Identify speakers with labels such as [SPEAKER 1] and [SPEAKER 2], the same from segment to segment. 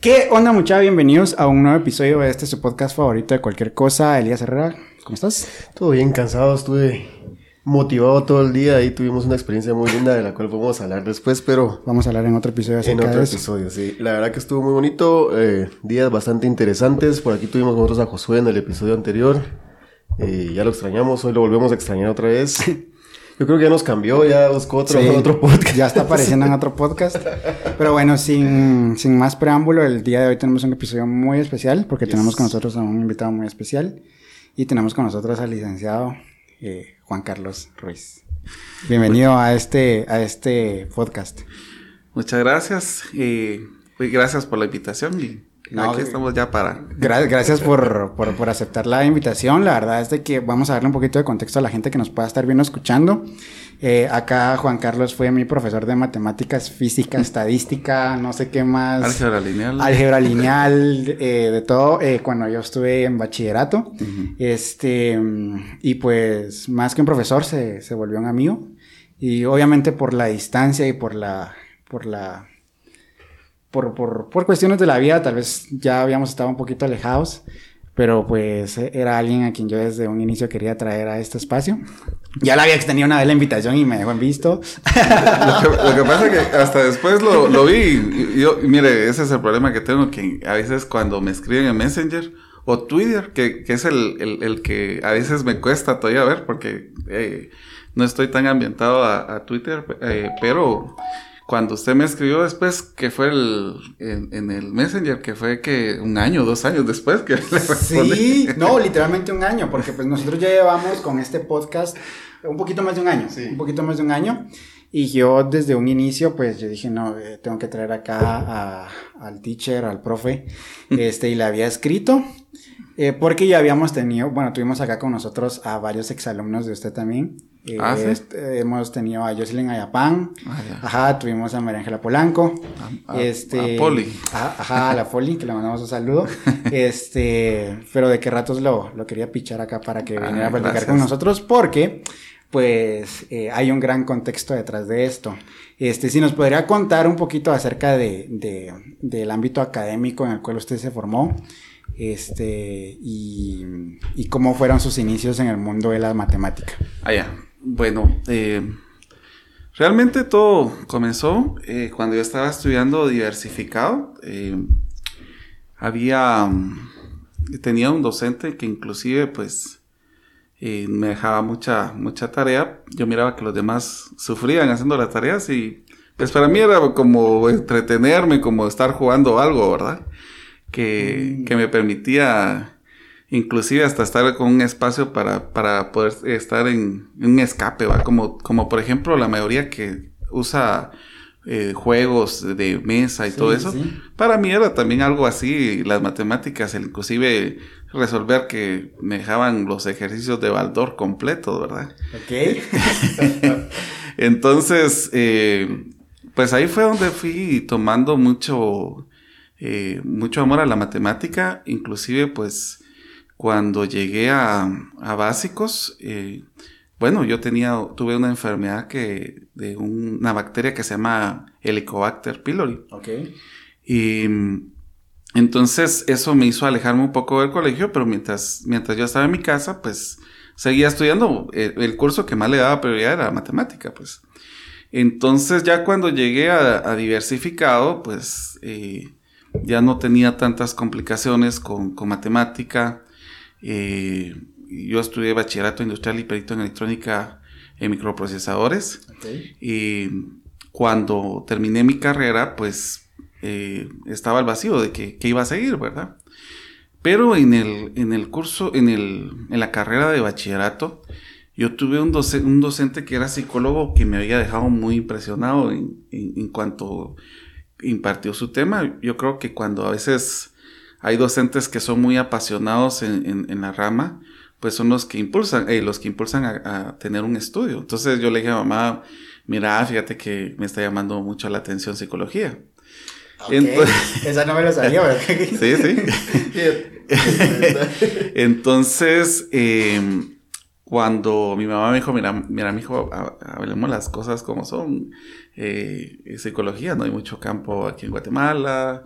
[SPEAKER 1] ¿Qué onda mucha? Bienvenidos a un nuevo episodio de este su podcast favorito de cualquier cosa. Elías Herrera, ¿cómo estás?
[SPEAKER 2] Todo bien, cansado, estuve motivado todo el día y tuvimos una experiencia muy linda de la cual vamos a hablar después, pero...
[SPEAKER 1] Vamos a hablar en otro episodio
[SPEAKER 2] En otro episodio, sí. La verdad que estuvo muy bonito, eh, días bastante interesantes. Por aquí tuvimos nosotros a Josué en el episodio anterior. Eh, ya lo extrañamos, hoy lo volvemos a extrañar otra vez. Yo creo que ya nos cambió, ya buscó otro, otro podcast.
[SPEAKER 1] Ya está apareciendo en otro podcast. Pero bueno, sin, sin, más preámbulo, el día de hoy tenemos un episodio muy especial porque tenemos con nosotros a un invitado muy especial y tenemos con nosotros al licenciado eh, Juan Carlos Ruiz. Bienvenido a este, a este podcast.
[SPEAKER 3] Muchas gracias y gracias por la invitación y Aquí estamos ya para.
[SPEAKER 1] Gracias por, por, aceptar la invitación. La verdad es de que vamos a darle un poquito de contexto a la gente que nos pueda estar viendo escuchando. Eh, acá Juan Carlos fue mi profesor de matemáticas, física, estadística, no sé qué más.
[SPEAKER 3] Álgebra lineal.
[SPEAKER 1] Álgebra lineal, eh, de todo, eh, cuando yo estuve en bachillerato. Este, y pues más que un profesor, se, se volvió un amigo. Y obviamente por la distancia y por la, por la por, por, por, cuestiones de la vida, tal vez ya habíamos estado un poquito alejados, pero pues era alguien a quien yo desde un inicio quería traer a este espacio. Ya le había extendido una vez la invitación y me dejó en visto.
[SPEAKER 3] lo, que, pasa es que hasta después lo, lo vi yo, mire, ese es el problema que tengo, que a veces cuando me escriben en Messenger o Twitter, que, que es el, el, el, que a veces me cuesta todavía ver porque eh, no estoy tan ambientado a, a Twitter, eh, pero cuando usted me escribió después, que fue el, en, el Messenger, que fue que un año, dos años después que le
[SPEAKER 1] Sí, no, literalmente un año, porque pues nosotros ya llevamos con este podcast un poquito más de un año, sí. un poquito más de un año. Y yo desde un inicio, pues yo dije, no, eh, tengo que traer acá a, al teacher, al profe, este, y le había escrito. Eh, porque ya habíamos tenido, bueno, tuvimos acá con nosotros a varios exalumnos de usted también. Eh, ah, este, hemos tenido a Jocelyn Ayapán, ah, ajá, tuvimos a María Ángela Polanco,
[SPEAKER 3] a, este, a Poli.
[SPEAKER 1] ajá, a la Poli, que le mandamos un saludo. este, pero de qué ratos lo, lo quería pichar acá para que viniera a platicar con nosotros, porque pues eh, hay un gran contexto detrás de esto. Este, si nos podría contar un poquito acerca de, de, del ámbito académico en el cual usted se formó, este, y, y, cómo fueron sus inicios en el mundo de la matemática.
[SPEAKER 3] Ah, ya. Bueno, eh, realmente todo comenzó eh, cuando yo estaba estudiando diversificado. Eh, había, tenía un docente que inclusive, pues, me dejaba mucha, mucha tarea. Yo miraba que los demás sufrían haciendo las tareas y, pues, para mí era como entretenerme, como estar jugando algo, ¿verdad? que, que me permitía inclusive hasta estar con un espacio para, para poder estar en, un escape, ¿va? Como, como por ejemplo la mayoría que usa eh, juegos de mesa y todo eso. Para mí era también algo así, las matemáticas, inclusive resolver que me dejaban los ejercicios de Baldor completos, ¿verdad?
[SPEAKER 1] Ok.
[SPEAKER 3] Entonces, eh, pues ahí fue donde fui tomando mucho eh, mucho amor a la matemática, inclusive pues cuando llegué a, básicos, eh, bueno, yo tenía, tuve una enfermedad que, de una bacteria que se llama Helicobacter pylori.
[SPEAKER 1] Ok.
[SPEAKER 3] Y entonces eso me hizo alejarme un poco del colegio, pero mientras, mientras yo estaba en mi casa, pues seguía estudiando. El, curso que más le daba prioridad era matemática, pues. Entonces ya cuando llegué a, diversificado, pues eh, ya no tenía tantas complicaciones con, matemática. Eh, yo estudié bachillerato industrial y perito en electrónica en microprocesadores. Y cuando terminé mi carrera, pues eh, estaba el vacío de que, iba a seguir, ¿verdad? Pero en el, en el curso, en, el, en la carrera de bachillerato, yo tuve un, un docente que era psicólogo que me había dejado muy impresionado en, en cuanto impartió su tema. Yo creo que cuando a veces hay docentes que son muy apasionados en, la rama, pues son los que impulsan, eh, los que impulsan a, tener un estudio. Entonces yo le dije a mamá, mira, fíjate que me está llamando mucho la atención psicología.
[SPEAKER 1] Esa no me lo sabía, ¿verdad?
[SPEAKER 3] sí, sí. Entonces, em, cuando mi mamá me dijo, mira, mira, mi hijo, hablemos las cosas como son. Eh, psicología, no hay mucho campo aquí en Guatemala.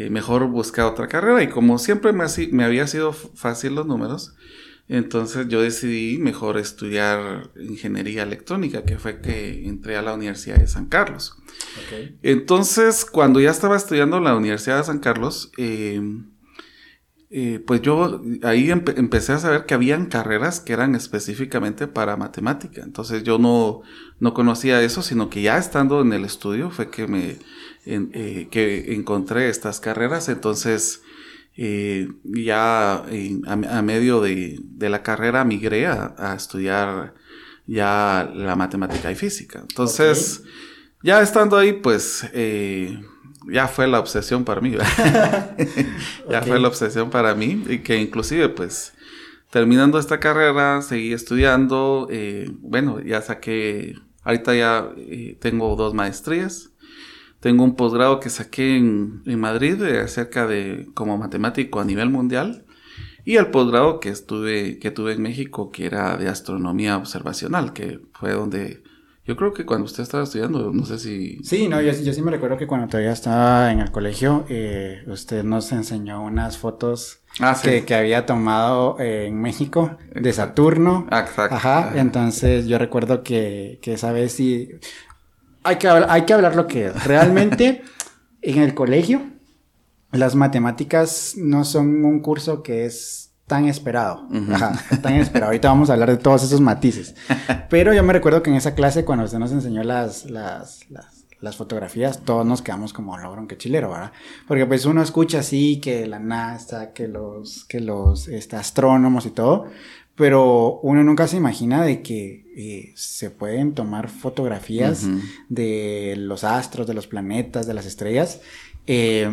[SPEAKER 3] Eh, mejor buscar otra carrera. Y como siempre me, me había sido fácil los números, entonces yo decidí mejor estudiar ingeniería electrónica, que fue que entré a la Universidad de San Carlos. Entonces, cuando ya estaba estudiando en la Universidad de San Carlos, eh, eh, pues yo ahí empecé a saber que habían carreras que eran específicamente para matemática. Entonces yo no, no conocía eso, sino que ya estando en el estudio fue que me eh, que encontré estas carreras. Entonces eh, ya a, medio de, la carrera migré a, estudiar ya la matemática y física. Entonces, ya estando ahí, pues ya fue la obsesión para mí. ya fue la obsesión para mí y que inclusive pues terminando esta carrera seguí estudiando. Eh, bueno, ya saqué, ahorita ya eh, tengo dos maestrías. Tengo un posgrado que saqué en, Madrid acerca de como matemático a nivel mundial. Y el posgrado que estuve, que tuve en México, que era de astronomía observacional, que fue donde yo creo que cuando usted estaba estudiando, no sé si...
[SPEAKER 1] Sí, no, yo, sí me recuerdo que cuando todavía estaba en el colegio, eh, usted nos enseñó unas fotos ah, que, había tomado eh, en México de Saturno. Exacto. Ajá, entonces yo recuerdo que, que esa vez sí... Hay que, hay que hablar lo que es. Realmente, en el colegio, las matemáticas no son un curso que es tan esperado. Ajá, tan esperado. Ahorita vamos a hablar de todos esos matices. Pero yo me recuerdo que en esa clase, cuando usted nos enseñó las, las, las, fotografías, todos nos quedamos como, logron que chilero, ¿verdad? Porque pues uno escucha así que la NASA, que los, que los este, astrónomos y todo, pero uno nunca se imagina de que eh, se pueden tomar fotografías de los astros, de los planetas, de las estrellas. Eh,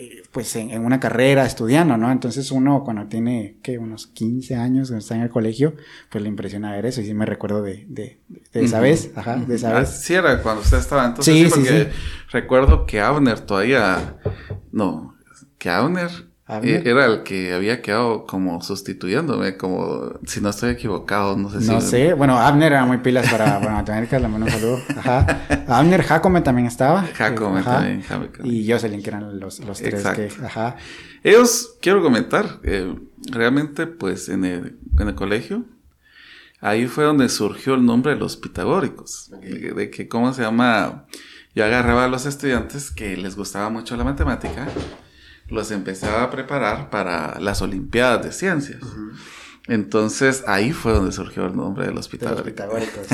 [SPEAKER 1] eh, pues en, una carrera estudiando, ¿no? Entonces uno cuando tiene, ¿qué? Unos 15 años, cuando está en el colegio, pues le impresiona ver eso y sí me recuerdo de, de, de esa vez, ajá, de esa vez.
[SPEAKER 3] Sí, era cuando usted estaba, entonces sí, sí, porque recuerdo que Abner todavía, no, que Abner e-, era el que había quedado como sustituyéndome, como si no estoy equivocado, no sé si.
[SPEAKER 1] No sé, bueno, Abner era muy pilas para bueno, le mando un saludo. Ajá. Abner, Jacome también estaba.
[SPEAKER 3] Jacome también,
[SPEAKER 1] Y Jocelyn, que eran los, los tres que. Ajá.
[SPEAKER 3] Ellos, quiero comentar, eh, realmente, pues en el, en el colegio, ahí fue donde surgió el nombre de los pitagóricos. De, de, que, ¿cómo se llama? Yo agarraba a los estudiantes que les gustaba mucho la matemática los empezaba a preparar para las Olimpiadas de Ciencias. Entonces ahí fue donde surgió el nombre de los pitagóricos.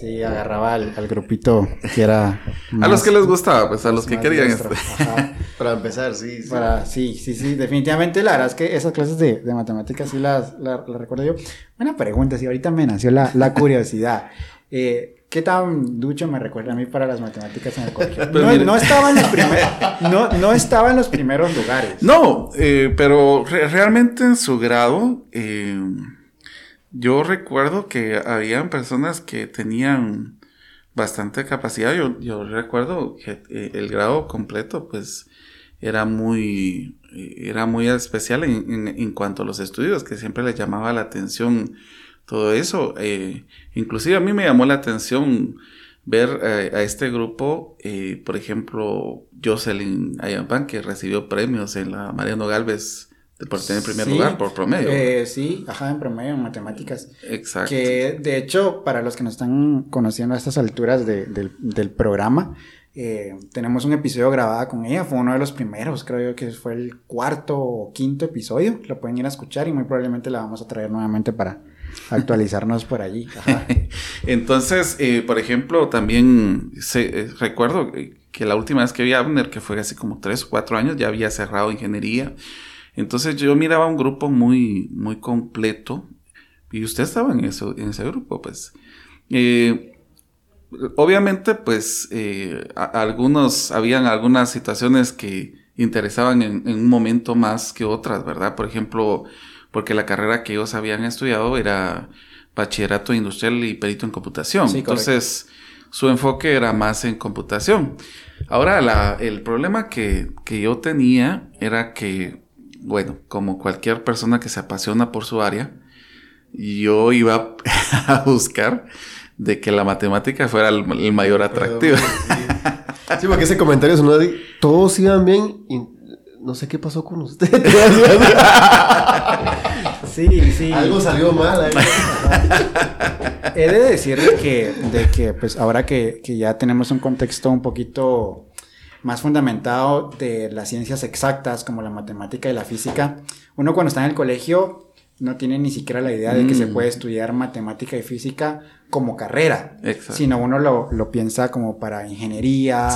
[SPEAKER 1] sí, agarraba al, grupito que era...
[SPEAKER 3] a los que les gustaba, pues a los que querían. Este.
[SPEAKER 2] Para empezar, sí.
[SPEAKER 1] Sí. Para, sí, sí, sí, definitivamente la verdad es que esas clases de, matemáticas sí las, recuerdo yo. Buena pregunta, si ahorita me nació la, la curiosidad. Eh, ¿Qué tan ducho me recuerda a mí para las matemáticas en el colegio? No, estaba, en los no, no estaba en los primeros lugares.
[SPEAKER 3] No, eh, pero realmente en su grado, eh, yo recuerdo que habían personas que tenían bastante capacidad. Yo, yo recuerdo que eh, el grado completo, pues, era muy, era muy especial en, en cuanto a los estudios, que siempre les llamaba la atención todo eso. Eh, inclusive a mí me llamó la atención ver eh, a este grupo, eh, por ejemplo, Jocelyn Ayampan, que recibió premios en la Mariano Galvez por tener primer lugar por promedio.
[SPEAKER 1] sí, ajá, en promedio en matemáticas. Exacto. Que de hecho, para los que nos están conociendo a estas alturas del, del, programa, tenemos un episodio grabado con ella, fue uno de los primeros, creo yo que fue el cuarto o quinto episodio, lo pueden ir a escuchar y muy probablemente la vamos a traer nuevamente para, actualizarnos por allí.
[SPEAKER 3] Entonces, eh, por ejemplo, también eh, recuerdo que la última vez que vi a Abner, que fue hace como tres o cuatro años, ya había cerrado ingeniería. Entonces yo miraba un grupo muy, muy completo y usted estaba en, eso, en ese grupo, pues. Eh, obviamente, pues, algunos, habían algunas situaciones que interesaban en, un momento más que otras, ¿verdad? Por ejemplo, porque la carrera que ellos habían estudiado era bachillerato industrial y perito en computación. Entonces, su enfoque era más en computación. Ahora, el problema que, yo tenía era que, bueno, como cualquier persona que se apasiona por su área, yo iba a buscar de que la matemática fuera el, mayor atractivo.
[SPEAKER 2] Sí, porque ese comentario sonó de todos iban bien y no sé qué pasó con ustedes.
[SPEAKER 1] sí, sí.
[SPEAKER 2] Algo salió mal ahí.
[SPEAKER 1] He de decirle que, de que pues ahora que, que ya tenemos un contexto un poquito más fundamentado de las ciencias exactas como la matemática y la física, uno cuando está en el colegio no tiene ni siquiera la idea de que se mm. puede estudiar matemática y física como carrera, sino uno lo, piensa como para ingeniería,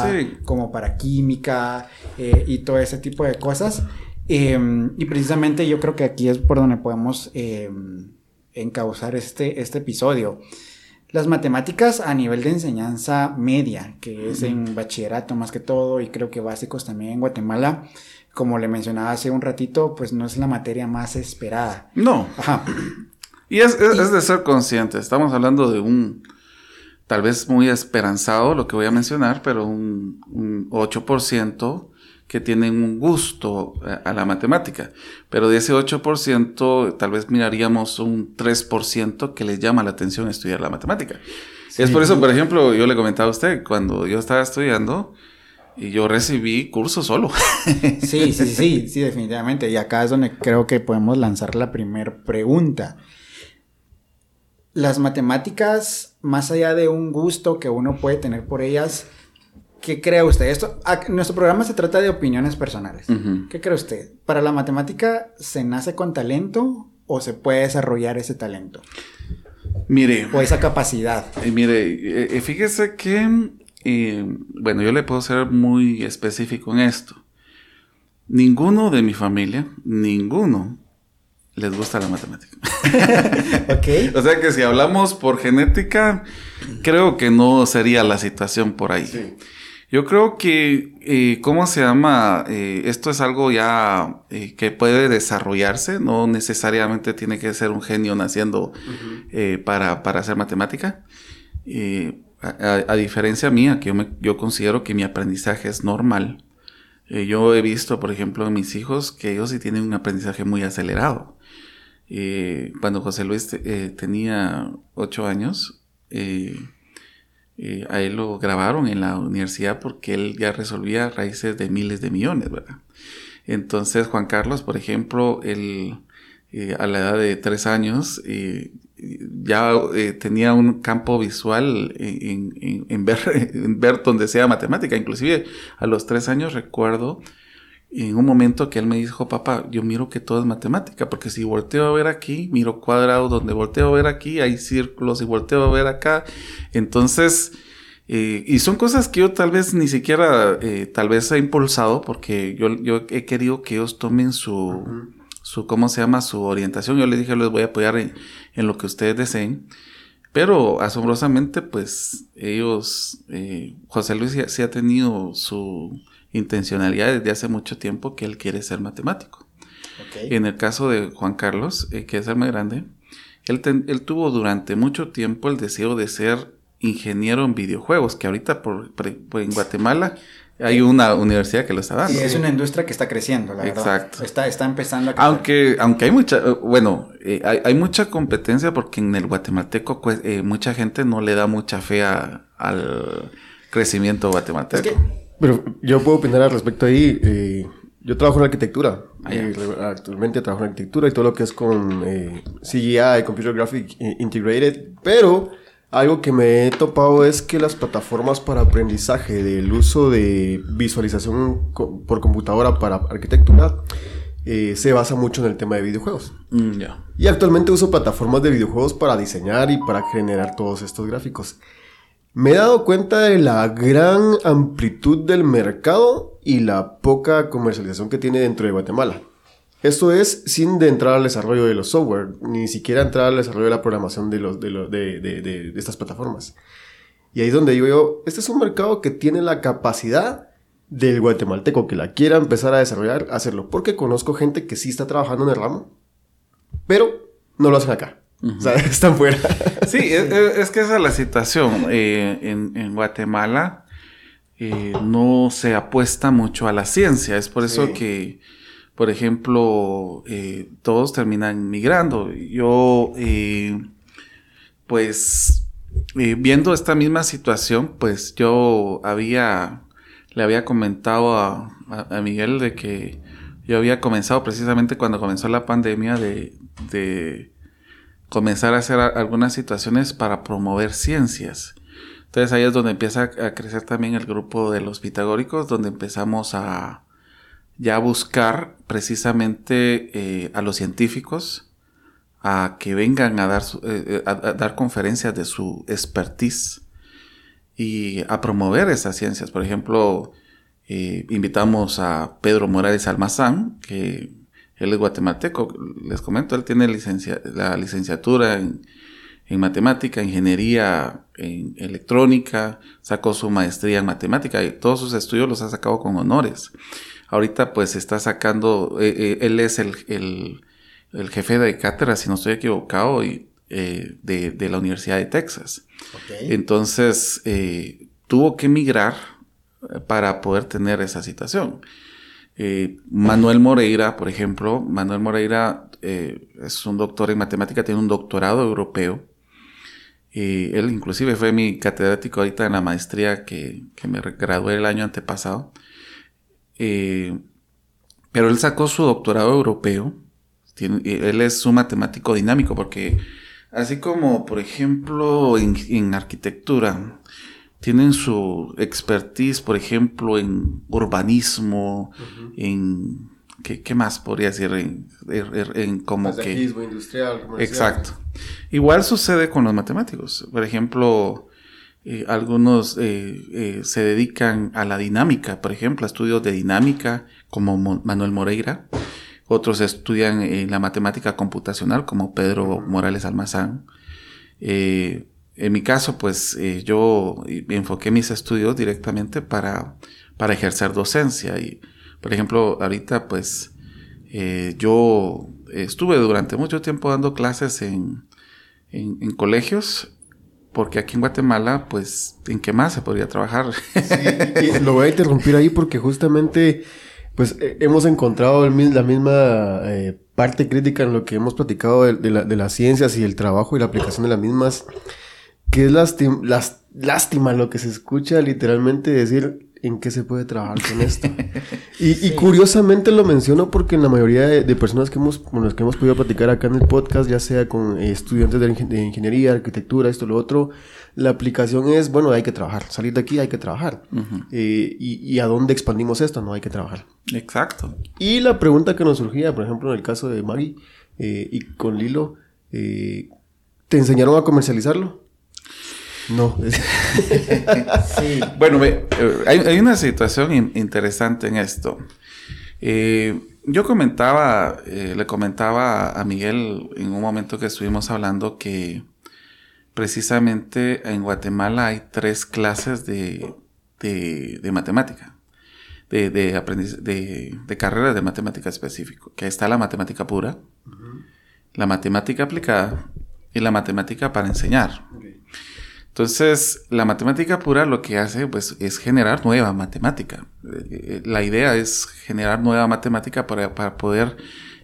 [SPEAKER 1] como para química eh, y todo ese tipo de cosas. Em, y precisamente yo creo que aquí es por donde podemos em, encauzar este, este episodio. Las matemáticas a nivel de enseñanza media, que es en bachillerato más que todo, y creo que básicos también en Guatemala, como le mencionaba hace un ratito, pues no es la materia más esperada.
[SPEAKER 3] No. Ajá. Y es, de ser consciente. Estamos hablando de un, tal vez muy esperanzado, lo que voy a mencionar, pero un, un 8% que tienen un gusto a, la matemática. Pero de ese 8%, tal vez miraríamos un 3% que les llama la atención estudiar la matemática. Es por eso, por ejemplo, yo le comentaba a usted, cuando yo estaba estudiando, y yo recibí curso solo.
[SPEAKER 1] sí, sí, sí, sí, definitivamente. Y acá es donde creo que podemos lanzar la primera pregunta. Las matemáticas, más allá de un gusto que uno puede tener por ellas, ¿Qué cree usted? Esto, nuestro programa se trata de opiniones personales. ¿Qué cree usted? ¿Para la matemática se nace con talento o se puede desarrollar ese talento?
[SPEAKER 3] Mire.
[SPEAKER 1] O esa capacidad.
[SPEAKER 3] Eh, mire, eh, fíjese que, eh, bueno, yo le puedo ser muy específico en esto. Ninguno de mi familia, ninguno, les gusta la matemática. ok. o sea que si hablamos por genética, creo que no sería la situación por ahí. Sí. Yo creo que, eh, ¿cómo se llama? Eh, esto es algo ya eh, que puede desarrollarse, no necesariamente tiene que ser un genio naciendo para, hacer matemática. A, diferencia mía, que yo, yo considero que mi aprendizaje es normal. yo he visto, por ejemplo, en mis hijos que ellos sí tienen un aprendizaje muy acelerado. cuando José Luis tenía ocho años, eh, a él lo grabaron en la universidad porque él ya resolvía raíces de miles de millones, ¿verdad? Entonces Juan Carlos, por ejemplo, él eh, a la edad de tres años eh, ya tenía un campo visual en, ver, en ver donde sea matemática. Inclusive a los tres años recuerdo en un momento que él me dijo, papá, yo miro que todo es matemática, porque si volteo a ver aquí, miro cuadrados, donde volteo a ver aquí, hay círculos, y volteo a ver acá. Entonces, eh, y son cosas que yo tal vez ni siquiera, eh, tal vez he impulsado, porque yo, yo he querido que ellos tomen su, su, ¿cómo se llama? Su orientación. Yo les dije, les voy a apoyar en, lo que ustedes deseen. Pero asombrosamente, pues ellos, eh, José Luis sí ha tenido su intencionalidad desde hace mucho tiempo que él quiere ser matemático. En el caso de Juan Carlos, eh, que es el más grande, él, tuvo durante mucho tiempo el deseo de ser ingeniero en videojuegos, que ahorita por, en Guatemala hay una universidad que lo está dando.
[SPEAKER 1] Sí, es una industria que está creciendo, la Exacto. Está, está empezando a
[SPEAKER 3] Aunque, aunque hay mucha, eh, bueno, eh, hay, mucha competencia porque en el guatemalteco mucha gente no le da mucha fe al crecimiento guatemalteco.
[SPEAKER 2] Pero yo puedo opinar al respecto ahí. Eh, yo trabajo en arquitectura. Ah, eh, actualmente trabajo en arquitectura y todo lo que es con eh, CGI, Computer Graphic Integrated. Pero algo que me he topado es que las plataformas para aprendizaje del uso de visualización por computadora para arquitectura se basa mucho en el tema de videojuegos. Mm, y actualmente uso plataformas de videojuegos para diseñar y para generar todos estos gráficos. Me he dado cuenta de la gran amplitud del mercado y la poca comercialización que tiene dentro de Guatemala. Esto es sin entrar al desarrollo de los software, ni siquiera entrar al desarrollo de la programación de, de, estas plataformas. Y ahí es donde digo yo, este es un mercado que tiene la capacidad del guatemalteco que la quiera empezar a desarrollar, hacerlo. Porque conozco gente que sí está trabajando en el ramo, pero no lo hacen acá. O sea, están fuera.
[SPEAKER 3] Sí, es, que esa es la situación. Eh, en, Guatemala eh, no se apuesta mucho a la ciencia. Es por eso que, por ejemplo, eh, todos terminan migrando. Yo, pues, viendo esta misma situación, pues yo había le había comentado a, Miguel de que yo había comenzado precisamente cuando comenzó la pandemia de, de comenzar a hacer algunas situaciones para promover ciencias. Entonces ahí es donde empieza a crecer también el grupo de los pitagóricos, donde empezamos a ya buscar precisamente eh, a los científicos a que vengan a dar, eh, eh, a dar conferencias de su expertise y a promover esas ciencias. Por ejemplo, invitamos a Pedro Morales Almazán, que él es guatemalteco, les comento, él tiene licencia, la licenciatura en, matemática, ingeniería en electrónica, sacó su maestría en matemática y todos sus estudios los ha sacado con honores. Ahorita pues está sacando, eh, eh, él es el, jefe de cátedra, si no estoy equivocado, y, eh, de, la Universidad de Texas. Entonces tuvo que emigrar para poder tener esa situación. Eh, Manuel Moreira, por ejemplo, Manuel Moreira eh, es un doctor en matemática, tiene un doctorado europeo. Y él inclusive fue mi catedrático ahorita en la maestría que, me gradué el año antepasado. Eh, pero él sacó su doctorado europeo. él es un matemático dinámico porque así como, por ejemplo, en arquitectura, tienen su expertise, por ejemplo, en urbanismo, en... ¿qué, más podría decir? En, en, como que...
[SPEAKER 2] industrial,
[SPEAKER 3] Exacto. Igual sucede con los matemáticos. Por ejemplo, eh, algunos eh, eh, se dedican a la dinámica, por ejemplo, a estudios de dinámica, como Manuel Moreira. Otros estudian la matemática computacional, como Pedro Morales Almazán. En mi caso, pues eh, yo enfoqué mis estudios directamente para, para ejercer docencia. Y, por ejemplo, ahorita, pues eh, yo estuve durante mucho tiempo dando clases en, en, colegios porque aquí en Guatemala, pues, ¿en qué más se podría trabajar?
[SPEAKER 2] Sí, lo voy a interrumpir ahí porque justamente, pues, eh, hemos encontrado la misma parte crítica en lo que hemos platicado de, las ciencias y el trabajo y la aplicación de las mismas que es lástima lo que se escucha literalmente decir en qué se puede trabajar con esto. y, curiosamente lo menciono porque en la mayoría de, personas que hemos, con las que hemos podido platicar acá en el podcast, ya sea con eh, estudiantes de, ingeniería, arquitectura, esto, lo otro, la aplicación es, bueno, hay que trabajar, salir de aquí hay que trabajar. Eh, y, a dónde expandimos esto? No hay que trabajar.
[SPEAKER 3] Exacto.
[SPEAKER 2] Y la pregunta que nos surgía, por ejemplo, en el caso de Maggie eh, y con Lilo, ¿te enseñaron a comercializarlo? No.
[SPEAKER 3] sí. Bueno, eh, hay, una situación interesante en esto. Eh, yo comentaba, eh, le comentaba a Miguel en un momento que estuvimos hablando que precisamente en Guatemala hay tres clases de, de, matemática, de, de, de, carreras de matemática específico, que está la matemática pura, la matemática aplicada y la matemática para enseñar. Entonces, la matemática pura lo que hace pues, es generar nueva matemática. Eh, la idea es generar nueva matemática para, poder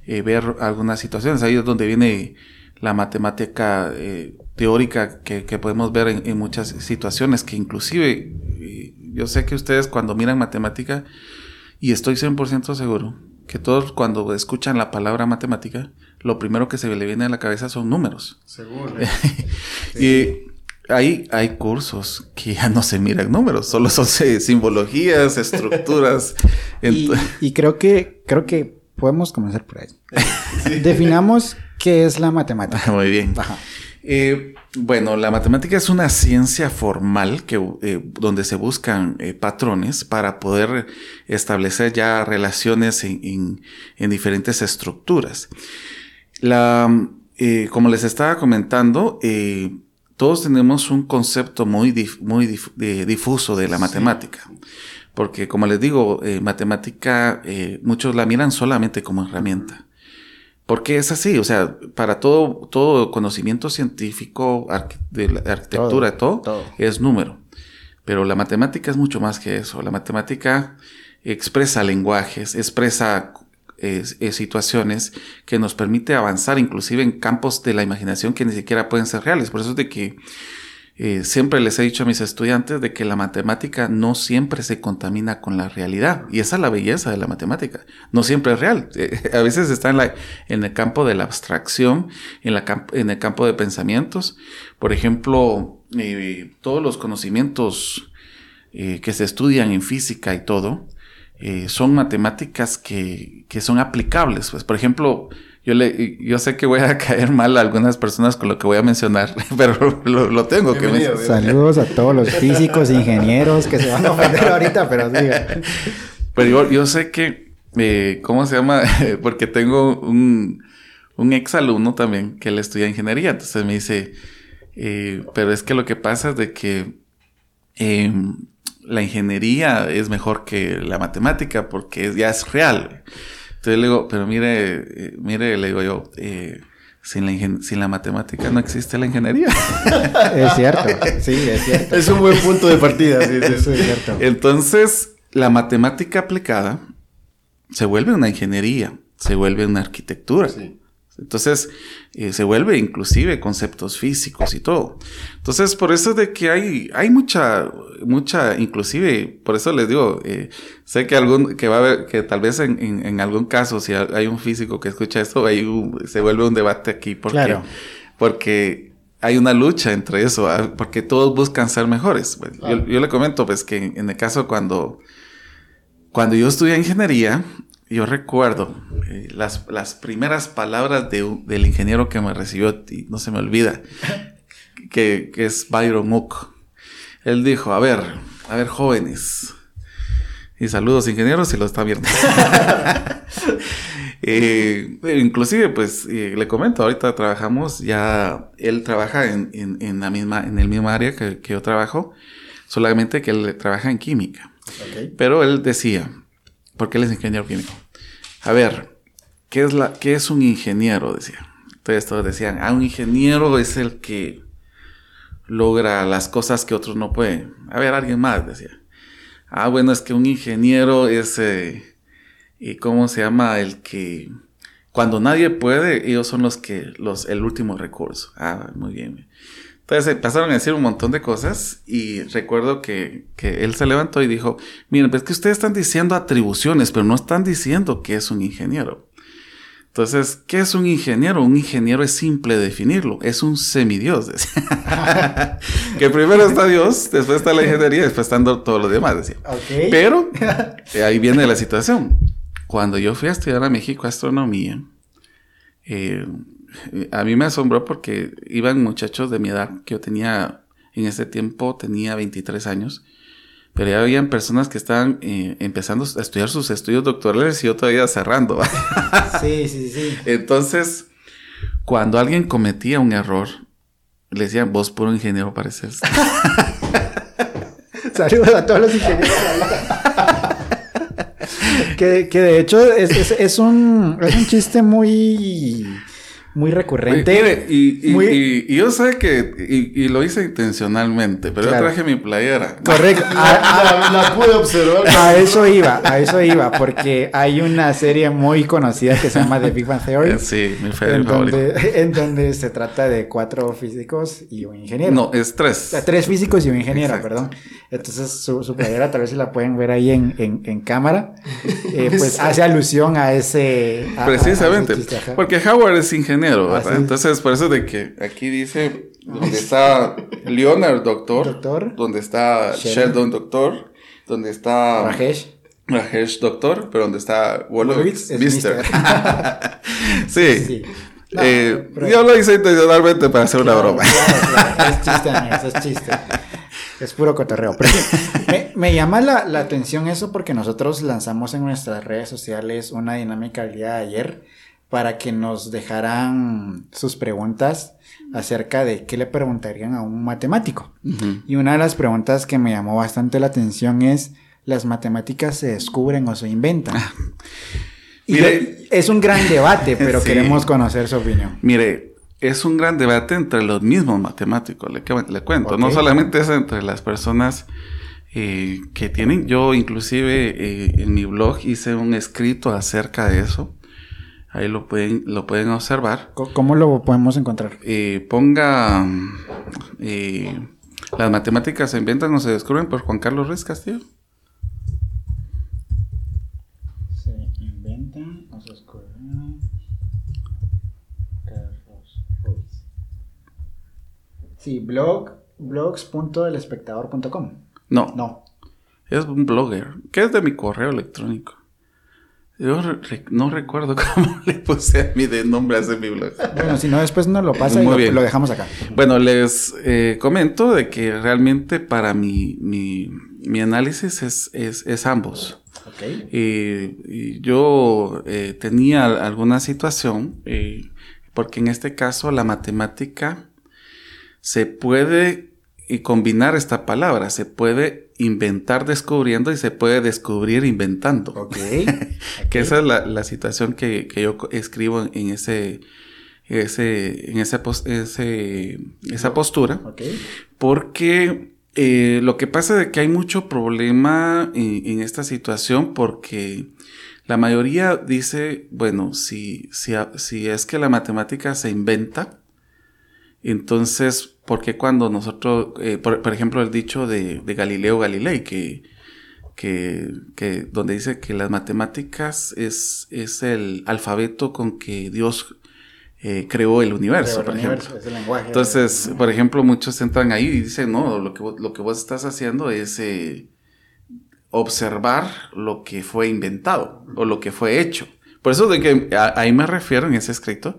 [SPEAKER 3] eh, ver algunas situaciones. Ahí es donde viene la matemática eh, teórica que, podemos ver en, muchas situaciones, que inclusive yo sé que ustedes cuando miran matemática, y estoy 100% seguro, que todos cuando escuchan la palabra matemática, lo primero que se le viene a la cabeza son números.
[SPEAKER 2] Seguro.
[SPEAKER 3] y hay, hay cursos que ya no se miran números, solo son simbologías, estructuras.
[SPEAKER 1] y, creo que, creo que podemos comenzar por ahí. Definamos qué es la matemática.
[SPEAKER 3] Muy bien. Eh, bueno, la matemática es una ciencia formal que, eh, donde se buscan eh, patrones para poder establecer ya relaciones en, en diferentes estructuras. La, como les estaba comentando, todos tenemos un concepto muy, muy difuso de la matemática. Porque, como les digo, eh, matemática, eh, muchos la miran solamente como herramienta. Porque es así, o sea, para todo, todo conocimiento científico, de la arquitectura, todo, todo, es número. Pero la matemática es mucho más que eso. La matemática expresa lenguajes, expresa situaciones que nos permite avanzar inclusive en campos de la imaginación que ni siquiera pueden ser reales. Por eso es de que eh, siempre les he dicho a mis estudiantes de que la matemática no siempre se contamina con la realidad. Y esa es la belleza de la matemática. No siempre es real. Eh, a veces está en, el campo de la abstracción, en, el campo de pensamientos. Por ejemplo, eh, todos los conocimientos que se estudian en física y todo, son matemáticas que, que son aplicables. Pues, por ejemplo, yo, le, yo sé que voy a caer mal a algunas personas con lo que voy a mencionar, pero lo, tengo que mencionar.
[SPEAKER 1] Saludos a todos los físicos, ingenieros que se van a ofender ahorita, pero diga.
[SPEAKER 3] Pero yo, sé que, eh, ¿cómo se llama? Porque tengo un, un ex alumno también que él estudia ingeniería, entonces me dice, eh, pero es que lo que pasa es de que em, la ingeniería es mejor que la matemática porque ya es real. Entonces le digo, pero mire, eh, mire, le digo yo, eh, sin, la sin la matemática no existe la ingeniería.
[SPEAKER 1] es cierto, sí, es cierto.
[SPEAKER 2] Es un buen punto de partida, sí,
[SPEAKER 1] es cierto.
[SPEAKER 3] Entonces, la matemática aplicada se vuelve una ingeniería, se vuelve una arquitectura. Sí. Entonces, eh, se vuelve inclusive conceptos físicos y todo. Entonces, por eso de que hay, hay mucha, mucha, inclusive, por eso les digo, eh, sé que algún, que va a haber, que tal vez en, en, algún caso, si hay un físico que escucha esto, hay se vuelve un debate aquí, porque, porque hay una lucha entre eso, ah, porque todos buscan ser mejores. yo, yo, le comento, pues, que en, en el caso cuando, cuando yo estudié ingeniería, yo recuerdo eh, las, las, primeras palabras de, del ingeniero que me recibió, y no se me olvida, que, que es Byron Mook. Él dijo, a ver, a ver, jóvenes, y saludos ingenieros si lo está viendo. eh, inclusive, pues, eh, le comento, ahorita trabajamos, ya él trabaja en, en, en, la misma, en el mismo área que, que, yo trabajo, solamente que él trabaja en química. Okay. Pero él decía, porque él es ingeniero químico. A ver, ¿qué es, la, qué es un ingeniero? Decía. Entonces todos decían, ah, un ingeniero es el que logra las cosas que otros no pueden. A ver, alguien más decía. Ah, bueno, es que un ingeniero es, eh, ¿y cómo se llama? El que, cuando nadie puede, ellos son los que, los, el último recurso. Ah, muy bien. Entonces pasaron a decir un montón de cosas y recuerdo que, que, él se levantó y dijo, miren, pues que ustedes están diciendo atribuciones, pero no están diciendo que es un ingeniero. Entonces, ¿qué es un ingeniero? Un ingeniero es simple definirlo, es un semidios. que primero está Dios, después está la ingeniería, después están todos los demás. Decía. Pero eh, ahí viene la situación. Cuando yo fui a estudiar a México astronomía, eh, a mí me asombró porque iban muchachos de mi edad, que yo tenía, en ese tiempo tenía 23 años, pero ya habían personas que estaban eh, empezando a estudiar sus estudios doctorales y yo todavía cerrando.
[SPEAKER 1] sí, sí, sí.
[SPEAKER 3] Entonces, cuando alguien cometía un error, le decían, vos puro ingeniero pareces.
[SPEAKER 1] Saludos a todos los ingenieros. que, que de hecho es, es, es, un, es un chiste muy muy recurrente.
[SPEAKER 3] y, yo sé que, y, lo hice intencionalmente, pero yo traje mi playera.
[SPEAKER 1] Correcto.
[SPEAKER 2] A, la, pude observar.
[SPEAKER 1] A eso iba, a eso iba, porque hay una serie muy conocida que se llama The Big Bang Theory.
[SPEAKER 3] Sí, mi
[SPEAKER 1] en donde, en donde se trata de cuatro físicos y un ingeniero.
[SPEAKER 3] No, es tres.
[SPEAKER 1] Tres físicos y un ingeniero, perdón. Entonces su, su, playera tal vez si la pueden ver ahí en, en, en cámara, eh, pues hace alusión a ese...
[SPEAKER 3] Precisamente, porque Howard es ingeniero, ¿verdad? Entonces por eso de que aquí dice donde está Leonard, doctor,
[SPEAKER 1] doctor.
[SPEAKER 3] donde está Sheldon, doctor, donde está...
[SPEAKER 1] Rajesh.
[SPEAKER 3] Rajesh, doctor, pero donde está Wolowitz, mister. sí. sí. No, eh, yo lo hice intencionalmente para hacer una broma.
[SPEAKER 1] es chiste, amigos, es chiste. Es puro cotorreo. me, me, llama la, la, atención eso porque nosotros lanzamos en nuestras redes sociales una dinámica el día de ayer para que nos dejaran sus preguntas acerca de qué le preguntarían a un matemático. Uh -huh. Y una de las preguntas que me llamó bastante la atención es, ¿las matemáticas se descubren o se inventan?
[SPEAKER 3] Ah.
[SPEAKER 1] Y Mire, es un gran debate, pero sí. queremos conocer su opinión.
[SPEAKER 3] Mire, es un gran debate entre los mismos matemáticos, le, le cuento. Okay. No solamente es entre las personas eh, que tienen. Yo inclusive eh, en mi blog hice un escrito acerca de eso. Ahí lo pueden, lo pueden observar.
[SPEAKER 1] ¿Cómo lo podemos encontrar?
[SPEAKER 3] Eh, ponga eh, las matemáticas se inventan o se descubren por Juan Carlos Ruiz Castillo.
[SPEAKER 1] Se inventan o se descubren. Carlos Ruiz. Sí, blog, blogs.elespectador.com.
[SPEAKER 3] No,
[SPEAKER 1] No.
[SPEAKER 3] es un blogger, que es de mi correo electrónico. Yo re- no recuerdo cómo le puse a mi de nombre a ese mi blog.
[SPEAKER 1] Bueno, si no, después nos lo pasa y lo, dejamos acá.
[SPEAKER 3] Bueno, les eh, comento de que realmente para mi, mi, mi análisis es, es, es ambos.
[SPEAKER 1] Ok.
[SPEAKER 3] Eh, y yo eh, tenía alguna situación, eh, porque en este caso la matemática se puede y combinar esta palabra, se puede inventar descubriendo y se puede descubrir inventando.
[SPEAKER 1] Ok.
[SPEAKER 3] Que esa es la, la situación que, que yo escribo en, en ese, ese, en esa, pos- ese, esa postura.
[SPEAKER 1] Ok.
[SPEAKER 3] Porque eh, lo que pasa es que hay mucho problema en, en esta situación porque la mayoría dice, bueno, si, si, si es que la matemática se inventa, entonces, ¿por qué cuando nosotros, eh, por, por ejemplo, el dicho de, de Galileo Galilei, que, que, que donde dice que las matemáticas es, es el alfabeto con que Dios eh, creó el universo,
[SPEAKER 1] el
[SPEAKER 3] por
[SPEAKER 1] universo
[SPEAKER 3] ejemplo.
[SPEAKER 1] el lenguaje.
[SPEAKER 3] Entonces, por ejemplo, muchos entran ahí y dicen, no, lo que, vos- lo que vos estás haciendo es eh, observar lo que fue inventado o lo que fue hecho. Por eso de que a- ahí me refiero en ese escrito,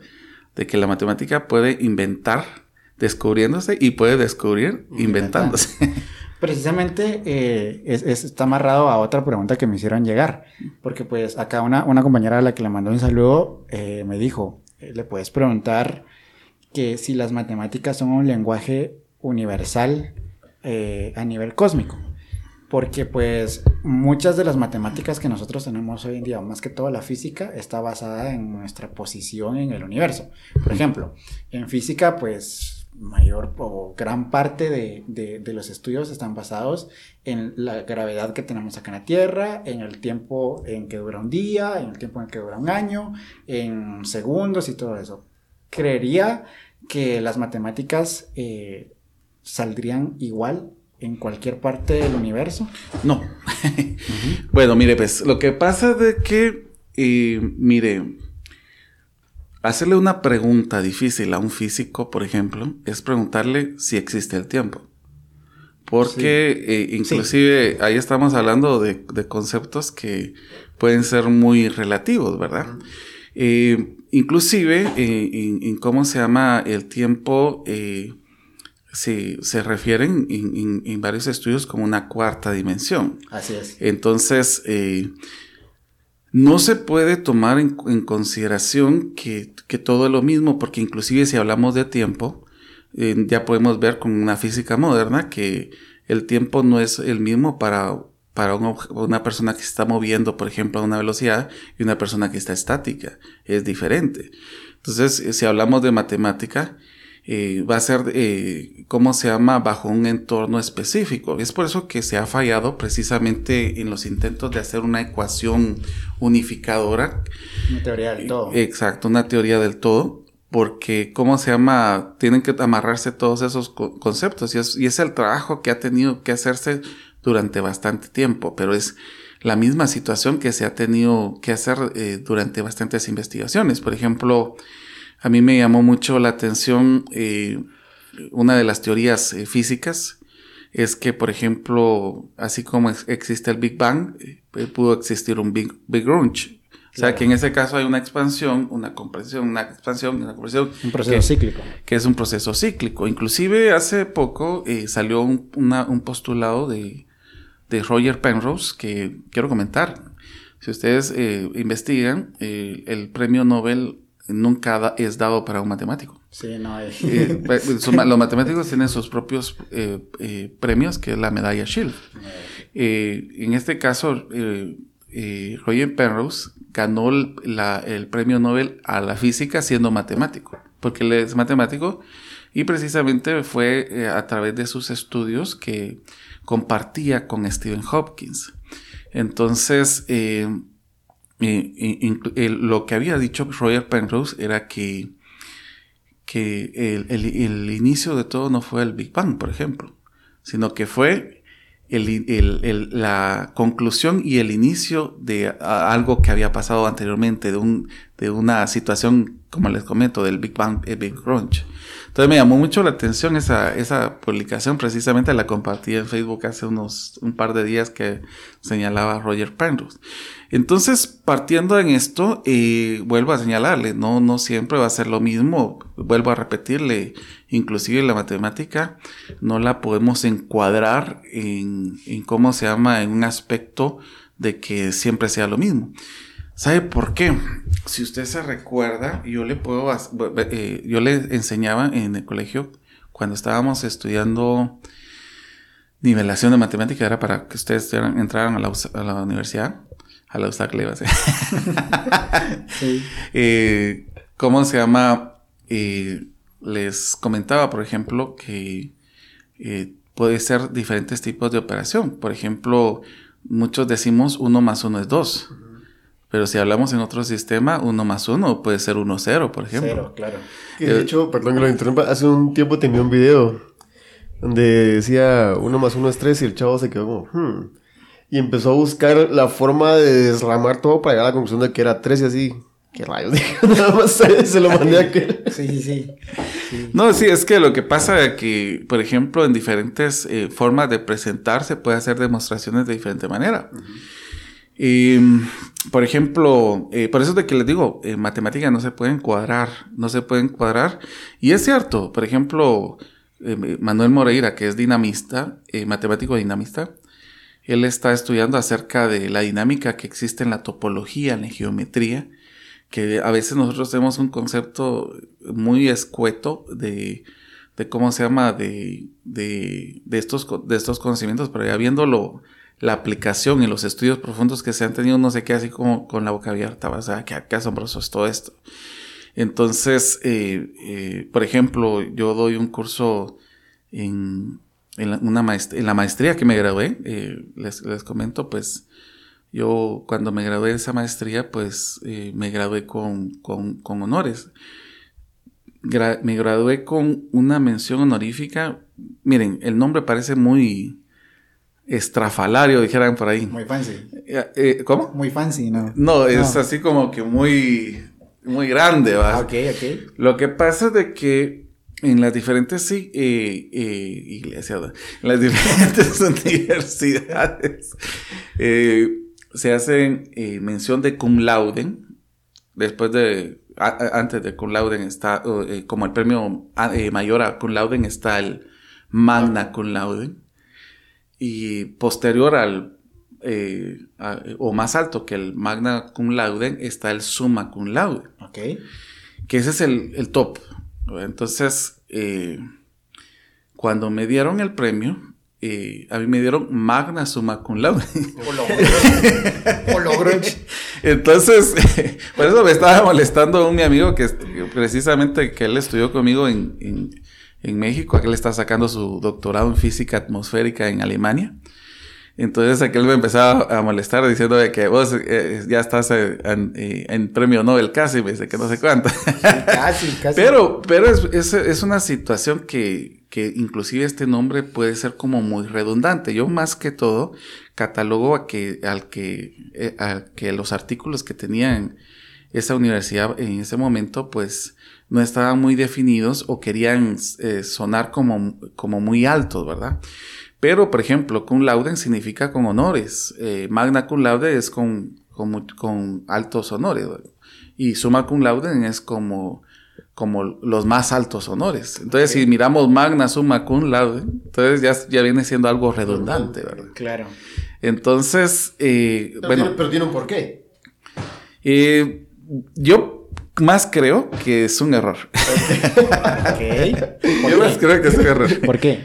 [SPEAKER 3] de que la matemática puede inventar descubriéndose y puede descubrir inventándose.
[SPEAKER 1] Precisamente eh, es- es- está amarrado a otra pregunta que me hicieron llegar, porque pues acá una, una compañera a la que le mandó un saludo eh, me dijo, eh, le puedes preguntar que si las matemáticas son un lenguaje universal eh, a nivel cósmico, porque pues muchas de las matemáticas que nosotros tenemos hoy en día, más que todo la física, está basada en nuestra posición en el universo. Por ejemplo, en física pues mayor o gran parte de, de- los estudios están basados en la gravedad que tenemos acá en la Tierra, en el tiempo en que dura un día, en el tiempo en que dura un año, en segundos y todo eso. Creería que las matemáticas eh, saldrían igual en cualquier parte del universo.
[SPEAKER 3] No. Bueno, mire, pues lo que pasa es de que, eh, mire, hacerle una pregunta difícil a un físico, por ejemplo, es preguntarle si existe el tiempo. Porque eh, inclusive ahí estamos hablando de, de conceptos que pueden ser muy relativos, ¿verdad? Eh, inclusive en, en cómo se llama el tiempo, eh, se, se refieren en, en- en varios estudios como una cuarta dimensión.
[SPEAKER 1] Así es.
[SPEAKER 3] Entonces, eh, no se puede tomar en, en consideración que, que todo es lo mismo, porque inclusive si hablamos de tiempo, eh, ya podemos ver con una física moderna que el tiempo no es el mismo para, para un una persona que se está moviendo, por ejemplo, a una velocidad y una persona que está estática. Es diferente. Entonces, eh, si hablamos de matemática, eh, va a ser, eh, ¿cómo se llama?, bajo un entorno específico. Es por eso que se ha fallado precisamente en los intentos de hacer una ecuación unificadora.
[SPEAKER 1] Una teoría del todo.
[SPEAKER 3] Exacto, una teoría del todo. Porque, ¿cómo se llama? Tienen que amarrarse todos esos co- conceptos. Y es, y es el trabajo que ha tenido que hacerse durante bastante tiempo. Pero es la misma situación que se ha tenido que hacer eh, durante bastantes investigaciones. Por ejemplo, a mí me llamó mucho la atención eh, una de las teorías eh, físicas es que, por ejemplo, así como ex- existe el Big Bang, eh, pudo existir un Big, Big Crunch. O sea,
[SPEAKER 1] Claro.
[SPEAKER 3] que en ese caso hay una expansión, una compresión, una expansión, una compresión.
[SPEAKER 1] Un proceso
[SPEAKER 3] que-
[SPEAKER 1] cíclico.
[SPEAKER 3] que es un proceso cíclico. Inclusive hace poco eh, salió un, una- un postulado de, de Roger Penrose que quiero comentar. Si ustedes eh, investigan, el premio Nobel nunca es dado para un matemático.
[SPEAKER 1] Sí, no hay.
[SPEAKER 3] Eh, son ma- los matemáticos tienen sus propios eh, eh, premios, que es la medalla Shield. Eh, en este caso, eh, eh, Roger Penrose ganó el, la- el premio Nobel a la física siendo matemático, porque él es matemático y precisamente fue eh, a través de sus estudios que compartía con Stephen Hopkins. Entonces, lo que había dicho Roger Penrose era que, que el, el- el inicio de todo no fue el Big Bang, por ejemplo, sino que fue la conclusión y el inicio de algo que había pasado anteriormente, de, un, de una situación, como les comento, del Big Bang, el Big Crunch. Entonces me llamó mucho la atención esa, esa publicación, precisamente la compartí en Facebook hace unos un par de días que señalaba Roger Penrose. Entonces, partiendo en esto, eh, vuelvo a señalarle, no, no siempre va a ser lo mismo, vuelvo a repetirle, inclusive la matemática no la podemos encuadrar en, en cómo se llama, en un aspecto de que siempre sea lo mismo. ¿Sabe por qué? Si usted se recuerda, yo le puedo, eh, yo le enseñaba en el colegio cuando estábamos estudiando nivelación de matemática, era para que ustedes entraran a la, a la universidad, a la USAC le iba a decir. sí. Eh, ¿Cómo se llama? Eh, les comentaba, por ejemplo, que puede ser diferentes tipos de operación. Por ejemplo, muchos decimos uno más uno es dos. Pero si hablamos en otro sistema, uno más uno puede ser uno cero, por ejemplo. Cero,
[SPEAKER 2] claro. de eh, hecho, perdón que lo interrumpa, hace un tiempo tenía un video donde decía uno más uno es tres y el chavo se quedó como, hmm. Y empezó a buscar la forma de desramar todo para llegar a la conclusión de que era tres y así. ¿Qué rayos? Nada más se lo mandé a que...
[SPEAKER 1] Sí, sí, sí,
[SPEAKER 3] No, sí, es que lo que pasa es que, por ejemplo, en diferentes eh, formas de presentarse puede hacer demostraciones de diferente manera. Y, por ejemplo, eh, por eso es de que les digo, en matemática no se pueden cuadrar, no se pueden cuadrar. Y es cierto, por ejemplo, eh, Manuel Moreira, que es dinamista, eh, matemático dinamista, él está estudiando acerca de la dinámica que existe en la topología, en la geometría, que a veces nosotros tenemos un concepto muy escueto de, de cómo se llama, de, de, de, estos, de estos conocimientos, pero ya viéndolo la aplicación y los estudios profundos que se han tenido, no sé qué, así como con la boca abierta, o sea, qué, asombroso es todo esto. Entonces, eh, eh, por ejemplo, yo doy un curso en, en, la, una maestría, en la maestría que me gradué, eh, les, les, comento, pues yo cuando me gradué de esa maestría, pues me gradué con, con, con honores. me gradué con una mención honorífica. Miren, el nombre parece muy, estrafalario, dijeran por ahí.
[SPEAKER 1] Muy fancy.
[SPEAKER 3] Eh, eh, ¿Cómo?
[SPEAKER 1] Muy fancy, ¿no?
[SPEAKER 3] No, es así como que muy, muy grande, ¿va?
[SPEAKER 1] ok, ok.
[SPEAKER 3] Lo que pasa es de que en las diferentes eh, iglesias, en las diferentes universidades, se hacen mención de cum laude, después de, antes de cum laude está, como el premio mayor a cum laude está el magna cum laude y posterior al, eh, o más alto que el magna cum laude, está el summa cum laude.
[SPEAKER 1] Ok.
[SPEAKER 3] Que ese es el, top. Entonces, eh, cuando me dieron el premio, eh, a mí me dieron magna summa cum laude. Entonces, por eso me estaba molestando un mi amigo que precisamente que él estudió conmigo en en México, aquel está sacando su doctorado en física atmosférica en Alemania. Entonces aquel me empezaba a molestar diciendo que vos eh, ya estás eh, eh, en, premio Nobel casi, me dice que no sé cuánto.
[SPEAKER 1] casi, casi.
[SPEAKER 3] Pero, pero es, es, una situación que, que, inclusive este nombre puede ser como muy redundante. Yo más que todo catalogo a que, al que, a que los artículos que tenían esa universidad en ese momento, pues no estaban muy definidos o querían eh, sonar como, como muy altos, ¿verdad? Pero, por ejemplo, cum laude significa con honores. Eh, magna cum laude es con, con, altos honores. Y summa cum laude es como, como los más altos honores. Entonces, si miramos magna summa cum laude, entonces ya, ya viene siendo algo redundante, ¿verdad?
[SPEAKER 1] Claro.
[SPEAKER 3] Entonces, eh, bueno.
[SPEAKER 2] pero tiene un porqué.
[SPEAKER 3] yo más creo que es un error. Yo más creo que es un error.
[SPEAKER 1] ¿Por qué?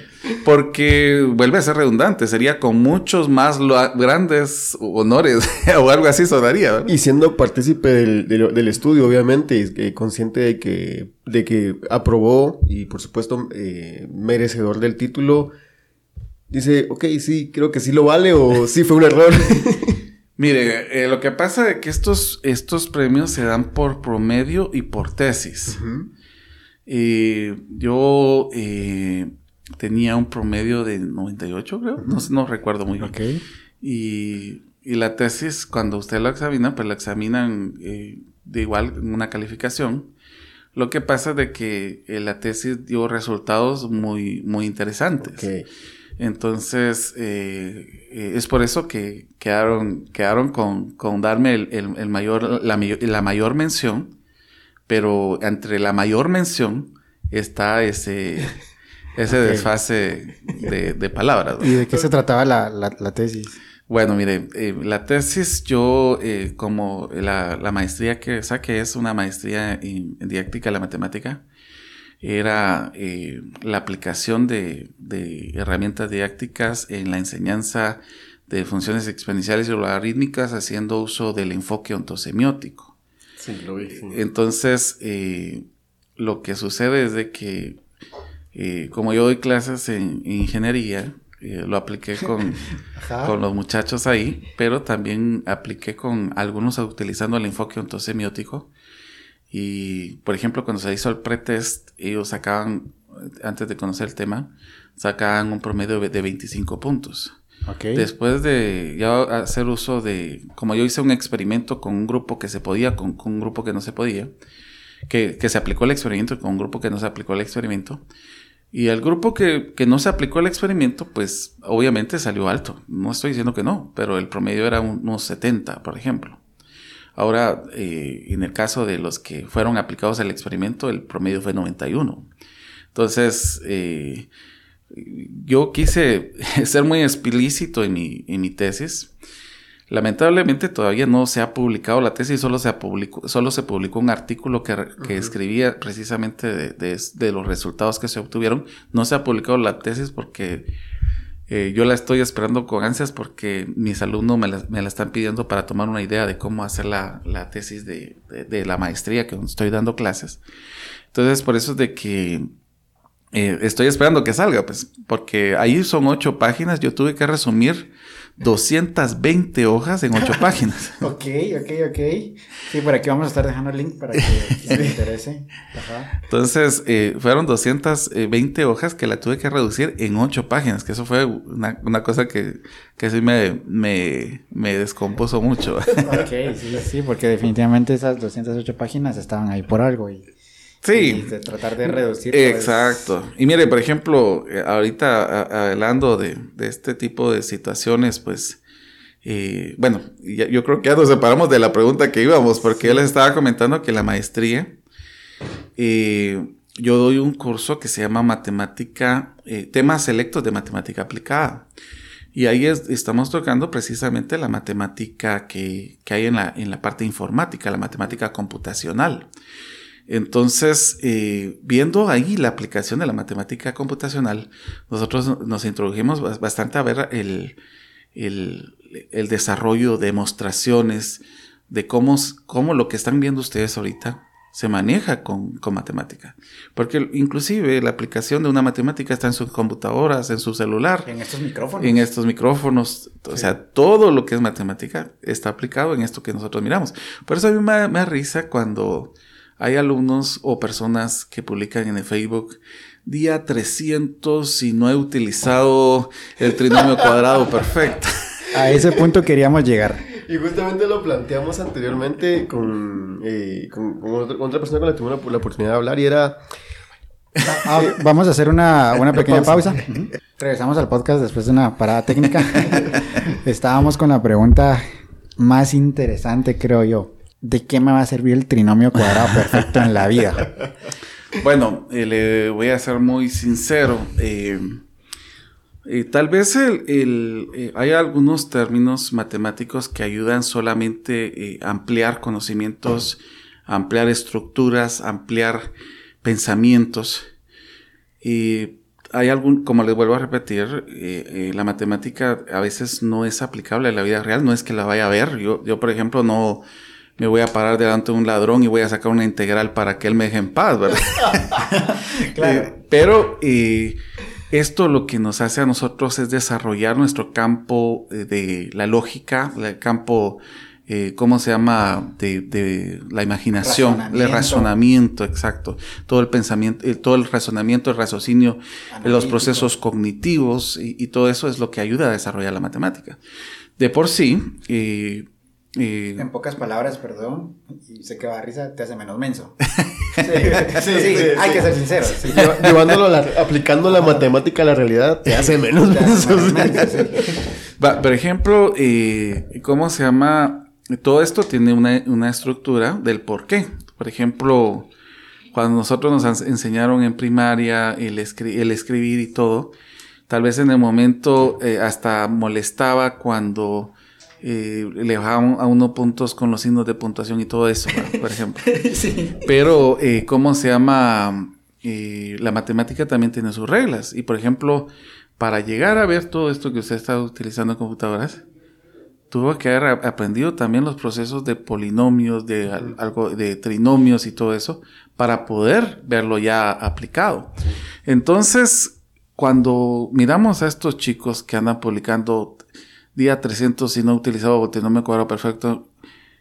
[SPEAKER 3] Porque vuelve a ser redundante, sería con muchos más grandes honores o algo así sonaría.
[SPEAKER 2] Y siendo partícipe del, estudio, obviamente, y consciente de que, de que aprobó y por supuesto eh, merecedor del título, dice, ok, sí, creo que sí lo vale o sí fue un error.
[SPEAKER 3] Mire, eh, lo que pasa es que estos, estos premios se dan por promedio y por tesis. Y yo, eh, tenía un promedio de 98, creo. No, no recuerdo muy bien. Y, y la tesis, cuando usted lo examina, pues la examinan eh, de igual una calificación. Lo que pasa de que eh, la tesis dio resultados muy, muy interesantes.
[SPEAKER 1] Ok.
[SPEAKER 3] Entonces, eh, eh, es por eso que quedaron, quedaron con, con darme el, el- el mayor, la, mayor- la mayor mención, pero entre la mayor mención está ese, ese desfase de, de palabras. ¿no?
[SPEAKER 1] ¿Y de qué se trataba la, la, la tesis?
[SPEAKER 3] Bueno, mire, eh, la tesis yo, eh, como la, la maestría que saqué es una maestría en, en didáctica de la matemática, era eh, la aplicación de, de herramientas didácticas en la enseñanza de funciones exponenciales y logarítmicas haciendo uso del enfoque ontosemiótico.
[SPEAKER 2] Sí, lo vi. sí.
[SPEAKER 3] Entonces, eh, lo que sucede es de que, eh, como yo doy clases en, en ingeniería, lo apliqué con, con los muchachos ahí, pero también apliqué con algunos utilizando el enfoque ontosemiótico. Y, por ejemplo, cuando se hizo el pretest, ellos sacaban, antes de conocer el tema, sacaban un promedio de 25 puntos. Después de ya hacer uso de, como yo hice un experimento con un grupo que se podía, con, con un grupo que no se podía, que, que se aplicó el experimento con un grupo que no se aplicó el experimento. Y el grupo que, que no se aplicó el experimento, pues obviamente salió alto. No estoy diciendo que no, pero el promedio era un- unos 70, por ejemplo. Ahora, eh, en el caso de los que fueron aplicados al experimento, el promedio fue 91. Entonces, eh, yo quise ser muy explícito en mi, en mi tesis. Lamentablemente todavía no se ha publicado la tesis, solo se, publicó, solo se publicó un artículo que, que escribía precisamente de, de, de, los resultados que se obtuvieron. No se ha publicado la tesis porque eh, yo la estoy esperando con ansias porque mis alumnos me la, me la, están pidiendo para tomar una idea de cómo hacer la, la tesis de, de, de, la maestría que estoy dando clases. Entonces, por eso es de que eh, estoy esperando que salga, pues, porque ahí son ocho páginas. Yo tuve que resumir 220 hojas en ocho páginas.
[SPEAKER 1] ok, ok, ok. Sí, por aquí vamos a estar dejando el link para que quien le interese. Ajá.
[SPEAKER 3] Entonces, eh, fueron 220 hojas que la tuve que reducir en ocho páginas, que eso fue una, una cosa que, que sí me, me, me descompuso mucho.
[SPEAKER 1] ok, sí, sí, porque definitivamente esas 208 páginas estaban ahí por algo y...
[SPEAKER 3] Sí.
[SPEAKER 1] Y de tratar de reducir.
[SPEAKER 3] Exacto. Pues... Y mire, por ejemplo, eh, ahorita hablando de, de, este tipo de situaciones, pues, eh, bueno, ya, yo creo que ya nos separamos de la pregunta que íbamos, porque sí. yo les estaba comentando que la maestría, eh, yo doy un curso que se llama Matemática, eh, temas selectos de matemática aplicada. Y ahí es, estamos tocando precisamente la matemática que, que hay en la, en la parte informática, la matemática computacional. Entonces, eh, viendo ahí la aplicación de la matemática computacional, nosotros nos introdujimos bastante a ver el, el, el desarrollo, demostraciones de cómo, cómo, lo que están viendo ustedes ahorita se maneja con, con, matemática. Porque inclusive la aplicación de una matemática está en sus computadoras, en su celular.
[SPEAKER 1] En estos micrófonos.
[SPEAKER 3] En estos micrófonos. Sí. O sea, todo lo que es matemática está aplicado en esto que nosotros miramos. Por eso a mí me, me da risa cuando hay alumnos o personas que publican en el Facebook día 300 y no he utilizado el trinomio cuadrado perfecto.
[SPEAKER 1] A ese punto queríamos llegar.
[SPEAKER 2] Y justamente lo planteamos anteriormente con, eh, con, con, otra, con, otra, persona con la que tuve la, la, oportunidad de hablar y era...
[SPEAKER 1] Ah, vamos a hacer una, una pequeña pausa. pausa. Uh -huh. Regresamos al podcast después de una parada técnica. Estábamos con la pregunta más interesante, creo yo. ¿De qué me va a servir el trinomio cuadrado perfecto en la vida?
[SPEAKER 3] Bueno, eh, le voy a ser muy sincero. Eh, eh, tal vez el, hay algunos términos matemáticos que ayudan solamente a ampliar conocimientos, ampliar estructuras, ampliar pensamientos. Y hay algún, como les vuelvo a repetir, la matemática a veces no es aplicable a la vida real, no es que la vaya a ver. Yo, yo por ejemplo, no me voy a parar delante de un ladrón y voy a sacar una integral para que él me deje en paz, ¿verdad?
[SPEAKER 1] claro.
[SPEAKER 3] eh, pero eh, esto lo que nos hace a nosotros es desarrollar nuestro campo eh, de la lógica, el campo eh, ¿cómo se llama? De, la imaginación, el razonamiento, exacto. Todo el pensamiento, todo el razonamiento, el raciocinio, los procesos cognitivos y, todo eso es lo que ayuda a desarrollar la matemática. De por sí,
[SPEAKER 1] en pocas palabras, perdón, y sé que va a risa, te hace menos menso. Sí, sí, hay que ser sincero.
[SPEAKER 2] Llevándolo, aplicando la matemática a la realidad, te hace menos menso.
[SPEAKER 3] por ejemplo, eh, ¿cómo se llama? Todo esto tiene una, estructura del por qué. Por ejemplo, cuando nosotros nos enseñaron en primaria el, el escribir y todo, tal vez en el momento eh, hasta molestaba cuando eh, le bajaban a uno puntos con los signos de puntuación y todo eso, por ejemplo. Pero, eh, ¿cómo se llama? Eh, la matemática también tiene sus reglas. Y, por ejemplo, para llegar a ver todo esto que usted está utilizando en computadoras, tuvo que haber aprendido también los procesos de polinomios, de algo, de trinomios y todo eso, para poder verlo ya aplicado. Entonces, cuando miramos a estos chicos que andan publicando día 300 si no no me cuadra perfecto,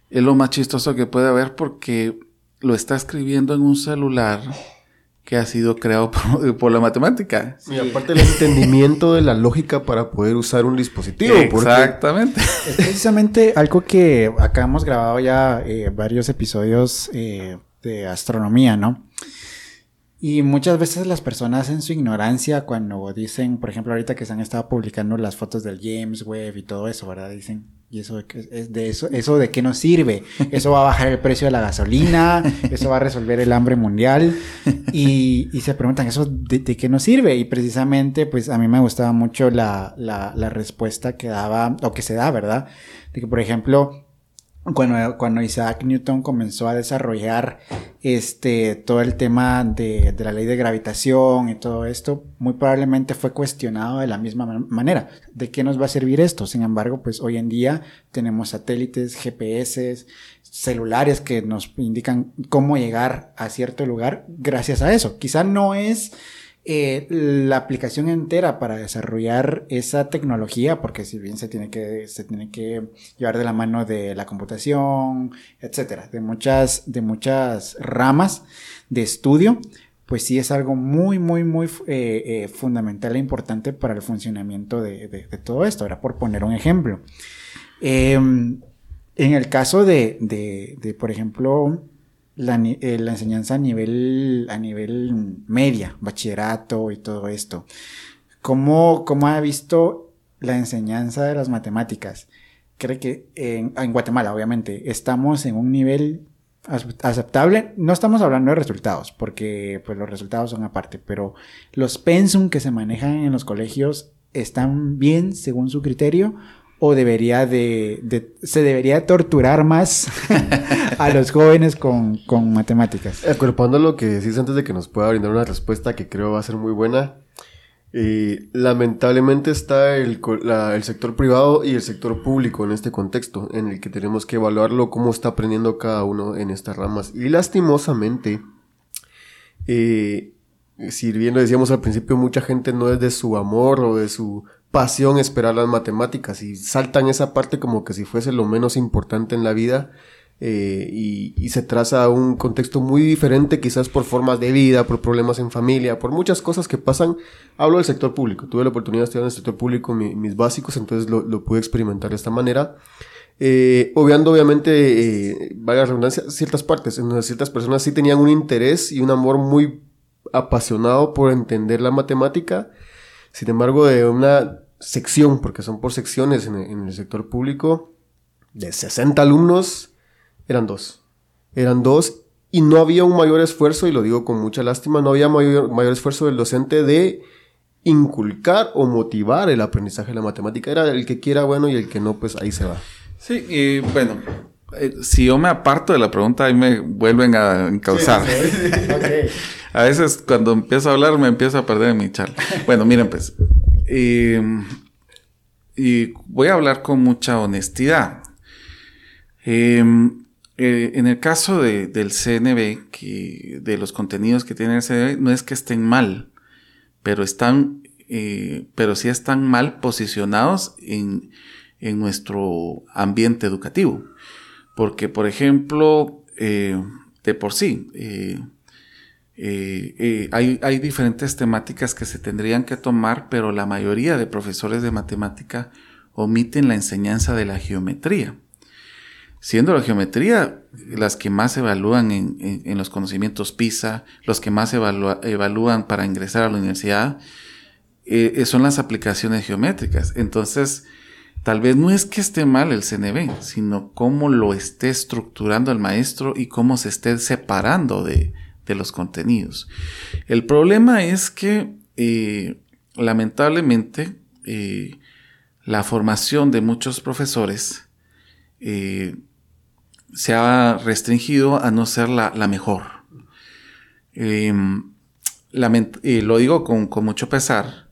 [SPEAKER 3] es lo más chistoso que puede haber porque lo está escribiendo en un celular que ha sido creado por, la matemática.
[SPEAKER 2] Y aparte el entendimiento de la lógica para poder usar un dispositivo.
[SPEAKER 3] Exactamente.
[SPEAKER 1] Es precisamente algo que acá hemos grabado ya eh, varios episodios eh, de astronomía, ¿no? Y muchas veces las personas en su ignorancia, cuando dicen, por ejemplo, ahorita que se han estado publicando las fotos del James Webb y todo eso, ¿verdad? Dicen, ¿y eso de, de eso, eso de qué nos sirve? Eso va a bajar el precio de la gasolina, eso va a resolver el hambre mundial. Y, y se preguntan, ¿eso de, qué nos sirve? Y precisamente, pues a mí me gustaba mucho la, la, la respuesta que daba, o que se da, ¿verdad? De que, por ejemplo, cuando, cuando Isaac Newton comenzó a desarrollar este, todo el tema de, de, la ley de gravitación y todo esto, muy probablemente fue cuestionado de la misma manera. ¿De qué nos va a servir esto? Sin embargo, pues hoy en día tenemos satélites, GPS, celulares que nos indican cómo llegar a cierto lugar gracias a eso. Quizá no es eh, la aplicación entera para desarrollar esa tecnología, porque si bien se tiene que, se tiene que llevar de la mano de la computación, etcétera, de muchas, de muchas ramas de estudio, pues sí es algo muy, muy, muy eh, eh, fundamental e importante para el funcionamiento de, de, todo esto. Ahora, por poner un ejemplo. Em, en el caso de, de, de por ejemplo, la, eh, la, enseñanza a nivel, a nivel media, bachillerato y todo esto. ¿Cómo, cómo ha visto la enseñanza de las matemáticas? Cree que en, en, Guatemala, obviamente, estamos en un nivel aceptable. No estamos hablando de resultados, porque pues, los resultados son aparte, pero los pensum que se manejan en los colegios están bien según su criterio o debería de, se debería torturar más a los jóvenes con, matemáticas.
[SPEAKER 2] Acuerpando lo que decís antes de que nos pueda brindar una respuesta que creo va a ser muy buena, eh, lamentablemente está el, el, sector privado y el sector público en este contexto, en el que tenemos que evaluarlo cómo está aprendiendo cada uno en estas ramas. Y lastimosamente, eh, si bien lo decíamos al principio, mucha gente no es de su amor o de su pasión esperar las matemáticas y saltan esa parte como que si fuese lo menos importante en la vida eh, y, se traza un contexto muy diferente quizás por formas de vida, por problemas en familia, por muchas cosas que pasan. Hablo del sector público, tuve la oportunidad de estudiar en el sector público mis básicos, entonces lo, pude experimentar de esta manera. Eh, obviando obviamente, eh, vaya redundancia, ciertas partes, en donde ciertas personas sí tenían un interés y un amor muy apasionado por entender la matemática, sin embargo, de una sección, porque son por secciones en, el sector público, de 60 alumnos, eran dos. Eran dos y no había un mayor esfuerzo, y lo digo con mucha lástima, no había mayor, mayor esfuerzo del docente de inculcar o motivar el aprendizaje de la matemática. Era el que quiera bueno y el que no, pues ahí se va.
[SPEAKER 3] Sí, y bueno, eh, si yo me aparto de la pregunta, ahí me vuelven a encauzar. a veces cuando empiezo a hablar me empiezo a perder en mi charla. Bueno, miren pues, y voy a hablar con mucha honestidad. Em, eh, en el caso del CNB, que, de los contenidos que tiene el CNB, no es que estén mal, pero están, eh, pero sí están mal posicionados en, en nuestro ambiente educativo. Porque, por ejemplo, eh, de por sí, eh, eh, hay, diferentes temáticas que se tendrían que tomar, pero la mayoría de profesores de matemática omiten la enseñanza de la geometría. Siendo la geometría las que más evalúan en, los conocimientos PISA, los que más evalúan para ingresar a la universidad, son las aplicaciones geométricas. Entonces, Tal vez no es que esté mal el CNB, sino cómo lo esté estructurando el maestro y cómo se esté separando de, los contenidos. El problema es que, eh, lamentablemente, eh, la formación de muchos profesores eh, se ha restringido a no ser la, mejor. Em, lo digo con, con mucho pesar.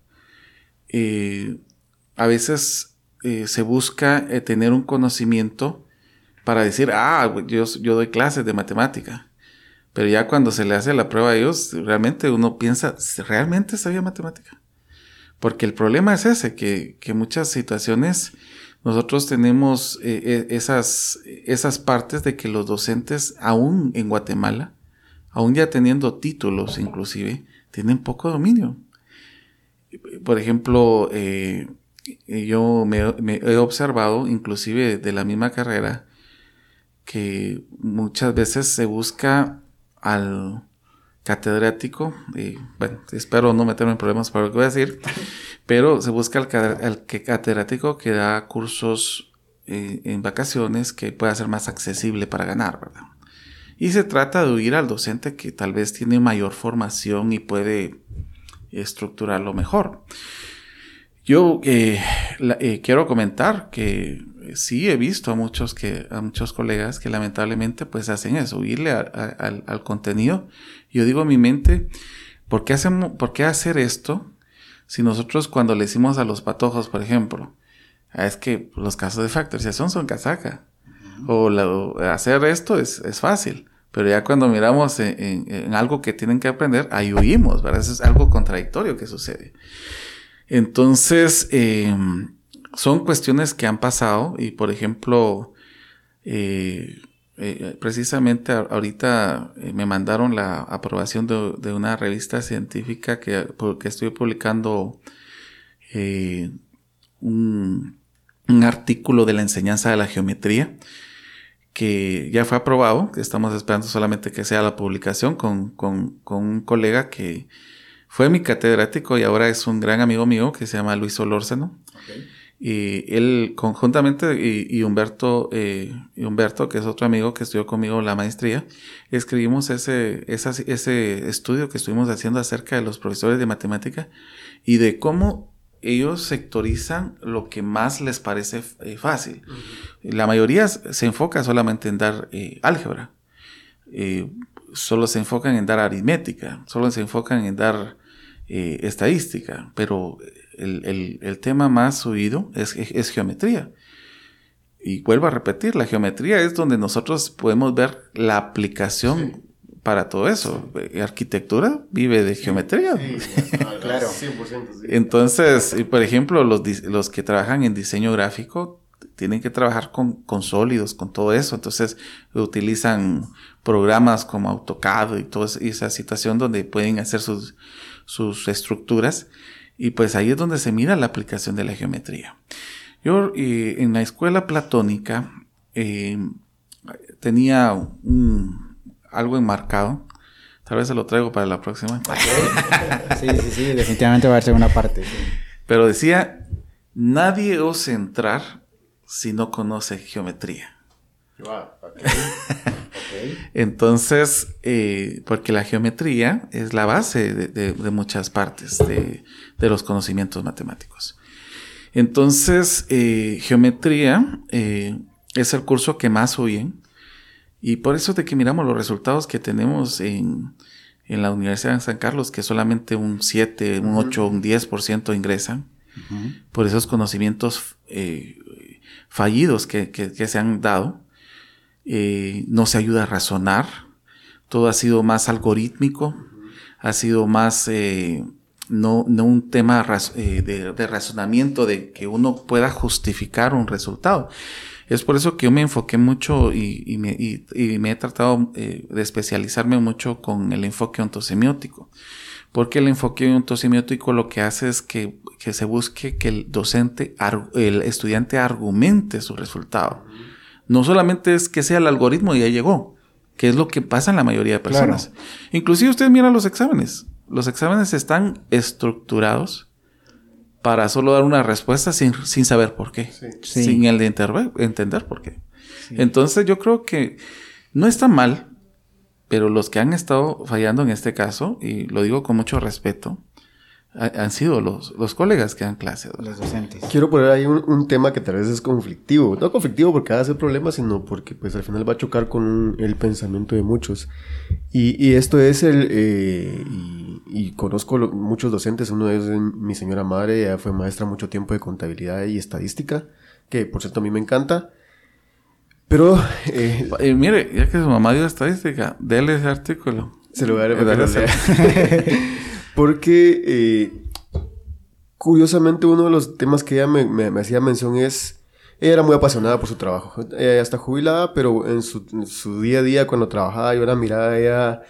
[SPEAKER 3] a veces se busca tener un conocimiento para decir, ah, yo, yo doy clases de matemática. Pero ya cuando se le hace la prueba a ellos, realmente uno piensa, ¿realmente sabía matemática? Porque el problema es ese, que, que muchas situaciones nosotros tenemos eh, esas, esas partes de que los docentes, aún en Guatemala, aún ya teniendo títulos inclusive, tienen poco dominio. Por ejemplo, eh, yo me, he observado, inclusive de la misma carrera, que muchas veces se busca al catedrático, y bueno, espero no meterme en problemas para lo que voy a decir, pero se busca al, catedrático que da cursos eh, en vacaciones que pueda ser más accesible para ganar, ¿verdad? Y se trata de huir al docente que tal vez tiene mayor formación y puede estructurarlo mejor. Yo eh, eh, quiero comentar que sí he visto a muchos que a muchos colegas que lamentablemente pues hacen eso, huirle al, contenido. Yo digo en mi mente, ¿por qué, hacemos, ¿por qué hacer esto si nosotros cuando le decimos a los patojos, por ejemplo, ah, es que los casos de factorización son casaca, o, hacer esto es, fácil, pero ya cuando miramos en, en, algo que tienen que aprender, ahí huimos, ¿verdad? Eso es algo contradictorio que sucede. Entonces, em, son cuestiones que han pasado y, por ejemplo, eh, eh, precisamente ahorita eh, me mandaron la aprobación de, una revista científica que, estoy publicando un, artículo de la enseñanza de la geometría que ya fue aprobado, estamos esperando solamente que sea la publicación con, con un colega que fue mi catedrático y ahora es un gran amigo mío que se llama Luis Olórzano. Y él conjuntamente y, Humberto, eh, y Humberto, que es otro amigo que estudió conmigo la maestría, escribimos ese, ese estudio que estuvimos haciendo acerca de los profesores de matemática y de cómo ellos sectorizan lo que más les parece eh, fácil. La mayoría se enfoca solamente en dar eh, álgebra. solo se enfocan en dar aritmética, solo se enfocan en dar estadística, pero el, tema más oído es, geometría. Y vuelvo a repetir, la geometría es donde nosotros podemos ver la aplicación para todo eso. Eh, arquitectura vive de geometría. claro. Entonces, por ejemplo, los, los que trabajan en diseño gráfico tienen que trabajar con, con, sólidos, con todo eso. Entonces utilizan programas como AutoCAD y toda esa situación donde pueden hacer sus, sus estructuras y pues ahí es donde se mira la aplicación de la geometría. Yo eh, en la escuela platónica eh, tenía un, algo enmarcado, tal vez se lo traigo para la próxima.
[SPEAKER 1] sí, sí, sí, definitivamente va a ser una parte.
[SPEAKER 3] Pero decía, nadie osa entrar si no conoce geometría. Wow, entonces, eh, porque la geometría es la base de, muchas partes de, los conocimientos matemáticos. Entonces, eh, geometría eh, es el curso que más oyen y por eso de que miramos los resultados que tenemos en, la Universidad de San Carlos, que solamente un 7, un 8, un 10% ingresan, por esos conocimientos fallidos que, que se han dado eh, no se ayuda a razonar, todo ha sido más algorítmico, ha sido más eh, no, no un tema eh, de, razonamiento de que uno pueda justificar un resultado. Es por eso que yo me enfoqué mucho y, me, he tratado de especializarme mucho con el enfoque ontosemiótico. Porque el enfoque ontosemiótico lo que hace es que, se busque que el docente, el estudiante argumente su resultado. No solamente es que sea el algoritmo y ya llegó, que es lo que pasa en la mayoría de personas. Inclusive ustedes miran los exámenes. Los exámenes están estructurados para solo dar una respuesta sin, sin saber por qué. Sin el de entender por qué. Entonces yo creo que no está mal pero los que han estado fallando en este caso, y lo digo con mucho respeto, han sido los, los colegas que dan clase.
[SPEAKER 1] Los docentes.
[SPEAKER 2] Quiero poner ahí un, tema que tal vez es conflictivo. No conflictivo porque hace problemas, sino porque pues al final va a chocar con el pensamiento de muchos. Y, y esto es el... Eh, y, conozco muchos docentes. Uno es mi señora madre, ella fue maestra mucho tiempo de contabilidad y estadística, que por cierto a mí me encanta. Pero,
[SPEAKER 3] eh, eh, mire, ya que su mamá dio estadística, déle ese artículo.
[SPEAKER 2] Se lo voy a dar Porque, eh, curiosamente, uno de los temas que ella me, hacía mención es, ella era muy apasionada por su trabajo. Ella ya está jubilada, pero en su, día a día, cuando trabajaba, yo la miraba a ella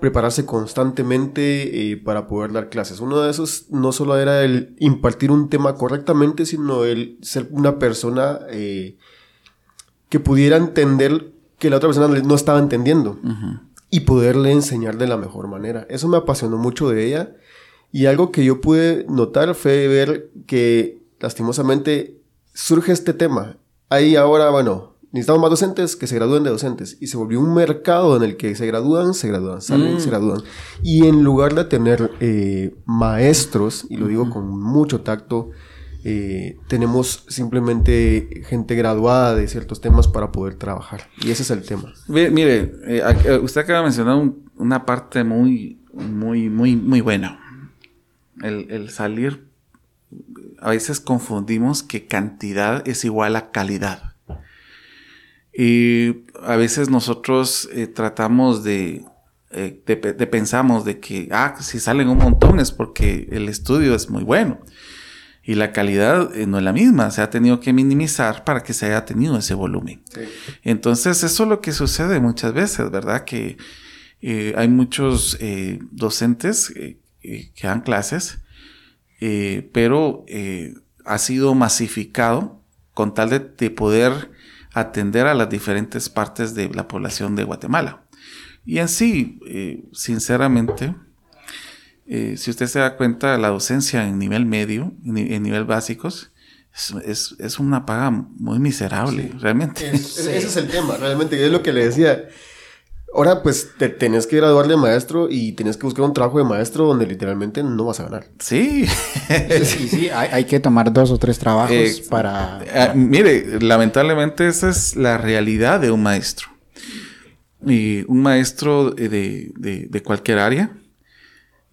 [SPEAKER 2] prepararse constantemente para poder dar clases. Uno de esos no solo era el impartir un tema correctamente, sino el ser una persona que pudiera entender que la otra persona no estaba entendiendo y poderle enseñar de la mejor manera. Eso me apasionó mucho de ella y algo que yo pude notar fue ver que lastimosamente surge este tema. Ahí ahora, bueno, necesitamos más docentes que se gradúen de docentes y se volvió un mercado en el que se gradúan, se gradúan, salen, se mm. gradúan. Y en lugar de tener eh, maestros, y lo digo con mucho tacto, eh, tenemos simplemente gente graduada de ciertos temas para poder trabajar. Y ese es el tema.
[SPEAKER 3] Mire, eh, eh, usted acaba de mencionar una parte muy, muy, muy, muy buena. El, salir, a veces confundimos que cantidad es igual a calidad. Y a veces nosotros tratamos de, de, de, pensamos de que, ah, si salen un montón es porque el estudio es muy bueno y la calidad eh, no es la misma, se ha tenido que minimizar para que se haya tenido ese volumen. Entonces, eso es lo que sucede muchas veces, ¿verdad? Que eh, hay muchos eh, docentes que dan clases, pero ha sido masificado con tal de, de, poder atender a las diferentes partes de la población de Guatemala. Y en sí, sinceramente, eh, si usted se da cuenta, la docencia en nivel medio, en nivel básicos, es, es, una paga muy miserable, realmente.
[SPEAKER 2] ese es el tema, realmente, es lo que le decía. Ahora, pues, te tenés que graduar de maestro y tienes que buscar un trabajo de maestro donde literalmente no vas a ganar.
[SPEAKER 3] Sí.
[SPEAKER 1] sí, sí, hay, que tomar dos o tres trabajos eh, para,
[SPEAKER 3] eh, mire, lamentablemente esa es la realidad de un maestro. Y un maestro de, de, de cualquier área,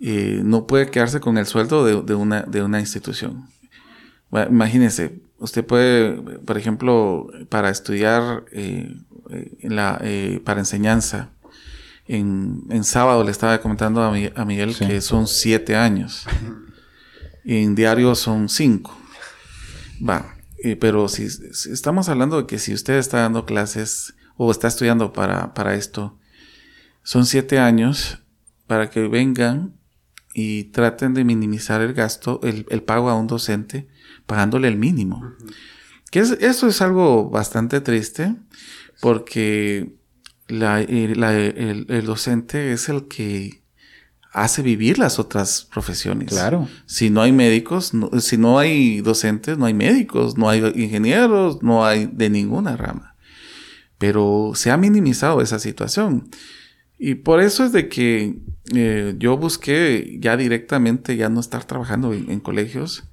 [SPEAKER 3] eh, no puede quedarse con el sueldo de, una, de una institución. imagínese, usted puede, por ejemplo, para estudiar eh, la, eh, para enseñanza, en, en, sábado le estaba comentando a, a Miguel que son siete años. Y en diario son cinco. Va, pero si, estamos hablando de que si usted está dando clases o está estudiando para, para esto, son siete años para que vengan y traten de minimizar el gasto, el, pago a un docente, pagándole el mínimo. Que es, eso es algo bastante triste porque la, el, el, docente es el que hace vivir las otras profesiones.
[SPEAKER 1] Claro.
[SPEAKER 3] Si no hay médicos, si no hay docentes, no hay médicos, no hay ingenieros, no hay de ninguna rama. Pero se ha minimizado esa situación. Y por eso es de que eh, yo busqué ya directamente ya no estar trabajando en, colegios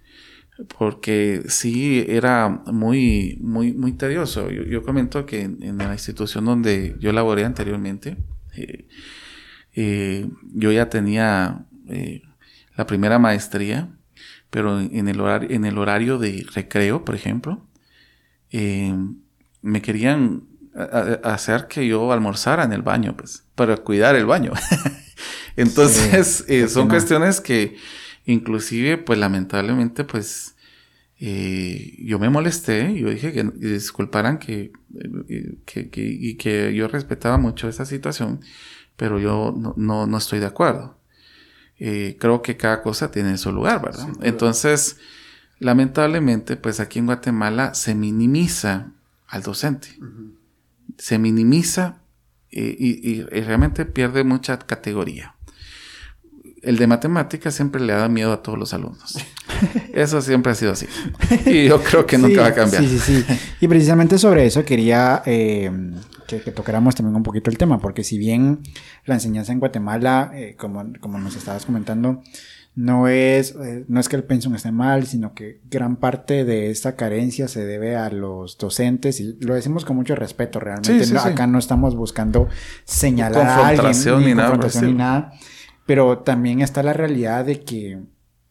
[SPEAKER 3] porque sí era muy, muy, muy tedioso. Yo, comento que en, la institución donde yo laboré anteriormente, eh, eh, yo ya tenía la primera maestría, pero en el, horario, en el horario de recreo, por ejemplo, me querían hacer que yo almorzara en el baño, pues, para cuidar el baño. Entonces, eh, son cuestiones que Inclusive, pues lamentablemente, pues eh, yo me molesté, yo dije que disculparan que, eh, que, que, y que yo respetaba mucho esa situación, pero yo no, no, no estoy de acuerdo. Eh, creo que cada cosa tiene su lugar, ¿verdad? Entonces, lamentablemente, pues aquí en Guatemala se minimiza al docente. Se minimiza y, y, realmente pierde mucha categoría el de matemáticas siempre le da miedo a todos los alumnos. Eso siempre ha sido así. Y yo creo que nunca va a cambiar.
[SPEAKER 1] Sí, sí, sí. Y precisamente sobre eso quería eh, que, tocáramos también un poquito el tema, porque si bien la enseñanza en Guatemala, eh, como, como nos estabas comentando, no es, eh, no es que el pensum esté mal, sino que gran parte de esta carencia se debe a los docentes y lo decimos con mucho respeto realmente. Acá no estamos buscando señalar a alguien, ni, confrontación ni nada pero también está la realidad de que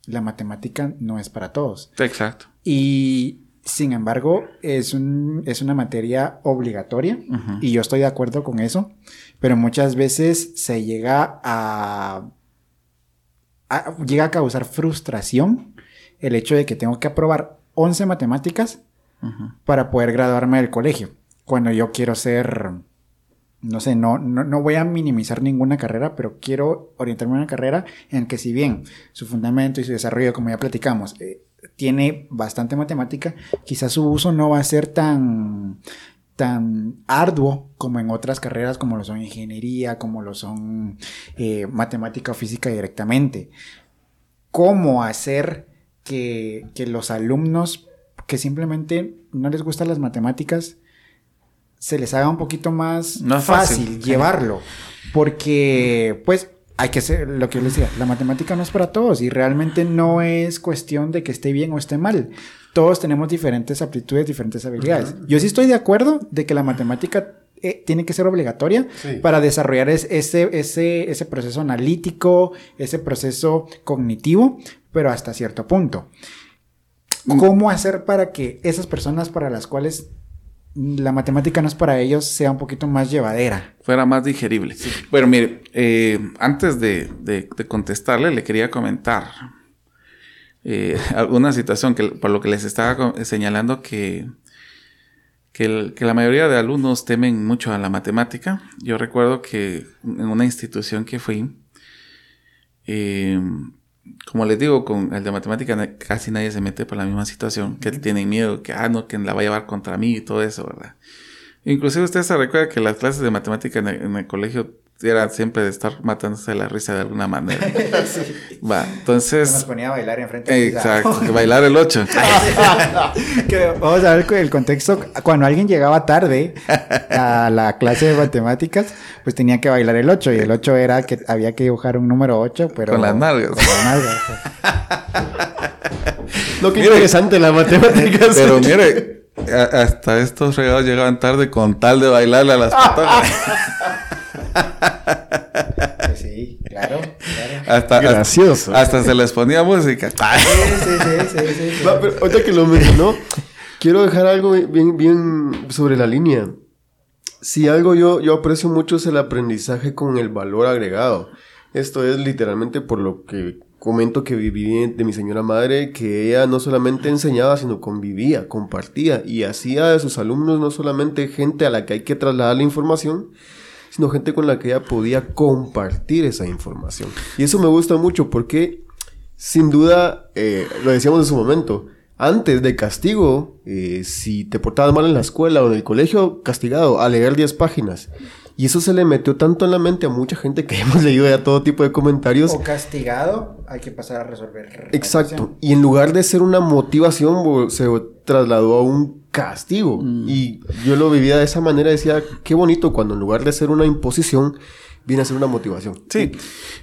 [SPEAKER 1] la matemática no es para todos.
[SPEAKER 3] Exacto.
[SPEAKER 1] Y sin embargo, es, un, es una materia obligatoria y yo estoy de acuerdo con eso, pero muchas veces se llega a, llega a causar frustración el hecho de que tengo que aprobar 11 matemáticas para poder graduarme del colegio, cuando yo quiero ser no sé, no, no, voy a minimizar ninguna carrera, pero quiero orientarme a una carrera en que si bien su fundamento y su desarrollo, como ya platicamos, eh, tiene bastante matemática, quizás su uso no va a ser tan, tan arduo como en otras carreras como lo son ingeniería, como lo son eh, matemática o física directamente. ¿Cómo hacer que, que los alumnos que simplemente no les gustan las matemáticas, se les haga un poquito más fácil, llevarlo. Porque, pues, hay que ser lo que yo les decía, la matemática no es para todos y realmente no es cuestión de que esté bien o esté mal. Todos tenemos diferentes aptitudes, diferentes habilidades. Yo sí estoy de acuerdo de que la matemática eh, tiene que ser obligatoria para desarrollar ese, ese, ese proceso analítico, ese proceso cognitivo, pero hasta cierto punto. ¿Cómo hacer para que esas personas para las cuales la matemática no es para ellos, sea un poquito más llevadera.
[SPEAKER 3] Fuera más digerible. Bueno, mire, eh, antes de, contestarle, le quería comentar eh, alguna situación que por lo que les estaba señalando que, que, la mayoría de alumnos temen mucho a la matemática. Yo recuerdo que en una institución que fui, eh, como les digo, con el de matemática casi nadie se mete por la misma situación, que tienen miedo, que, ah, no, que la va a llevar contra mí y todo eso, ¿verdad? Inclusive usted se recuerda que las clases de matemática en el colegio era siempre de estar matándose la risa de alguna manera. sí. Va, entonces...
[SPEAKER 1] Nos ponía a bailar enfrente
[SPEAKER 3] Exacto, bailar el 8.
[SPEAKER 1] vamos a ver el contexto. Cuando alguien llegaba tarde a la clase de matemáticas, pues tenía que bailar el 8. Y el 8 era que había que dibujar un número 8, pero...
[SPEAKER 3] Con las nalgas. Con las nalgas.
[SPEAKER 2] Lo que interesante la matemática.
[SPEAKER 3] Pero mire, hasta estos regalos llegaban tarde con tal de bailarle a las patadas.
[SPEAKER 1] Sí, claro,
[SPEAKER 3] Hasta, Gracioso. Hasta, se les ponía música. Sí,
[SPEAKER 2] sí, sí, sí, ahorita que lo mencionó, quiero dejar algo bien, bien sobre la línea. Si algo yo, yo aprecio mucho es el aprendizaje con el valor agregado. Esto es literalmente por lo que comento que viví de mi señora madre, que ella no solamente enseñaba, sino convivía, compartía y hacía de sus alumnos no solamente gente a la que hay que trasladar la información, sino gente con la que ella podía compartir esa información. Y eso me gusta mucho porque, sin duda, eh, lo decíamos en su momento, antes de castigo, eh, si te portabas mal en la escuela o en el colegio, castigado, a leer 10 páginas. Y eso se le metió tanto en la mente a mucha gente que hemos leído ya todo tipo de comentarios.
[SPEAKER 1] O castigado, hay que pasar a resolver.
[SPEAKER 2] Exacto. Y en lugar de ser una motivación, se trasladó a un castigo. Mm. Y yo lo vivía de esa manera, decía, qué bonito cuando en lugar de ser una imposición, viene a ser una motivación.
[SPEAKER 3] Sí.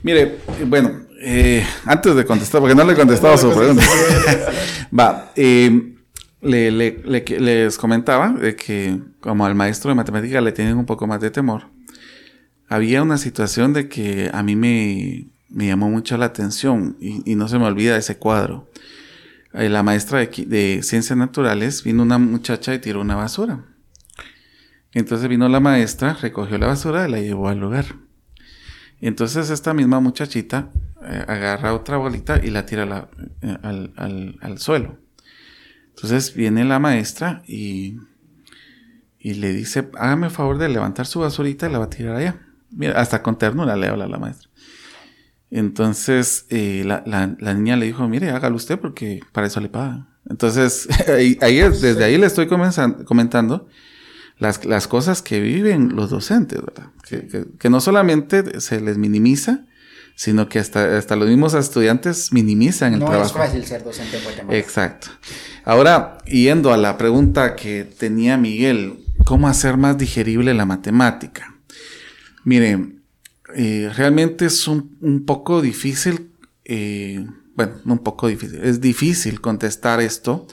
[SPEAKER 3] Mire, bueno, eh, antes de contestar, porque no le he contestado a su pregunta. Va, eh, le, les comentaba de que como al maestro de matemática le tienen un poco más de temor, había una situación de que a mí me, me llamó mucho la atención y, no se me olvida ese cuadro. Eh, la maestra de, ciencias naturales vino una muchacha y tiró una basura. Entonces vino la maestra, recogió la basura y la llevó al lugar. Entonces esta misma muchachita eh, agarra otra bolita y la tira eh, al, suelo. Entonces viene la maestra y, y le dice, hágame el favor de levantar su basurita y la va a tirar allá. Mira, hasta con ternura le habla la maestra. Entonces eh, la, niña le dijo, mire, hágalo usted porque para eso le paga. Entonces, ahí, desde ahí le estoy comentando las, cosas que viven los docentes, ¿verdad? Que, no solamente se les minimiza, sino que hasta, hasta los mismos estudiantes minimizan el trabajo. No es
[SPEAKER 1] fácil ser docente en
[SPEAKER 3] Exacto. Ahora, yendo a la pregunta que tenía Miguel, ¿cómo hacer más digerible la matemática? Miren, eh, realmente es un, poco difícil, eh, bueno, un poco difícil, es difícil contestar esto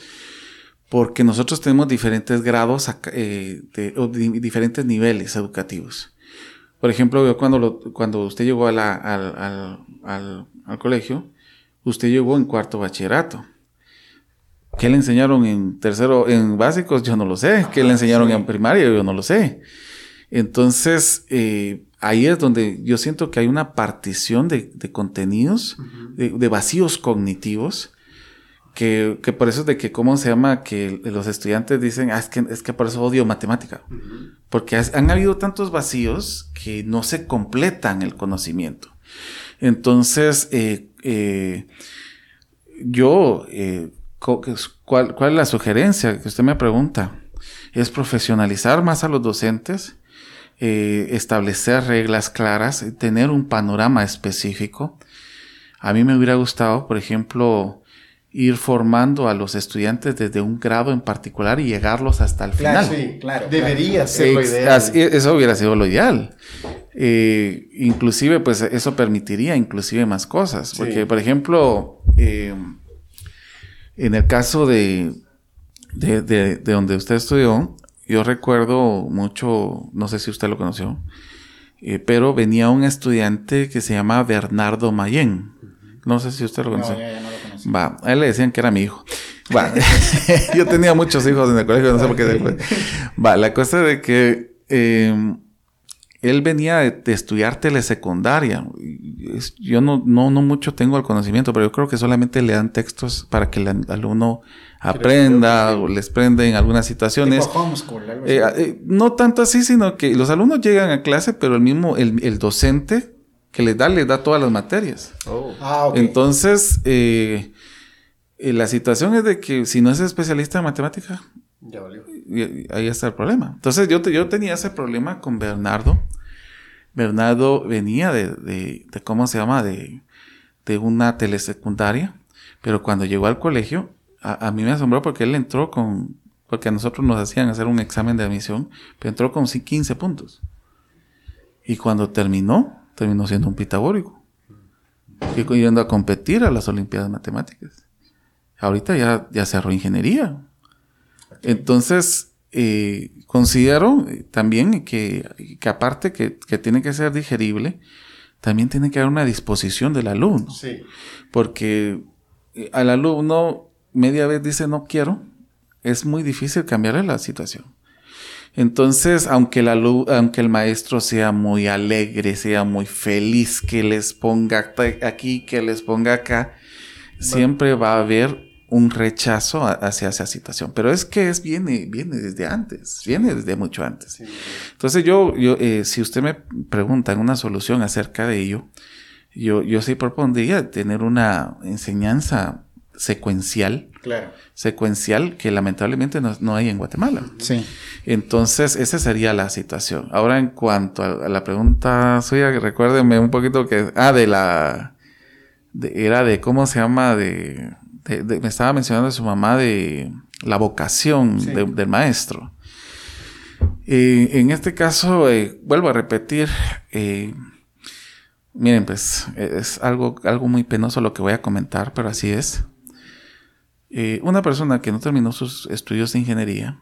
[SPEAKER 3] porque nosotros tenemos diferentes grados eh, de, o diferentes niveles educativos. Por ejemplo, cuando, cuando usted llegó al, al, colegio, usted llegó en cuarto bachillerato. ¿Qué le enseñaron en tercero, en básicos? Yo no lo sé. ¿Qué le enseñaron en primaria? Yo no lo sé. Entonces, eh, ahí es donde yo siento que hay una partición de, contenidos, de, vacíos cognitivos, que, por eso es de que, ¿cómo se llama? Que los estudiantes dicen, ah, es que, es que por eso odio matemática. Porque han habido tantos vacíos que no se completan el conocimiento. Entonces, eh, eh, yo, ¿cuál, ¿cuál es la sugerencia que usted me pregunta? Es profesionalizar más a los docentes, eh, establecer reglas claras, tener un panorama específico. A mí me hubiera gustado, por ejemplo, ir formando a los estudiantes desde un grado en particular y llegarlos hasta el final.
[SPEAKER 1] Sí, claro.
[SPEAKER 2] Debería ser lo ideal.
[SPEAKER 3] eso hubiera sido lo ideal. Eh, inclusive, pues eso permitiría inclusive más cosas. Porque, por ejemplo, eh, en el caso de, de, de, de, donde usted estudió, yo recuerdo mucho, no sé si usted lo conoció, eh, pero venía un estudiante que se llama Bernardo Mayen. No sé si usted lo conoce. Va, a él le decían que era mi hijo. Va, yo tenía muchos hijos en el colegio, no sé por qué. Va, la cosa de que em, él venía de, estudiar telesecundaria. Yo no, no, no mucho tengo el conocimiento, pero yo creo que solamente le dan textos para que el alumno aprenda o les prende en algunas situaciones. Eh, eh, no tanto así, sino que los alumnos llegan a clase, pero el mismo, el, docente que les da, les da todas las materias. Oh. Ah, Entonces, eh, la situación es de que si no es especialista en matemática, ya ahí está el problema. Entonces, yo, yo tenía ese problema con Bernardo. Bernardo venía de, de, de ¿cómo se llama? De, de una telesecundaria, pero cuando llegó al colegio, a, mí me asombró porque él entró con, porque a nosotros nos hacían hacer un examen de admisión, pero entró con 15 puntos. Y cuando terminó, terminó siendo un pitagórico. Y yendo a competir a las Olimpiadas Matemáticas. Ahorita ya, ya cerró ingeniería. Entonces, eh, considero también que, que aparte que, que, tiene que ser digerible, también tiene que haber una disposición del alumno. Sí. Porque eh, al alumno media vez dice no quiero, es muy difícil cambiarle la situación. Entonces, aunque el maestro sea muy alegre, sea muy feliz, que les ponga aquí, que les ponga acá, siempre va a haber un rechazo hacia esa situación. Pero es que es viene, viene desde antes, viene desde mucho antes. Entonces yo, yo eh, si usted me pregunta una solución acerca de ello, yo, yo sí propondría tener una enseñanza secuencial.
[SPEAKER 1] Claro.
[SPEAKER 3] Secuencial que lamentablemente no, hay en Guatemala.
[SPEAKER 1] Sí.
[SPEAKER 3] Entonces, esa sería la situación. Ahora, en cuanto a, la pregunta suya, recuérdeme un poquito que. Ah, de la. era de cómo se llama, de, Me estaba mencionando su mamá de la vocación del maestro. Eh, en este caso, eh, vuelvo a repetir. Eh, miren, pues es algo, algo muy penoso lo que voy a comentar, pero así es. Eh, una persona que no terminó sus estudios de ingeniería,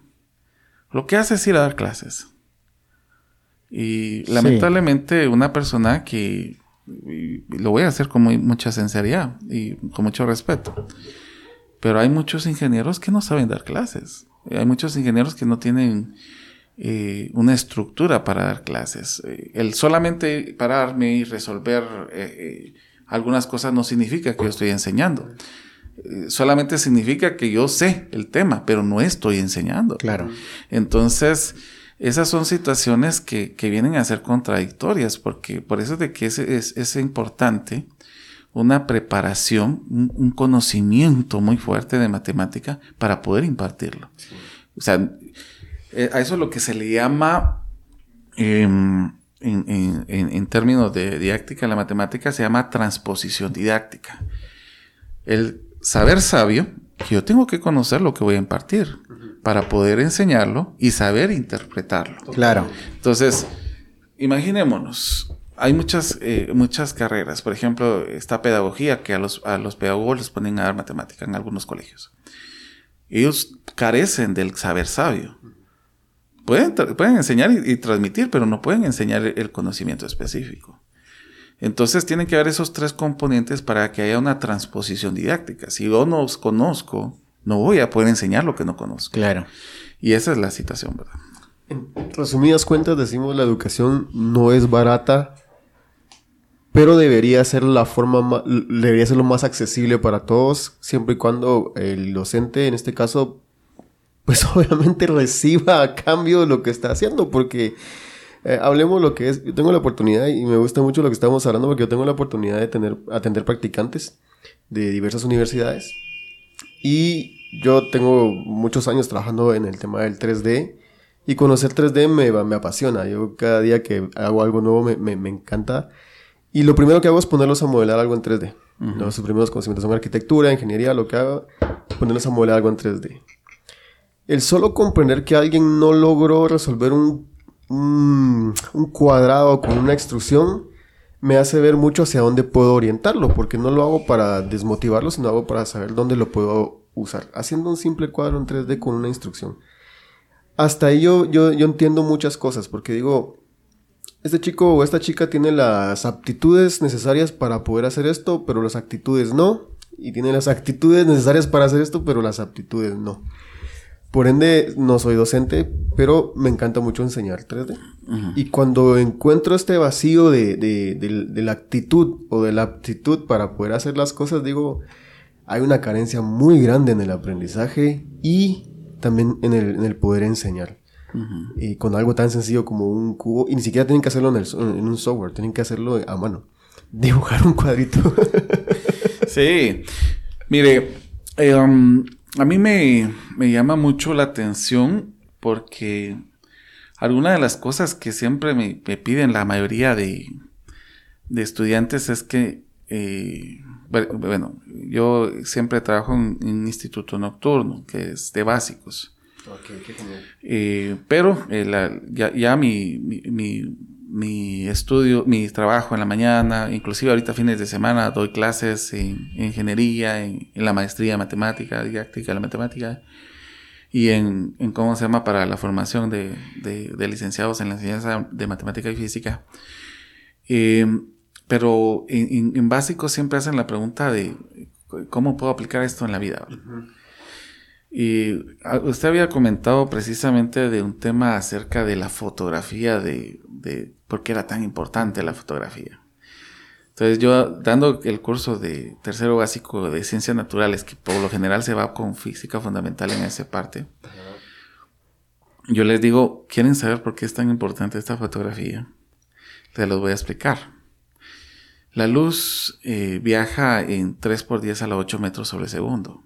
[SPEAKER 3] lo que hace es ir a dar clases. Y lamentablemente una persona que lo voy a hacer con mucha sinceridad y con mucho respeto. Pero hay muchos ingenieros que no saben dar clases. Hay muchos ingenieros que no tienen eh, una estructura para dar clases. Eh, el solamente pararme y resolver algunas cosas no significa que yo estoy enseñando. Eh, solamente significa que yo sé el tema, pero no estoy enseñando.
[SPEAKER 1] Claro.
[SPEAKER 3] Entonces, esas son situaciones que, vienen a ser contradictorias, porque por eso es de que es, es, importante una preparación, un, conocimiento muy fuerte de matemática para poder impartirlo. O sea, eh, a eso es lo que se le llama, em, en, términos de didáctica, la matemática se llama transposición didáctica. El saber sabio, que yo tengo que conocer lo que voy a impartir para poder enseñarlo y saber interpretarlo.
[SPEAKER 1] Claro.
[SPEAKER 3] Entonces, imaginémonos, hay muchas, eh, muchas carreras, por ejemplo, esta pedagogía que a los, a los pedagogos les ponen a dar matemática en algunos colegios. Ellos carecen del saber sabio. Pueden, pueden enseñar y, transmitir, pero no pueden enseñar el conocimiento específico. Entonces tienen que haber esos tres componentes para que haya una transposición didáctica. Si yo no conozco, no voy a poder enseñar lo que no conozco.
[SPEAKER 1] Claro.
[SPEAKER 3] Y esa es la situación, ¿verdad?
[SPEAKER 2] En resumidas cuentas, decimos la educación no es barata, pero debería ser la forma, debería ser lo más accesible para todos, siempre y cuando el docente, en este caso, pues obviamente reciba a cambio lo que está haciendo, porque eh, hablemos lo que es, yo tengo la oportunidad y me gusta mucho lo que estamos hablando porque yo tengo la oportunidad de tener, atender practicantes de diversas universidades y yo tengo muchos años trabajando en el tema del 3D y conocer 3D me, me apasiona. Yo cada día que hago algo nuevo me, me, me encanta. Y lo primero que hago es ponerlos a modelar algo en 3D. Sus primeros conocimientos son arquitectura, ingeniería, lo que hago, ponerlos a modelar algo en 3D. El solo comprender que alguien no logró resolver un, un, un cuadrado con una extrusión me hace ver mucho hacia dónde puedo orientarlo, porque no lo hago para desmotivarlo, sino hago para saber dónde lo puedo usar, haciendo un simple cuadro en 3D con una instrucción. Hasta ahí yo, yo, entiendo muchas cosas, porque digo, este chico o esta chica tiene las aptitudes necesarias para poder hacer esto, pero las actitudes no, y tiene las actitudes necesarias para hacer esto, pero las aptitudes no. Por ende, no soy docente, pero me encanta mucho enseñar 3D. Y cuando encuentro este vacío de, de, la actitud o de la aptitud para poder hacer las cosas, digo, hay una carencia muy grande en el aprendizaje y también en el, en el poder enseñar. Y con algo tan sencillo como un cubo, y ni siquiera tienen que hacerlo en, el, en un software, tienen que hacerlo a mano. Dibujar un cuadrito.
[SPEAKER 3] sí. Mire, eh, um, a mí me, llama mucho la atención porque alguna de las cosas que siempre me, piden la mayoría de, estudiantes es que, eh, bueno, yo siempre trabajo en, un instituto nocturno, que es de básicos. Eh, pero eh, ya, mi, mi estudio, mi trabajo en la mañana, inclusive ahorita fines de semana doy clases en, ingeniería, en, la maestría en matemática, didáctica de la matemática y en, cómo se llama para la formación de, licenciados en la enseñanza de matemática y física. Eh, pero en, básico siempre hacen la pregunta de cómo puedo aplicar esto en la vida. Y ah, usted había comentado precisamente de un tema acerca de la fotografía, de, de por qué era tan importante la fotografía. Entonces yo dando el curso de tercero básico de ciencias naturales, que por lo general se va con física fundamental en esa parte, yo les digo, ¿quieren saber por qué es tan importante esta fotografía? Se los voy a explicar. La luz eh, viaja en 3 por 10 a la 8 metros sobre segundo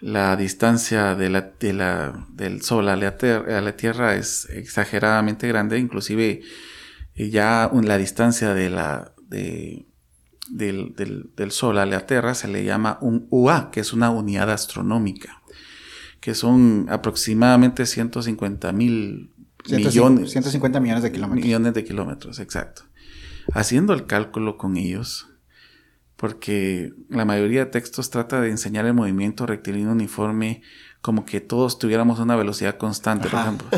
[SPEAKER 3] la distancia de la, del Sol a la, a la, Tierra es exageradamente grande, inclusive eh, ya la distancia de la, del, Sol a la Tierra se le llama un UA, que es una unidad astronómica, que son aproximadamente 150 mil millones.
[SPEAKER 1] 150 millones de kilómetros.
[SPEAKER 3] Millones de kilómetros, exacto. Haciendo el cálculo con ellos, porque la mayoría de textos trata de enseñar el movimiento rectilíneo uniforme como que todos tuviéramos una velocidad constante, por ejemplo.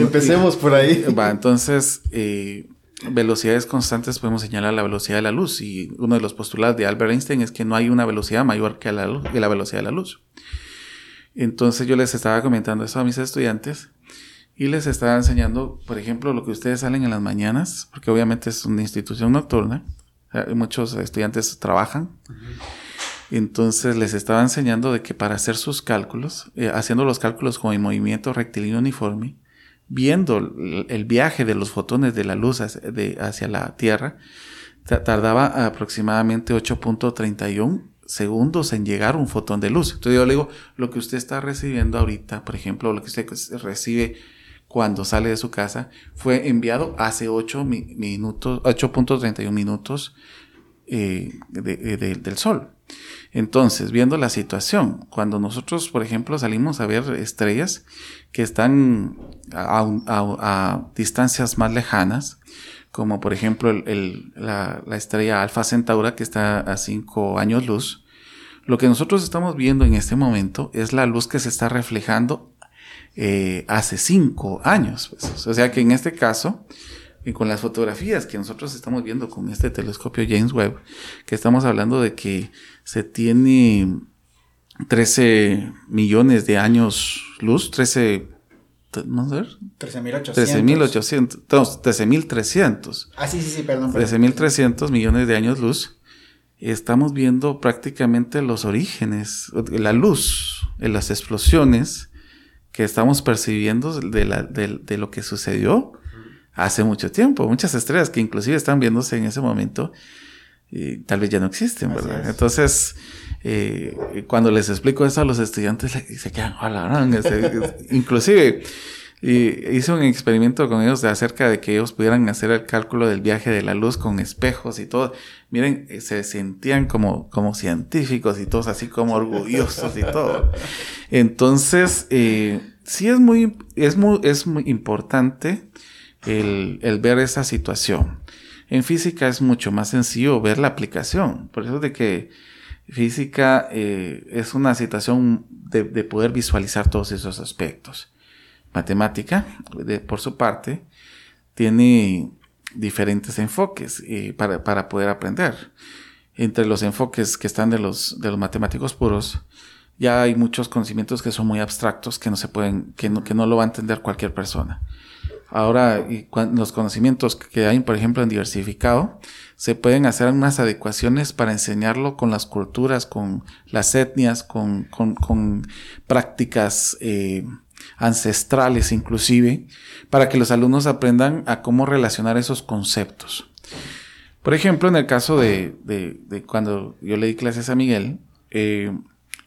[SPEAKER 2] Empecemos por ahí.
[SPEAKER 3] Va, entonces, eh, velocidades constantes podemos señalar la velocidad de la luz y uno de los postulados de Albert Einstein es que no hay una velocidad mayor que la, que la velocidad de la luz. Entonces yo les estaba comentando eso a mis estudiantes y les estaba enseñando, por ejemplo, lo que ustedes salen en las mañanas, porque obviamente es una institución nocturna muchos estudiantes trabajan. Entonces les estaba enseñando de que para hacer sus cálculos, eh, haciendo los cálculos con el movimiento rectilíneo uniforme, viendo el viaje de los fotones de la luz hacia, la Tierra, tardaba aproximadamente 8.31 segundos en llegar un fotón de luz. Entonces yo le digo, lo que usted está recibiendo ahorita, por ejemplo, lo que usted recibe cuando sale de su casa, fue enviado hace 8 minutos, 8.31 minutos eh, del sol. Entonces, viendo la situación, cuando nosotros, por ejemplo, salimos a ver estrellas que están a, distancias más lejanas, como por ejemplo la, estrella Alfa Centaura que está a 5 años luz, lo que nosotros estamos viendo en este momento es la luz que se está reflejando eh, hace 5 años. Pues. O sea que en este caso, y con las fotografías que nosotros estamos viendo con este telescopio James Webb, que estamos hablando de que se tiene 13 millones de años luz, 13
[SPEAKER 1] no sé.
[SPEAKER 3] 13.800. 13.800. 13.300.
[SPEAKER 1] Ah, sí, sí, sí, perdón.
[SPEAKER 3] 13.300 millones de años luz. Estamos viendo prácticamente los orígenes, la luz, las explosiones que estamos percibiendo de, la, de lo que sucedió hace mucho tiempo. Muchas estrellas que inclusive están viéndose en ese momento y tal vez ya no existen, ¿verdad? Entonces, eh, cuando les explico eso a los estudiantes, se quedan, hola, inclusive, hice un experimento con ellos de acerca de que ellos pudieran hacer el cálculo del viaje de la luz con espejos y todo. Miren, se sentían como, como científicos y todos así como orgullosos y todo. Entonces, eh, sí es muy, es muy, es muy importante el, ver esa situación. En física es mucho más sencillo ver la aplicación. Por eso de que física eh, es una situación de, poder visualizar todos esos aspectos. Matemática, por su parte, tiene diferentes enfoques eh, para, poder aprender. Entre los enfoques que están de los, de los matemáticos puros, ya hay muchos conocimientos que son muy abstractos que no se pueden, que no, que no lo va a entender cualquier persona. Ahora, y los conocimientos que hay, por ejemplo, en diversificado, se pueden hacer unas adecuaciones para enseñarlo con las culturas, con las etnias, con, prácticas eh, ancestrales inclusive, para que los alumnos aprendan a cómo relacionar esos conceptos. Por ejemplo, en el caso de, cuando yo le di clases a Miguel, eh,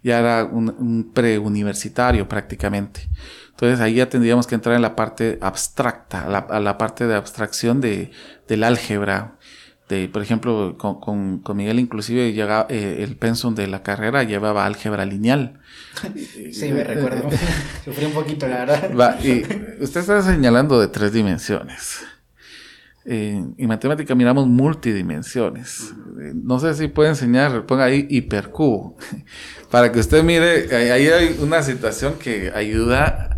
[SPEAKER 3] ya era un, un preuniversitario prácticamente. Entonces ahí ya tendríamos que entrar en la parte abstracta, a la, parte de abstracción de, del álgebra. De, por ejemplo, con, con, Miguel inclusive llega, eh, el pensum de la carrera llevaba álgebra lineal.
[SPEAKER 1] Sí, me recuerdo. Sufrí un poquito, la verdad.
[SPEAKER 3] y usted está señalando de tres dimensiones. En matemática miramos multidimensiones. No sé si puede enseñar, ponga ahí hipercubo, para que usted mire, ahí hay una situación que ayuda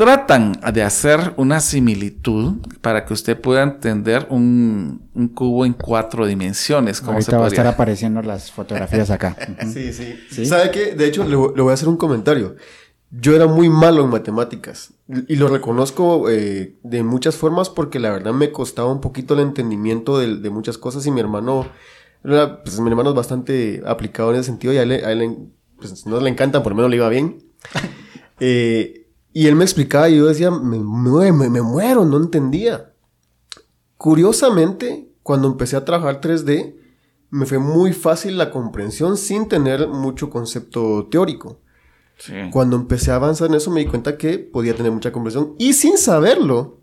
[SPEAKER 3] tratan de hacer una similitud para que usted pueda entender un, cubo en cuatro dimensiones.
[SPEAKER 1] Como Ahorita va a estar apareciendo las fotografías acá.
[SPEAKER 2] sí, sí, ¿Sabe qué? De hecho, le, voy a hacer un comentario. Yo era muy malo en matemáticas y lo reconozco eh, de muchas formas porque la verdad me costaba un poquito el entendimiento de, muchas cosas y mi hermano, pues mi hermano es bastante aplicado en ese sentido y a él, pues, no le encanta, por lo menos le iba bien. Eh, y él me explicaba y yo decía, me, me, muero, no entendía. Curiosamente, cuando empecé a trabajar 3D, me fue muy fácil la comprensión sin tener mucho concepto teórico. Cuando empecé a avanzar en eso me di cuenta que podía tener mucha comprensión y sin saberlo,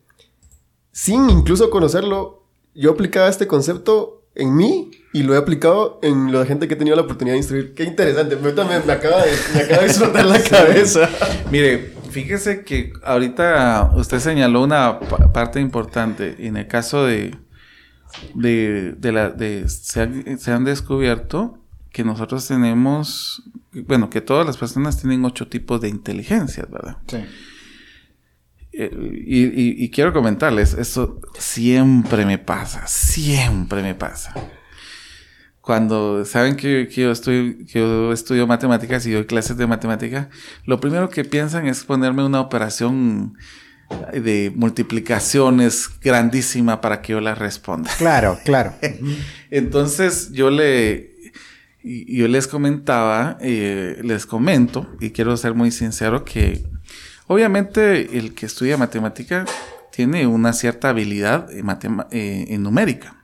[SPEAKER 2] sin incluso conocerlo, yo aplicaba este concepto en mí y lo he aplicado en la gente que he tenido la oportunidad de instruir. Qué interesante, me, me, acaba, de, me acaba de explotar la cabeza.
[SPEAKER 3] Mire, Fíjese que ahorita usted señaló una parte importante. En el caso de, de, la, de se, han, descubierto que nosotros tenemos, bueno, que todas las personas tienen ocho tipos de inteligencias, ¿verdad? Sí. Eh, y, y, quiero comentarles, eso siempre me pasa, siempre me pasa cuando saben que, yo, estoy, que yo estudio matemáticas y doy clases de matemática, lo primero que piensan es ponerme una operación de multiplicaciones grandísima para que yo la responda.
[SPEAKER 1] Claro, claro.
[SPEAKER 3] Entonces yo le, yo les comentaba, eh, les comento, y quiero ser muy sincero, que obviamente el que estudia matemática tiene una cierta habilidad en, eh, numérica,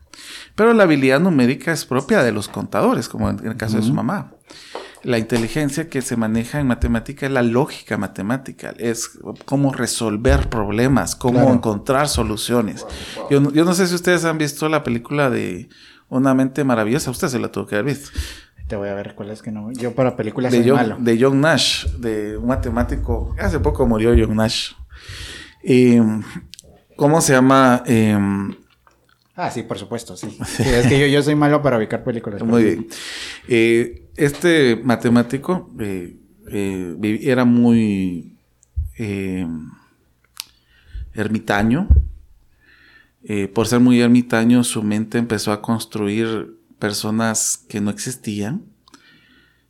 [SPEAKER 3] pero la habilidad numérica es propia de los contadores, como en el caso de su mamá la inteligencia que se maneja en matemática es la lógica matemática, es cómo resolver problemas, cómo encontrar soluciones. Yo, no sé si ustedes han visto la película de Una mente maravillosa, usted se la tuvo que haber visto.
[SPEAKER 1] Te voy a ver cuál es que no. Yo para películas
[SPEAKER 3] de John, De John Nash, de un matemático. Hace poco murió John Nash. ¿Cómo se llama? Em,
[SPEAKER 1] ah, sí, por supuesto, sí. es que yo, yo, soy malo para ubicar películas.
[SPEAKER 3] Muy bien. Eh, este matemático eh, eh, era muy eh, ermitaño. por ser muy ermitaño, su mente empezó a construir personas que no existían.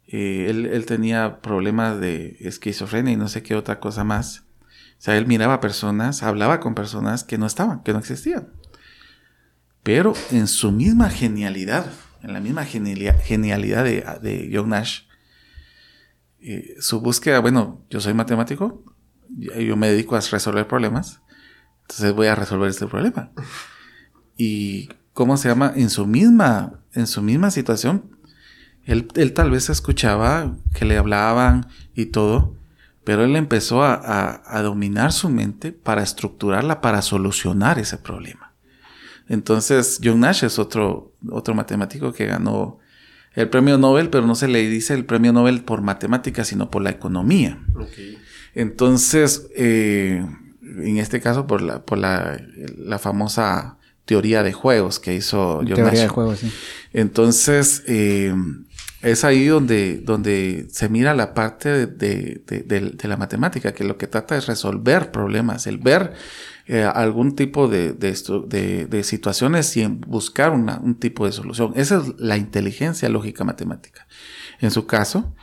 [SPEAKER 3] Él, él, tenía problemas de esquizofrenia y no sé qué otra cosa más. O sea, él miraba personas, hablaba con personas que no estaban, que no existían. Pero en su misma genialidad, en la misma genialidad de, de John Nash, eh, su búsqueda, bueno, yo soy matemático, yo me dedico a resolver problemas, entonces voy a resolver este problema. Y, ¿cómo se llama? En su misma, en su misma situación, él, tal vez escuchaba que le hablaban y todo, pero él empezó a dominar su mente para estructurarla, para solucionar ese problema. Entonces, John Nash es otro, otro matemático que ganó el premio Nobel, pero no se le dice el premio Nobel por matemáticas, sino por la economía. Entonces, eh, en este caso, por la, por la, famosa teoría de juegos que hizo John teoría de juegos, sí. Entonces, eh, es ahí donde, donde se mira la parte de, de, la matemática, que lo que trata es resolver problemas, el ver eh, algún tipo de, de, situaciones y buscar un tipo de solución. Esa es la inteligencia lógica matemática. En su caso,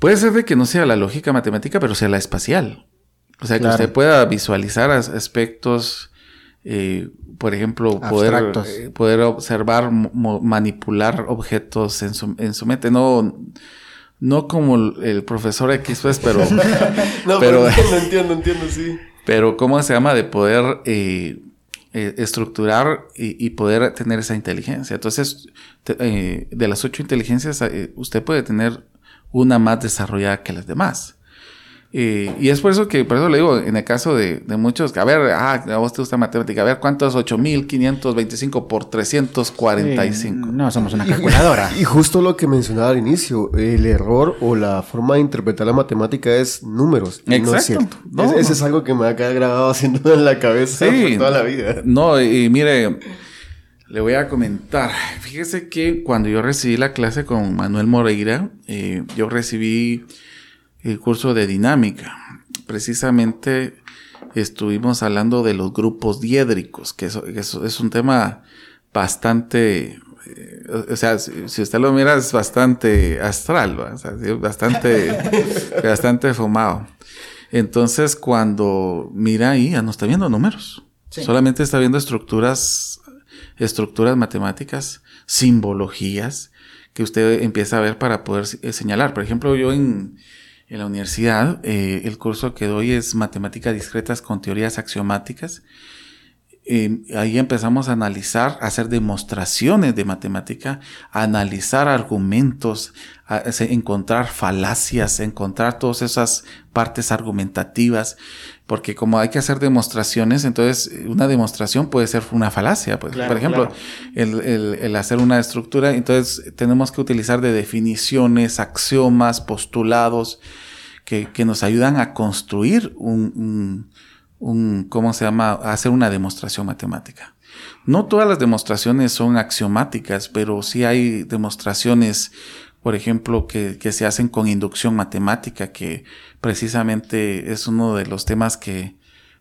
[SPEAKER 3] puede ser de que no sea la lógica matemática, pero sea la espacial. O sea, que usted pueda visualizar aspectos, eh, por ejemplo, poder, eh, poder observar, manipular objetos en su, en su mente. No, no como el, profesor X, pues, pero...
[SPEAKER 2] no, pero, entiendo, entiendo, entiendo, sí.
[SPEAKER 3] Pero ¿cómo se llama? De poder eh, eh, estructurar y, poder tener esa inteligencia. Entonces, eh, de las ocho inteligencias, usted puede tener una más desarrollada que las demás. Y es por eso que, por eso le digo, en el caso de, muchos, a ver, ah, a vos te gusta matemática, a ver, ¿cuánto es 8525 por 345?
[SPEAKER 1] no, somos una calculadora.
[SPEAKER 2] y justo lo que mencionaba al inicio, el error o la forma de interpretar la matemática es números. Exacto. No es cierto. Ese es algo que me ha quedado grabado haciendo en la cabeza toda la vida.
[SPEAKER 3] No, y mire, le voy a comentar. Fíjese que cuando yo recibí la clase con Manuel Moreira, eh, yo recibí el curso de dinámica. Precisamente estuvimos hablando de los grupos diédricos, que eso, es un tema bastante, eh, o sea, si, usted lo mira es bastante astral, bastante, bastante fumado. Entonces, cuando mira ahí, ya no está viendo números. Solamente está viendo estructuras, estructuras matemáticas, simbologías que usted empieza a ver para poder señalar. Por ejemplo, yo en, en la universidad, eh, el curso que doy es Matemáticas Discretas con Teorías Axiomáticas. Eh, ahí empezamos a analizar, a hacer demostraciones de matemática, a analizar argumentos, a, encontrar falacias, encontrar todas esas partes argumentativas, porque como hay que hacer demostraciones, entonces una demostración puede ser una falacia. Pues. Por ejemplo, el, el, hacer una estructura, entonces tenemos que utilizar de definiciones, axiomas, postulados, que, que nos ayudan a construir un, un, ¿cómo se llama?, hacer una demostración matemática. No todas las demostraciones son axiomáticas, pero sí hay demostraciones por ejemplo, que, que, se hacen con inducción matemática, que precisamente es uno de los temas que,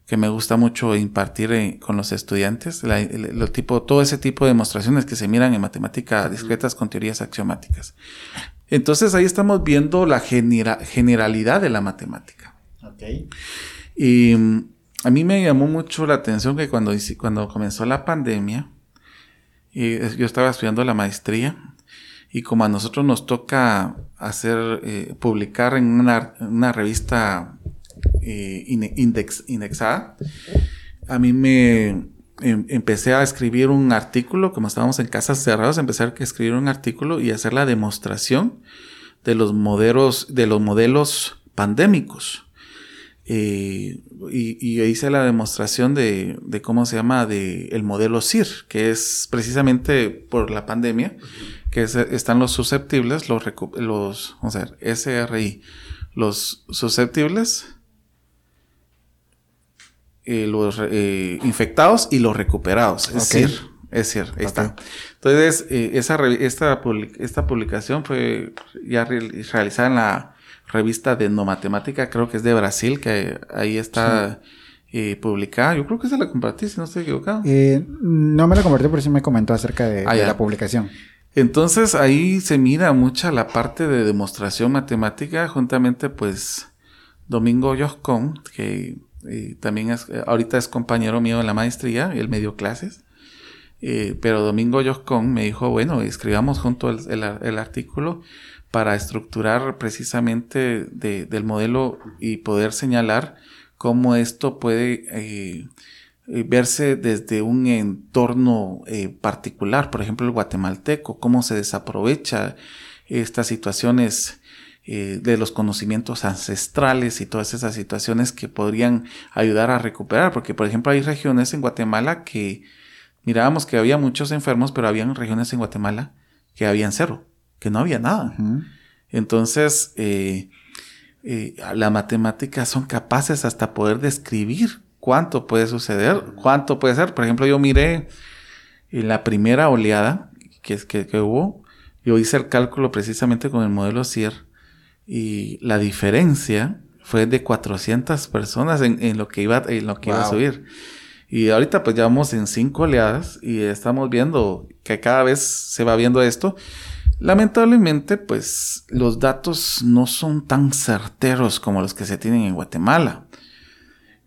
[SPEAKER 3] que me gusta mucho impartir eh, con los estudiantes, lo tipo, todo ese tipo de demostraciones que se miran en matemática discretas con teorías axiomáticas. Entonces ahí estamos viendo la generalidad de la matemática.
[SPEAKER 1] Okay.
[SPEAKER 3] Y a mí me llamó mucho la atención que cuando, cuando comenzó la pandemia, yo estaba estudiando la maestría y como a nosotros nos toca hacer, eh, publicar en una, revista eh, indexada, a mí me em, empecé a escribir un artículo, como estábamos en casas cerradas, empecé a escribir un artículo y hacer la demostración de los modelos, de los modelos pandémicos. Eh, y, hice la demostración de, cómo se llama de el modelo CIR, que es precisamente por la pandemia, que están los susceptibles, los, los vamos a ver, SRI, los susceptibles, eh, los eh, infectados y los recuperados. Es CIR. Es cierto, ahí está. Entonces, esa, esta, esta publicación fue ya realizada en la revista de no matemática, creo que es de Brasil, que ahí está eh, publicada. Yo creo que se la compartí, si no estoy equivocado.
[SPEAKER 1] Eh, no me la compartí, pero sí me comentó acerca de, ah, la publicación.
[SPEAKER 3] Entonces ahí se mira mucha la parte de demostración matemática, juntamente pues Domingo Yoscon, que eh, también es, ahorita es compañero mío en la maestría, él me dio clases. pero Domingo Yoscon me dijo, bueno, escribamos junto el, el artículo para estructurar precisamente del modelo y poder señalar cómo esto puede eh, eh, verse desde un entorno eh, particular, por ejemplo el guatemalteco, cómo se desaprovecha estas situaciones de los conocimientos ancestrales y todas esas situaciones que podrían ayudar a recuperar, porque por ejemplo hay regiones en Guatemala que mirábamos que había muchos enfermos, pero habían regiones en Guatemala que habían cero que no había nada. Entonces, eh, eh, la matemática son capaces hasta poder describir cuánto puede suceder, cuánto puede ser. Por ejemplo, yo miré en la primera oleada que, que, que hubo, yo hice el cálculo precisamente con el modelo CIR y la diferencia fue de 400 personas en, lo que iba, en lo que iba a subir. Y ahorita pues ya vamos en cinco oleadas y estamos viendo que cada vez se va viendo esto. Lamentablemente, pues los datos no son tan certeros como los que se tienen en Guatemala.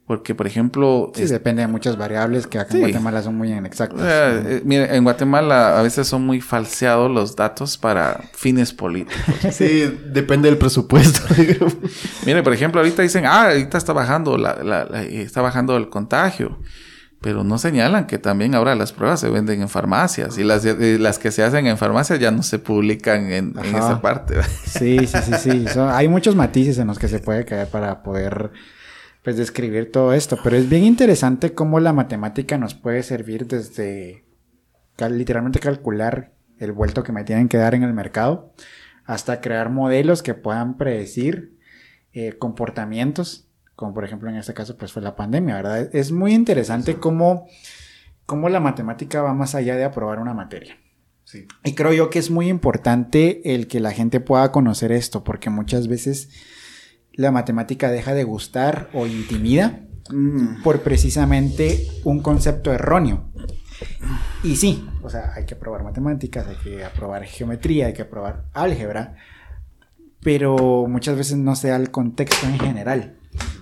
[SPEAKER 3] Porque, por ejemplo...
[SPEAKER 1] Sí, depende de muchas variables que acá en Guatemala son muy inexactas.
[SPEAKER 3] Eh, mire, en Guatemala a veces son muy falseados los datos para fines políticos.
[SPEAKER 2] sí, depende del presupuesto.
[SPEAKER 3] mire, por ejemplo, ahorita dicen, ah, ahorita está bajando, la, está bajando el contagio pero no señalan que también ahora las pruebas se venden en farmacias y las, las que se hacen en farmacias ya no se publican en, esa parte.
[SPEAKER 1] Sí, sí, sí, sí. hay muchos matices en los que se puede caer para poder pues describir todo esto, pero es bien interesante cómo la matemática nos puede servir desde literalmente calcular el vuelto que me tienen que dar en el mercado hasta crear modelos que puedan predecir eh, comportamientos como por ejemplo en este caso pues fue la pandemia, ¿verdad? Es muy interesante cómo, cómo la matemática va más allá de aprobar una materia. Sí. Y creo yo que es muy importante el que la gente pueda conocer esto, porque muchas veces la matemática deja de gustar o intimida mm. por precisamente un concepto erróneo. Y sí, o sea, hay que aprobar matemáticas, hay que aprobar geometría, hay que aprobar álgebra, pero muchas veces no se da el contexto en general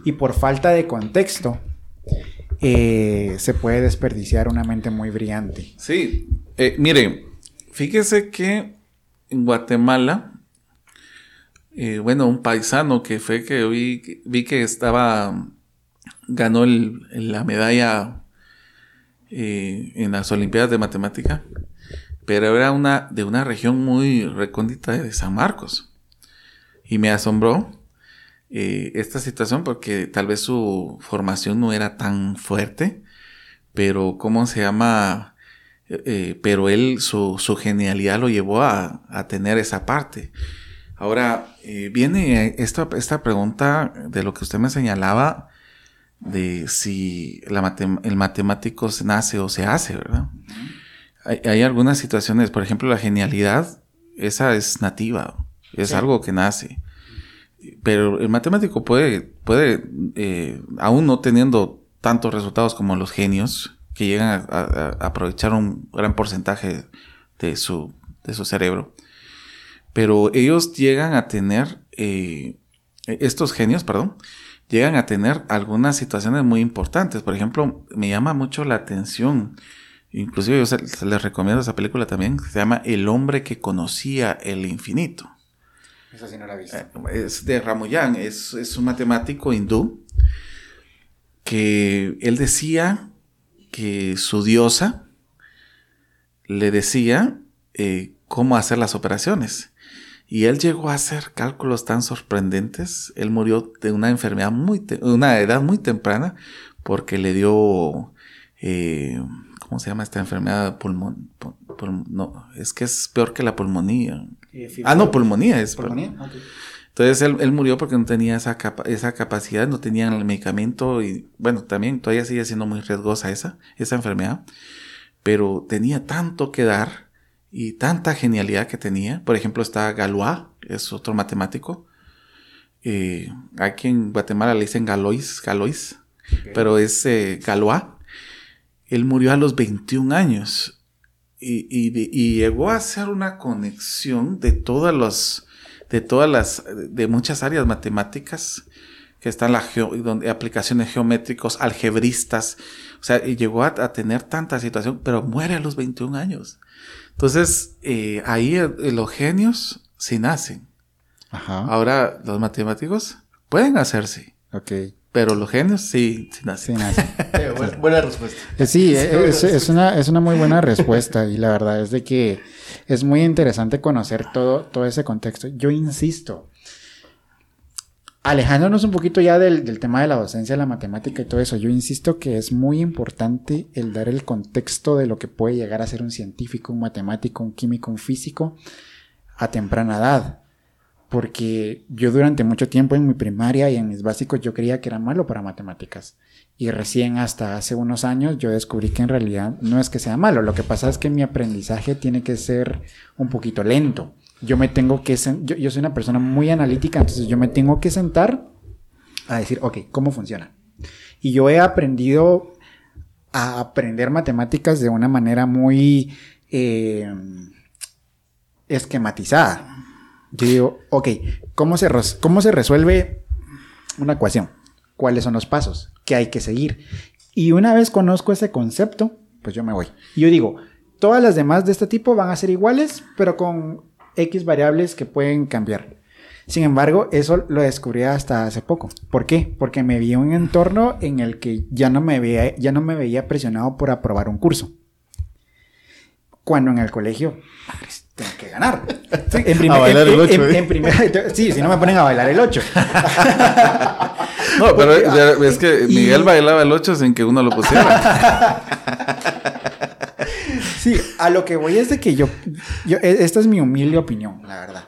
[SPEAKER 1] y por falta de contexto eh, se puede desperdiciar una mente muy brillante.
[SPEAKER 3] Sí, eh, mire, fíjese que en Guatemala, eh, bueno, un paisano que fue que vi, vi que estaba, ganó la medalla en las Olimpiadas de Matemática, pero era una de una región muy recóndita de San Marcos. Y me asombró eh, esta situación porque tal vez su formación no era tan fuerte, pero ¿cómo se llama? Eh, eh, pero él, su, su, genialidad lo llevó a, a tener esa parte. Ahora, viene esta, esta pregunta de lo que usted me señalaba, de si la el matemático se nace o se hace, ¿verdad? hay, hay, algunas situaciones, por ejemplo, la genialidad, esa es nativa, es algo que nace. Pero el matemático puede, puede eh, aún no teniendo tantos resultados como los genios, que llegan a, aprovechar un gran porcentaje de su, de su cerebro, pero ellos llegan a tener, eh, estos genios, perdón, llegan a tener algunas situaciones muy importantes. Por ejemplo, me llama mucho la atención, inclusive yo les recomiendo esa película también, se llama El hombre que conocía el infinito.
[SPEAKER 1] Esa sí no. Eh,
[SPEAKER 3] es de Ramoyan, es, es un matemático hindú que él decía que su diosa le decía eh, cómo hacer las operaciones. Y él llegó a hacer cálculos tan sorprendentes. Él murió de una enfermedad muy, una edad muy temprana, porque le dio, eh, ¿cómo se llama esta enfermedad? Pulmón, no, es que es peor que la pulmonía. Ah, no, pulmonía es. ¿Pulmonía? Entonces él, murió porque no tenía esa, esa capacidad, no tenía el medicamento y bueno, también todavía sigue siendo muy riesgosa esa, esa enfermedad, pero tenía tanto que dar y tanta genialidad que tenía. Por ejemplo, está Galois, es otro matemático. Eh, aquí en Guatemala le dicen Galois, Galois, pero es eh, Galois. Él murió a los 21 años y, y, llegó a hacer una conexión de todas las, de todas las, de muchas áreas matemáticas que están las donde aplicaciones geométricos, algebristas, o sea, y llegó a, a, tener tanta situación, pero muere a los 21 años. Entonces, eh, ahí eh, los genios sí nacen. Ajá. Ahora, los matemáticos pueden hacerse. Ok. Pero los genios sí, sí nacen. Sí nacen.
[SPEAKER 2] buena, respuesta.
[SPEAKER 1] Eh, sí, es, es, una, es una muy buena respuesta y la verdad es de que es muy interesante conocer todo, todo ese contexto. Yo insisto, alejándonos un poquito ya del, tema de la docencia, la matemática y todo eso, yo insisto que es muy importante el dar el contexto de lo que puede llegar a ser un científico, un matemático, un químico, un físico a temprana edad. Porque yo durante mucho tiempo en mi primaria y en mis básicos yo creía que era malo para matemáticas. Y recién hasta hace unos años yo descubrí que en realidad no es que sea malo. Lo que pasa es que mi aprendizaje tiene que ser un poquito lento yo me tengo que, yo, yo soy una persona muy analítica, entonces yo me tengo que sentar a decir, ok, ¿cómo funciona? Y yo he aprendido a aprender matemáticas de una manera muy eh, esquematizada. Yo digo, ok, ¿cómo se, ¿cómo se resuelve una ecuación? ¿Cuáles son los pasos? ¿Qué hay que seguir? Y una vez conozco ese concepto, pues yo me voy. Y yo digo, todas las demás de este tipo van a ser iguales, pero con X variables que pueden cambiar. Sin embargo, eso lo descubrí hasta hace poco. ¿Por qué? Porque me vi un entorno en el que ya no me veía, ya no me veía presionado por aprobar un curso. Cuando en el colegio, tengo que ganar. En a bailar el 8. ¿eh? sí, si no me ponen a bailar el 8.
[SPEAKER 3] no, pero es que Miguel bailaba el 8 sin que uno lo pusiera.
[SPEAKER 1] Sí, a lo que voy es de que yo, yo, e, esta es mi humilde opinión, la verdad.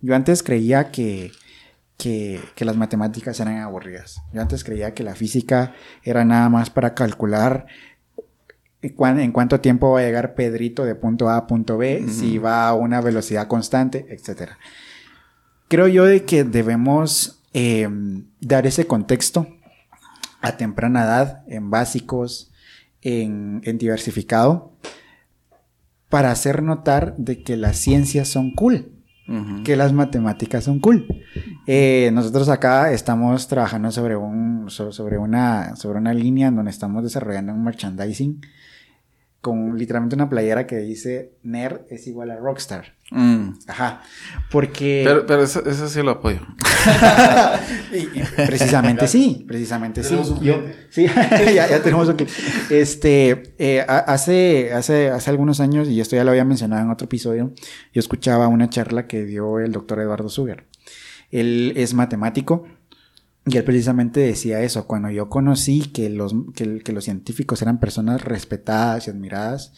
[SPEAKER 1] Yo antes creía que, que, las matemáticas eran aburridas. Yo antes creía que la física era nada más para calcular en cuánto tiempo va a llegar Pedrito de punto A a punto B, si va a una velocidad constante, etc. Creo yo de que debemos em, dar ese contexto a temprana edad, en básicos, en, en diversificado, para hacer notar de que las ciencias son cool, que las matemáticas son cool. Eh, nosotros acá estamos trabajando sobre, un, sobre, una, sobre una línea en donde estamos desarrollando un merchandising con literalmente una playera que dice nerd es igual a rockstar. Mm. Ajá. Porque.
[SPEAKER 3] Pero, pero eso, sí lo apoyo.
[SPEAKER 1] precisamente sí, precisamente sí. sí, ya, tenemos un Este, eh, hace, hace, hace algunos años, y esto ya lo había mencionado en otro episodio, yo escuchaba una charla que dio el doctor Eduardo Suger. Él es matemático y él precisamente decía eso, cuando yo conocí que los, que, los científicos eran personas respetadas y admiradas,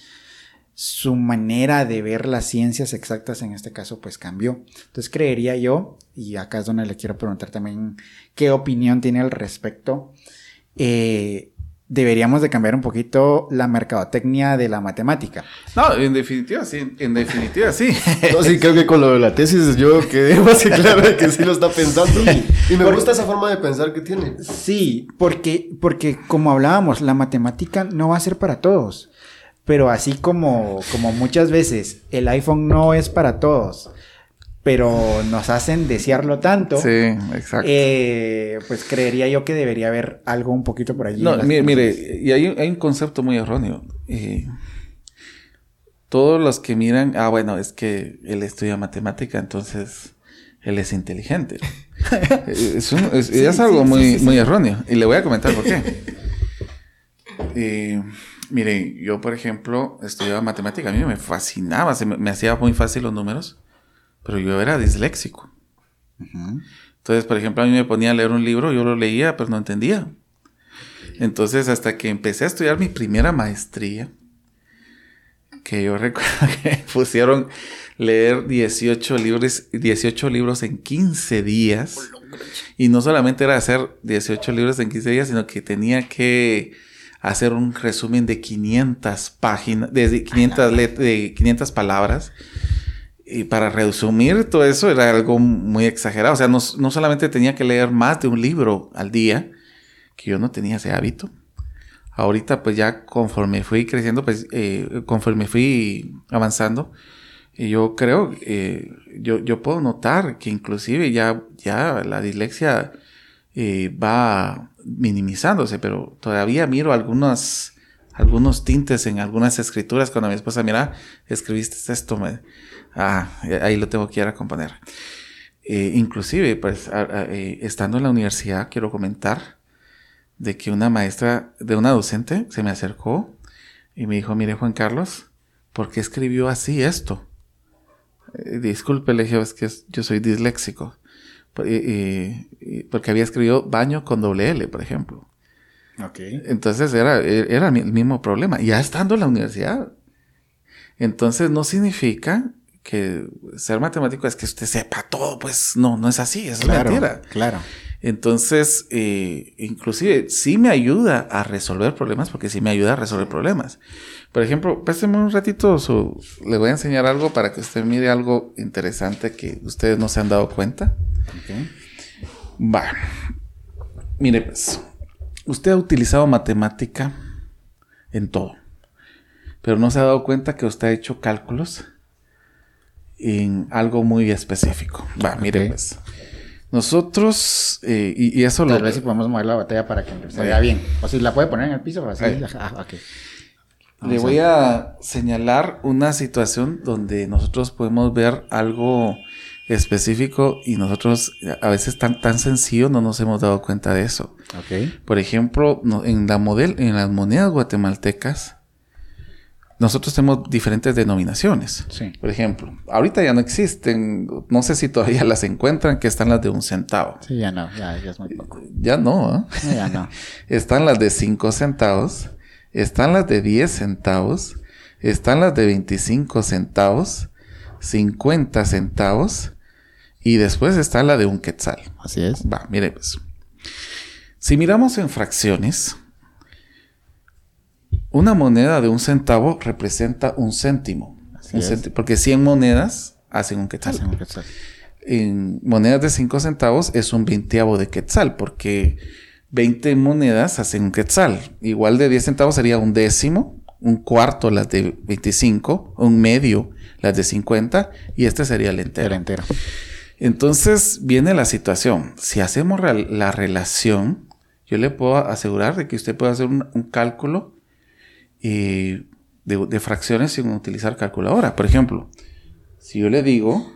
[SPEAKER 1] su manera de ver las ciencias exactas en este caso pues cambió. Entonces creería yo, y acá es donde le quiero preguntar también qué opinión tiene al respecto, eh, deberíamos de cambiar un poquito la mercadotecnia de la matemática.
[SPEAKER 3] No, en definitiva sí, en definitiva sí.
[SPEAKER 2] no, sí, creo que con lo de la tesis yo quedé más claro de que sí lo está pensando. Y me gusta esa forma de pensar que tiene.
[SPEAKER 1] Sí, porque, porque como hablábamos, la matemática no va a ser para todos. Pero así como, como muchas veces el iPhone no es para todos, pero nos hacen desearlo tanto.
[SPEAKER 3] Sí, exacto.
[SPEAKER 1] Eh, pues creería yo que debería haber algo un poquito por allí.
[SPEAKER 3] No, mire, mire, y hay, hay, un concepto muy erróneo. Eh, todos los que miran, ah, bueno, es que él estudia matemática, entonces él es inteligente. es, es, algo muy, muy erróneo. Y le voy a comentar por qué. Eh, mire, yo, por ejemplo, estudiaba matemática. A mí me fascinaba, se me, hacía muy fácil los números, pero yo era disléxico. Entonces, por ejemplo, a mí me ponía a leer un libro, yo lo leía, pero no entendía. Entonces, hasta que empecé a estudiar mi primera maestría, que yo recuerdo que pusieron leer 18 libros, 18 libros en 15 días. Y no solamente era hacer 18 libros en 15 días, sino que tenía que hacer un resumen de 500 páginas, de 500, de 500 palabras. Y para resumir todo eso era algo muy exagerado. O sea, no, no solamente tenía que leer más de un libro al día, que yo no tenía ese hábito ahorita pues ya conforme fui creciendo, pues eh, conforme fui avanzando, yo creo, eh, yo, yo puedo notar que inclusive ya, ya la dislexia eh, va minimizándose, pero todavía miro algunos, algunos tintes en algunas escrituras cuando mi esposa, mira, escribiste esto, me, ah, ahí lo tengo que ir a componer. inclusive, pues, estando en la universidad, quiero comentar, de que una maestra, de una docente, se me acercó y me dijo, mire Juan Carlos, ¿por qué escribió así esto? Eh, disculpe, le dije, es que yo soy disléxico. porque había escrito baño con doble L, por ejemplo. Okay. Entonces era, era el mismo problema, ya estando en la universidad. Entonces no significa que ser matemático es que usted sepa todo, pues no, no es así, es
[SPEAKER 1] claro,
[SPEAKER 3] mentira.
[SPEAKER 1] Claro.
[SPEAKER 3] Entonces, eh, inclusive sí me ayuda a resolver problemas porque sí me ayuda a resolver problemas. Por ejemplo, présteme un ratito, su, le voy a enseñar algo para que usted mire algo interesante que ustedes no se han dado cuenta. Okay. Va. Mire, pues, usted ha utilizado matemática en todo, pero no se ha dado cuenta que usted ha hecho cálculos en algo muy específico. Va, mire, pues. Nosotros, eh, y, eso
[SPEAKER 1] lo... Tal vez si podemos mover la botella para que se vea bien. O si la puede poner en el piso, así. Ah,
[SPEAKER 3] Le voy a... señalar una situación donde nosotros podemos ver algo específico y nosotros a veces tan, tan sencillo no nos hemos dado cuenta de eso. Por ejemplo, en, la model, en las monedas guatemaltecas, nosotros tenemos diferentes denominaciones. Sí. Por ejemplo, ahorita ya no existen, no sé si todavía las encuentran, que están las de un centavo.
[SPEAKER 1] Sí, ya no, ya, es muy poco.
[SPEAKER 3] Ya no,
[SPEAKER 1] ¿eh? Ya no.
[SPEAKER 3] están las de cinco centavos, están las de 10 centavos, están las de 25 centavos, 50 centavos y después está la de un quetzal.
[SPEAKER 1] Así es.
[SPEAKER 3] Va, mire pues. Si miramos en fracciones, una moneda de un centavo representa un céntimo. porque 100 monedas hacen un quetzal. En monedas de 5 centavos es un veinteavo de quetzal, porque 20 monedas hacen un quetzal. Igual de 10 centavos sería un décimo, un cuarto las de 25, un medio las de 50 y este sería el entero.
[SPEAKER 1] El entero.
[SPEAKER 3] Entonces viene la situación. Si hacemos la relación, yo le puedo asegurar de que usted puede hacer un cálculo de, fracciones sin utilizar calculadora. Por ejemplo, si yo le digo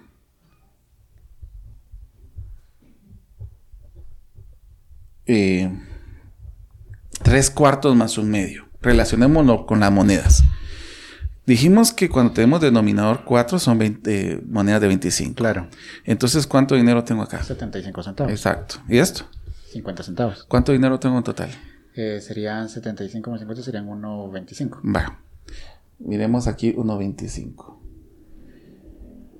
[SPEAKER 3] eh, tres cuartos más un medio, relacionémoslo con las monedas. Dijimos que cuando tenemos denominador 4 son 20, eh, monedas de 25.
[SPEAKER 1] Claro.
[SPEAKER 3] Entonces, ¿cuánto dinero tengo acá?
[SPEAKER 1] 75 centavos.
[SPEAKER 3] Exacto. ¿Y esto?
[SPEAKER 1] 50 centavos.
[SPEAKER 3] ¿Cuánto dinero tengo en total?
[SPEAKER 1] Serían 75 más 50 serían 1.25.
[SPEAKER 3] Va. Miremos aquí 1.25.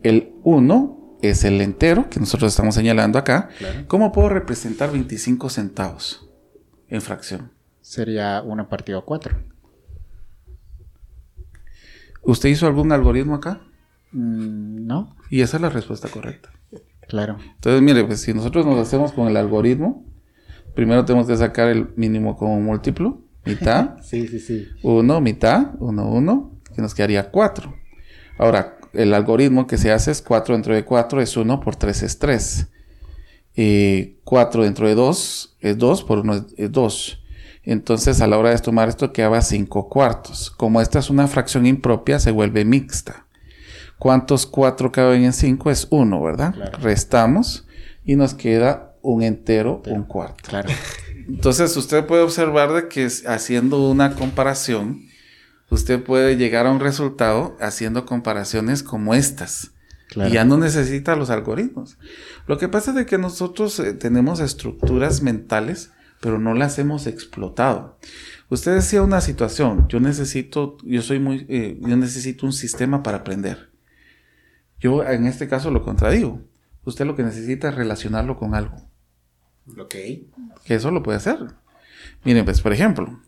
[SPEAKER 3] El 1 es el entero que nosotros estamos señalando acá. ¿Cómo puedo representar 25 centavos en fracción?
[SPEAKER 1] Sería 1 partido a 4.
[SPEAKER 3] ¿Usted hizo algún algoritmo acá?
[SPEAKER 1] Mm, no.
[SPEAKER 3] Y esa es la respuesta correcta.
[SPEAKER 1] Claro.
[SPEAKER 3] Entonces, mire, pues si nosotros nos hacemos con el algoritmo, Primero tenemos que sacar el mínimo como múltiplo. Mitad.
[SPEAKER 1] sí, sí, sí.
[SPEAKER 3] Uno, mitad. Uno, uno. Que nos quedaría cuatro. Ahora, el algoritmo que se hace es 4 dentro de 4 es 1 por 3 es 3. Y 4 dentro de 2 es 2 por 1 es 2. Entonces a la hora de tomar esto quedaba 5 cuartos. Como esta es una fracción impropia, se vuelve mixta. ¿Cuántos 4 caben en 5? Es 1, ¿verdad? Restamos y nos queda un entero, un cuarto.
[SPEAKER 1] Claro.
[SPEAKER 3] Entonces usted puede observar de que haciendo una comparación, usted puede llegar a un resultado haciendo comparaciones como estas. Y ya no necesita los algoritmos. Lo que pasa es de que nosotros eh, tenemos estructuras mentales, pero no las hemos explotado. Usted decía una situación, yo necesito, yo soy muy, eh, yo necesito un sistema para aprender. Yo en este caso lo contradigo. Usted lo que necesita es relacionarlo con algo.
[SPEAKER 1] Ok.
[SPEAKER 3] Que eso lo puede hacer. Miren, pues, por ejemplo,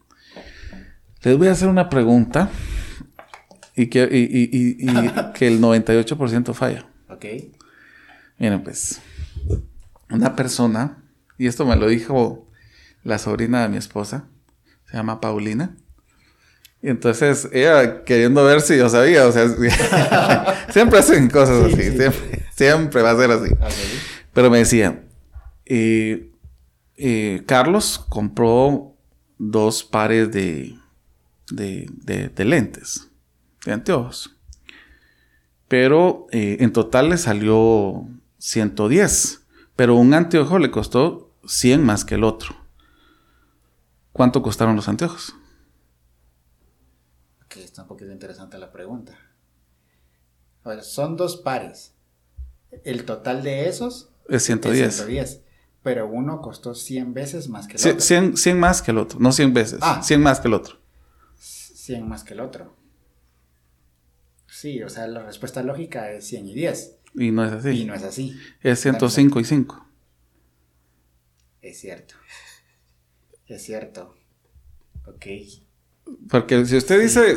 [SPEAKER 3] les voy a hacer una pregunta y que, que el 98% falla.
[SPEAKER 1] Ok.
[SPEAKER 3] Miren, pues, una persona, y esto me lo dijo la sobrina de mi esposa, se llama Paulina. Y entonces ella queriendo ver si yo sabía, o sea, siempre hacen cosas así, Siempre, siempre, va a ser así. Pero me decía, eh, eh, Carlos compró dos pares de, de, de, lentes, de anteojos. Pero eh, en total le salió 110. Pero un anteojo le costó 100 más que el otro. ¿Cuánto costaron los anteojos?
[SPEAKER 1] Que está un poquito interesante la pregunta. A ver, son dos pares. El total de esos
[SPEAKER 3] es 110. Es
[SPEAKER 1] 110 pero uno costó 100 veces más que el
[SPEAKER 3] otro. 100, 100, más que el otro, no 100 veces, ah, 100 más que el otro.
[SPEAKER 1] 100 más que el otro. Sí, o sea, la respuesta lógica es 100 y 10.
[SPEAKER 3] Y no es así.
[SPEAKER 1] Y no es así.
[SPEAKER 3] Es 105 y 5.
[SPEAKER 1] Es cierto. Es cierto. Ok.
[SPEAKER 3] Porque si usted dice,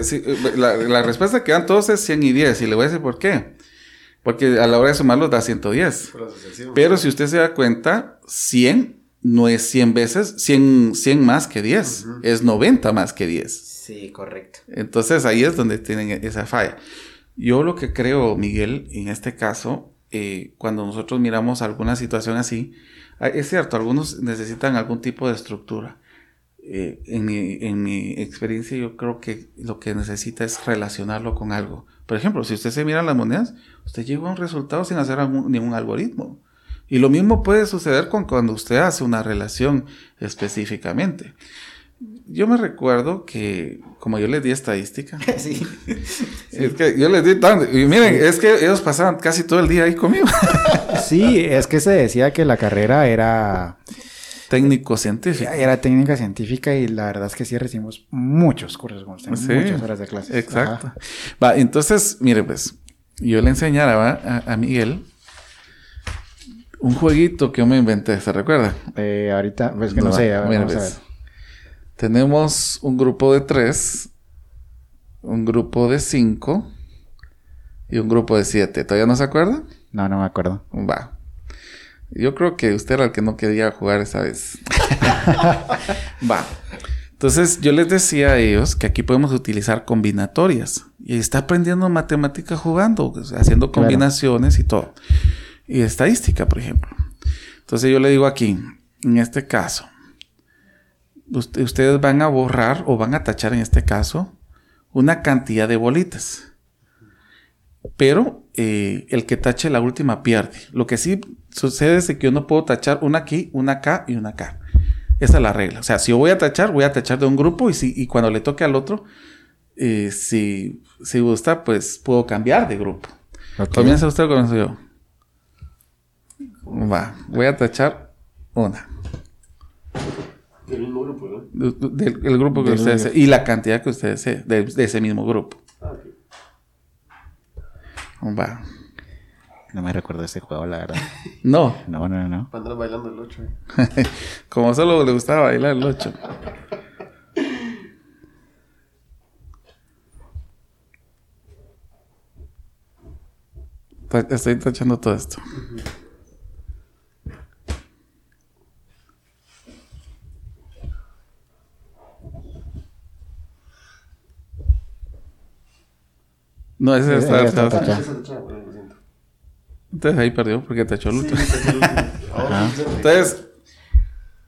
[SPEAKER 3] la, la, respuesta que dan todos es 100 y 10, y le voy a decir por qué. Porque a la hora de sumarlos da 110. Pero si usted se da cuenta, 100 no es 100 veces, 100, 100 más que 10. Es 90 más que 10.
[SPEAKER 1] Sí, correcto.
[SPEAKER 3] Entonces ahí es donde tienen esa falla. Yo lo que creo, Miguel, en este caso, eh, cuando nosotros miramos alguna situación así, ah, es cierto, algunos necesitan algún tipo de estructura. Eh, en, mi, en mi experiencia yo creo que lo que necesita es relacionarlo con algo. Por ejemplo, si usted se mira las monedas, usted llega a un resultado sin hacer ningún algoritmo. Y lo mismo puede suceder con cuando usted hace una relación específicamente. Yo me recuerdo que, como yo les di estadística,
[SPEAKER 1] sí.
[SPEAKER 3] es que yo les di tanto, y miren, es que ellos pasaban casi todo el día ahí conmigo.
[SPEAKER 1] sí, es que se decía que la carrera era
[SPEAKER 3] técnico científico.
[SPEAKER 1] Era técnica científica y la verdad es que sí recibimos muchos cursos con usted, muchas horas de clase.
[SPEAKER 3] Exacto. Va, entonces, mire, pues, yo le enseñaba a, Miguel un jueguito que yo me inventé, ¿se recuerda?
[SPEAKER 1] Eh, ahorita, pues que no, sé, a ver, pues,
[SPEAKER 3] Tenemos un grupo de tres, un grupo de cinco y un grupo de siete. ¿Todavía no se acuerda?
[SPEAKER 1] No, no me acuerdo.
[SPEAKER 3] Va. Yo creo que usted era el que no quería jugar esa vez. Va. Entonces yo les decía a ellos que aquí podemos utilizar combinatorias. Y está aprendiendo matemática jugando, haciendo combinaciones y todo. Y estadística, por ejemplo. Entonces yo le digo aquí, en este caso, ustedes van a borrar o van a tachar en este caso una cantidad de bolitas. Pero eh, el que tache la última pierde. Lo que sí sucede es que yo no puedo tachar una aquí, una acá y una acá. Esa es la regla. O sea, si yo voy a tachar, voy a tachar de un grupo y, si, y cuando le toque al otro, eh, si, si gusta, pues puedo cambiar de grupo. ¿Comienza usted o comienzo yo? Va, voy a tachar una.
[SPEAKER 2] Del mismo grupo,
[SPEAKER 3] ¿no? Del, grupo que ustedes Y la cantidad que ustedes desee, de, ese mismo grupo. Ah, Va.
[SPEAKER 1] No me recuerdo ese juego, la verdad.
[SPEAKER 3] No.
[SPEAKER 1] No, no, no.
[SPEAKER 2] Andar bailando el 8.
[SPEAKER 3] Como solo le gustaba bailar el 8. Estoy tachando todo esto. No, ese está, está, está, Entonces ahí perdió porque te echó el último. Entonces,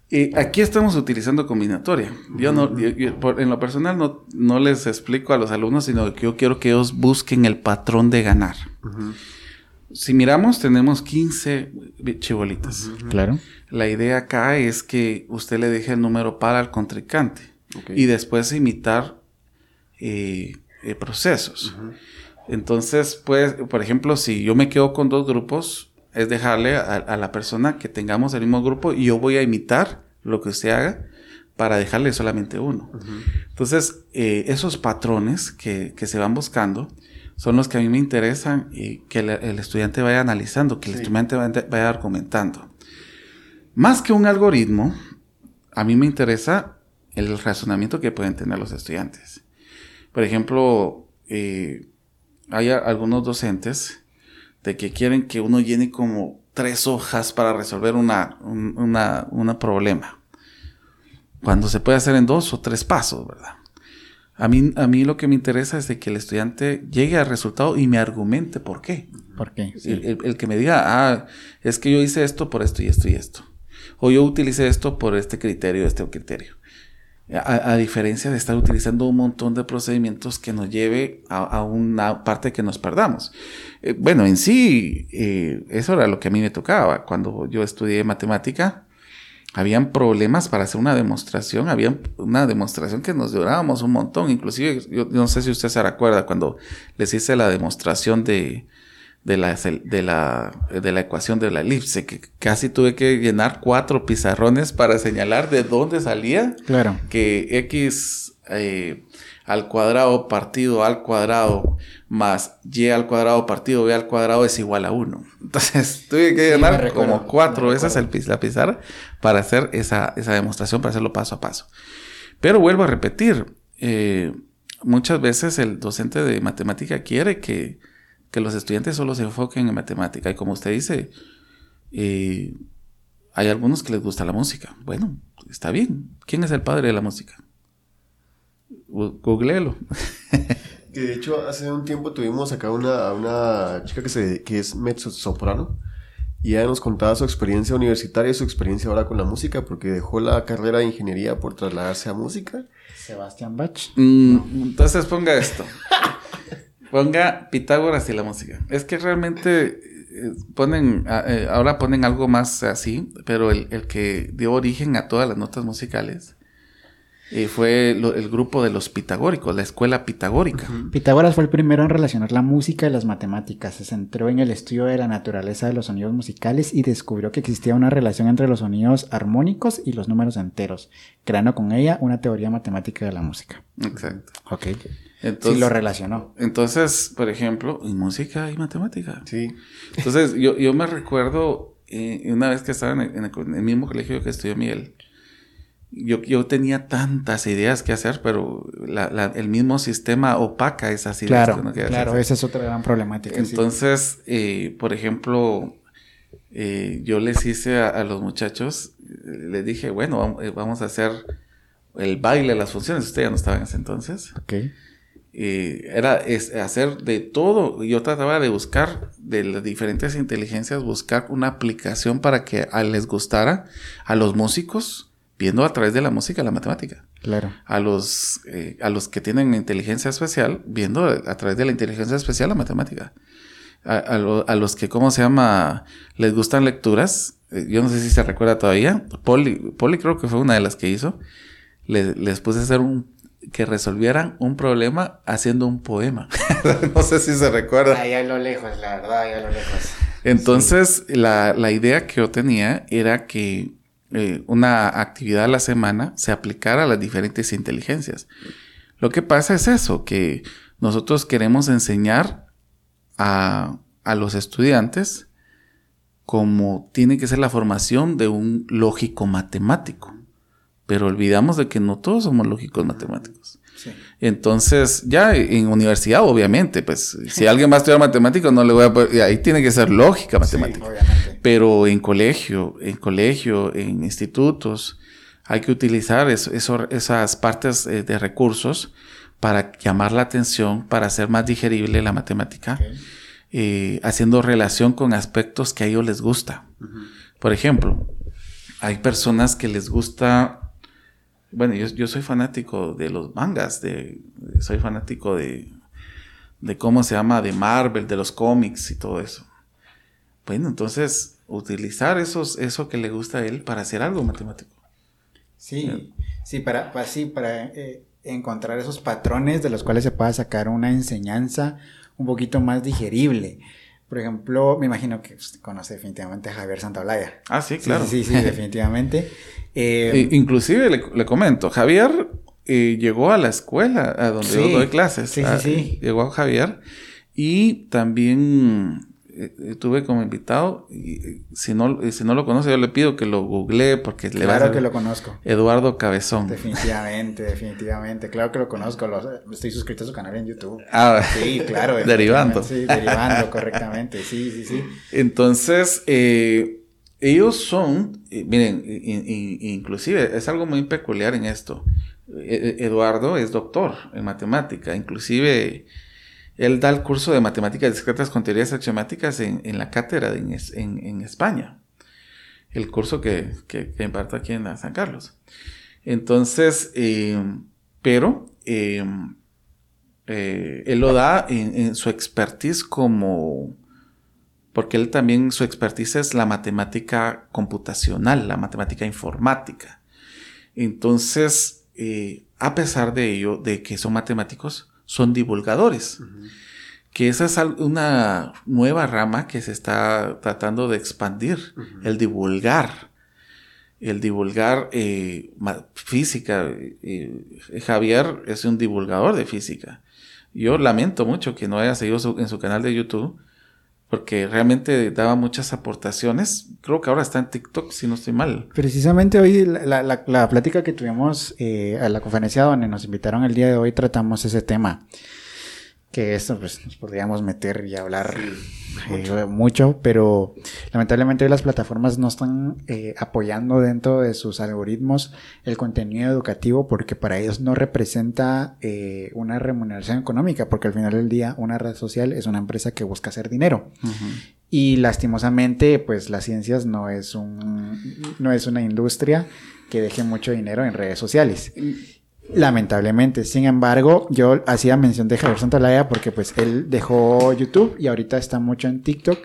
[SPEAKER 3] y aquí estamos utilizando combinatoria. Yo no, en lo personal no, no, les explico a los alumnos, sino que yo quiero que ellos busquen el patrón de ganar. Si miramos, tenemos 15 chibolitas.
[SPEAKER 1] Claro.
[SPEAKER 3] La idea acá es que usted le deje el número para el contrincante y después imitar eh, eh, procesos. Entonces, pues, por ejemplo, si yo me quedo con dos grupos, es dejarle a, la persona que tengamos el mismo grupo y yo voy a imitar lo que usted haga para dejarle solamente uno. Entonces, eh, esos patrones que, se van buscando son los que a mí me interesan y que el, estudiante vaya analizando, que el estudiante vaya, argumentando. Más que un algoritmo, a mí me interesa el razonamiento que pueden tener los estudiantes. Por ejemplo, eh, hay algunos docentes de que quieren que uno llene como tres hojas para resolver una, un problema. Cuando se puede hacer en dos o tres pasos, ¿verdad? A mí, a mí lo que me interesa es de que el estudiante llegue al resultado y me argumente por qué.
[SPEAKER 1] ¿Por qué?
[SPEAKER 3] El, que me diga, ah, es que yo hice esto por esto y esto y esto. O yo utilicé esto por este criterio, este criterio. A, diferencia de estar utilizando un montón de procedimientos que nos lleve a, una parte que nos perdamos. Eh, bueno, en sí, eh, eso era lo que a mí me tocaba. Cuando yo estudié matemática, habían problemas para hacer una demostración, había una demostración que nos durábamos un montón. Inclusive, yo, no sé si usted se recuerda cuando les hice la demostración de, de la, de la, de la ecuación de la elipse, que casi tuve que llenar cuatro pizarrones para señalar de dónde salía
[SPEAKER 1] claro.
[SPEAKER 3] que x eh, al cuadrado partido al cuadrado más y al cuadrado partido b al cuadrado es igual a 1. Entonces tuve que llenar como cuatro veces el, la pizarra para hacer esa, esa, demostración, para hacerlo paso a paso. Pero vuelvo a repetir, eh, muchas veces el docente de matemática quiere que que los estudiantes solo se enfoquen en matemática. Y como usted dice, eh, hay algunos que les gusta la música. Bueno, está bien. ¿Quién es el padre de la música? Googleelo.
[SPEAKER 2] que de hecho hace un tiempo tuvimos acá una, una chica que, se, que es mezzo soprano y ella nos contaba su experiencia universitaria y su experiencia ahora con la música porque dejó la carrera de ingeniería por trasladarse a música.
[SPEAKER 1] Sebastián Bach.
[SPEAKER 3] Mm, entonces ponga esto. Ponga Pitágoras y la música. Es que realmente eh, ponen, eh, ahora ponen algo más así, pero el, que dio origen a todas las notas musicales eh, fue el grupo de los pitagóricos, la escuela pitagórica.
[SPEAKER 1] Pitágoras fue el primero en relacionar la música y las matemáticas. Se centró en el estudio de la naturaleza de los sonidos musicales y descubrió que existía una relación entre los sonidos armónicos y los números enteros, creando con ella una teoría matemática de la música.
[SPEAKER 3] Exacto.
[SPEAKER 1] Ok. Entonces, sí lo relacionó.
[SPEAKER 3] Entonces, por ejemplo, en música y matemática.
[SPEAKER 2] Sí.
[SPEAKER 3] Entonces, yo, yo me recuerdo eh, una vez que estaba en el, mismo colegio que estudió Miguel. Yo, yo tenía tantas ideas que hacer, pero el mismo sistema opaca esas ideas.
[SPEAKER 1] Claro, claro, esa es otra gran problemática.
[SPEAKER 3] Entonces, eh, por ejemplo, eh, yo les hice a, los muchachos, les dije, bueno, vamos, a hacer el baile, las funciones. Ustedes ya no estaban en ese entonces.
[SPEAKER 1] Ok.
[SPEAKER 3] Eh, era hacer de todo. Yo trataba de buscar de las diferentes inteligencias, buscar una aplicación para que a, les gustara a los músicos, viendo a través de la música la matemática.
[SPEAKER 1] Claro.
[SPEAKER 3] A los, eh, a los que tienen inteligencia especial, viendo a través de la inteligencia especial la matemática. A, los que, ¿cómo se llama? Les gustan lecturas. Eh, yo no sé si se recuerda todavía. Poli, Poli creo que fue una de las que hizo. Les, les puse a hacer un que resolvieran un problema haciendo un poema. no sé si se recuerda.
[SPEAKER 1] Ahí a lo lejos, la verdad, ahí a lo lejos.
[SPEAKER 3] Entonces, la, idea que yo tenía era que eh, una actividad a la semana se aplicara a las diferentes inteligencias. Lo que pasa es eso, que nosotros queremos enseñar a, a los estudiantes como tiene que ser la formación de un lógico matemático pero olvidamos de que no todos somos lógicos matemáticos. Entonces, ya en universidad, obviamente, pues si alguien va a estudiar matemáticas, no le voy a ahí tiene que ser lógica matemática. pero en colegio, en colegio, en institutos, hay que utilizar eso, esas partes eh, de recursos para llamar la atención, para hacer más digerible la matemática, eh, haciendo relación con aspectos que a ellos les gusta. Por ejemplo, hay personas que les gusta, bueno, yo, soy fanático de los mangas, de, soy fanático de, de cómo se llama, de Marvel, de los cómics y todo eso. Bueno, entonces, utilizar esos, eso que le gusta a él para hacer algo matemático.
[SPEAKER 1] Sí, sí, para, para, para eh, encontrar esos patrones de los cuales se pueda sacar una enseñanza un poquito más digerible. Por ejemplo, me imagino que usted conoce definitivamente a Javier Santaolalla.
[SPEAKER 3] Ah, sí, claro.
[SPEAKER 1] Sí, sí, definitivamente.
[SPEAKER 3] Eh, inclusive le, comento, Javier eh, llegó a la escuela a donde yo doy clases. Sí, sí, ah, sí. Llegó a Javier y también eh, tuve como invitado y si no si no lo conoce yo le pido que lo googlee porque
[SPEAKER 1] le claro que lo conozco.
[SPEAKER 3] Eduardo Cabezón.
[SPEAKER 1] Definitivamente definitivamente claro que lo conozco estoy suscrito a su canal en YouTube. Ah. Sí claro
[SPEAKER 3] derivando.
[SPEAKER 1] sí derivando correctamente sí sí sí.
[SPEAKER 3] Entonces eh, ellos son miren inclusive es algo muy peculiar en esto e, e, Eduardo es doctor en matemática inclusive él da el curso de matemáticas discretas con teorías axiomáticas en, la cátedra en, España. El curso que, que, imparto aquí en San Carlos. Entonces, eh, pero eh, eh, él lo da en, su expertise como, porque él también su expertise es la matemática computacional, la matemática informática. Entonces, a pesar de ello, de que son matemáticos, son divulgadores. Que esa es una nueva rama que se está tratando de expandir, el divulgar. El divulgar eh, física. Eh, Javier es un divulgador de física. Yo lamento mucho que no haya seguido en su canal de YouTube, porque realmente daba muchas aportaciones. Creo que ahora está en TikTok, si no estoy mal.
[SPEAKER 1] Precisamente hoy, la, la, plática que tuvimos eh, a la conferencia donde nos invitaron el día de hoy, tratamos ese tema que esto pues nos podríamos meter y hablar eh, mucho. pero lamentablemente las plataformas no están eh, apoyando dentro de sus algoritmos el contenido educativo porque para ellos no representa eh, una remuneración económica, porque al final del día una red social es una empresa que busca hacer dinero. Y lastimosamente, pues las ciencias no es un no es una industria que deje mucho dinero en redes sociales. Lamentablemente. Sin embargo, yo hacía mención de Javier Santalaya porque pues él dejó YouTube y ahorita está mucho en TikTok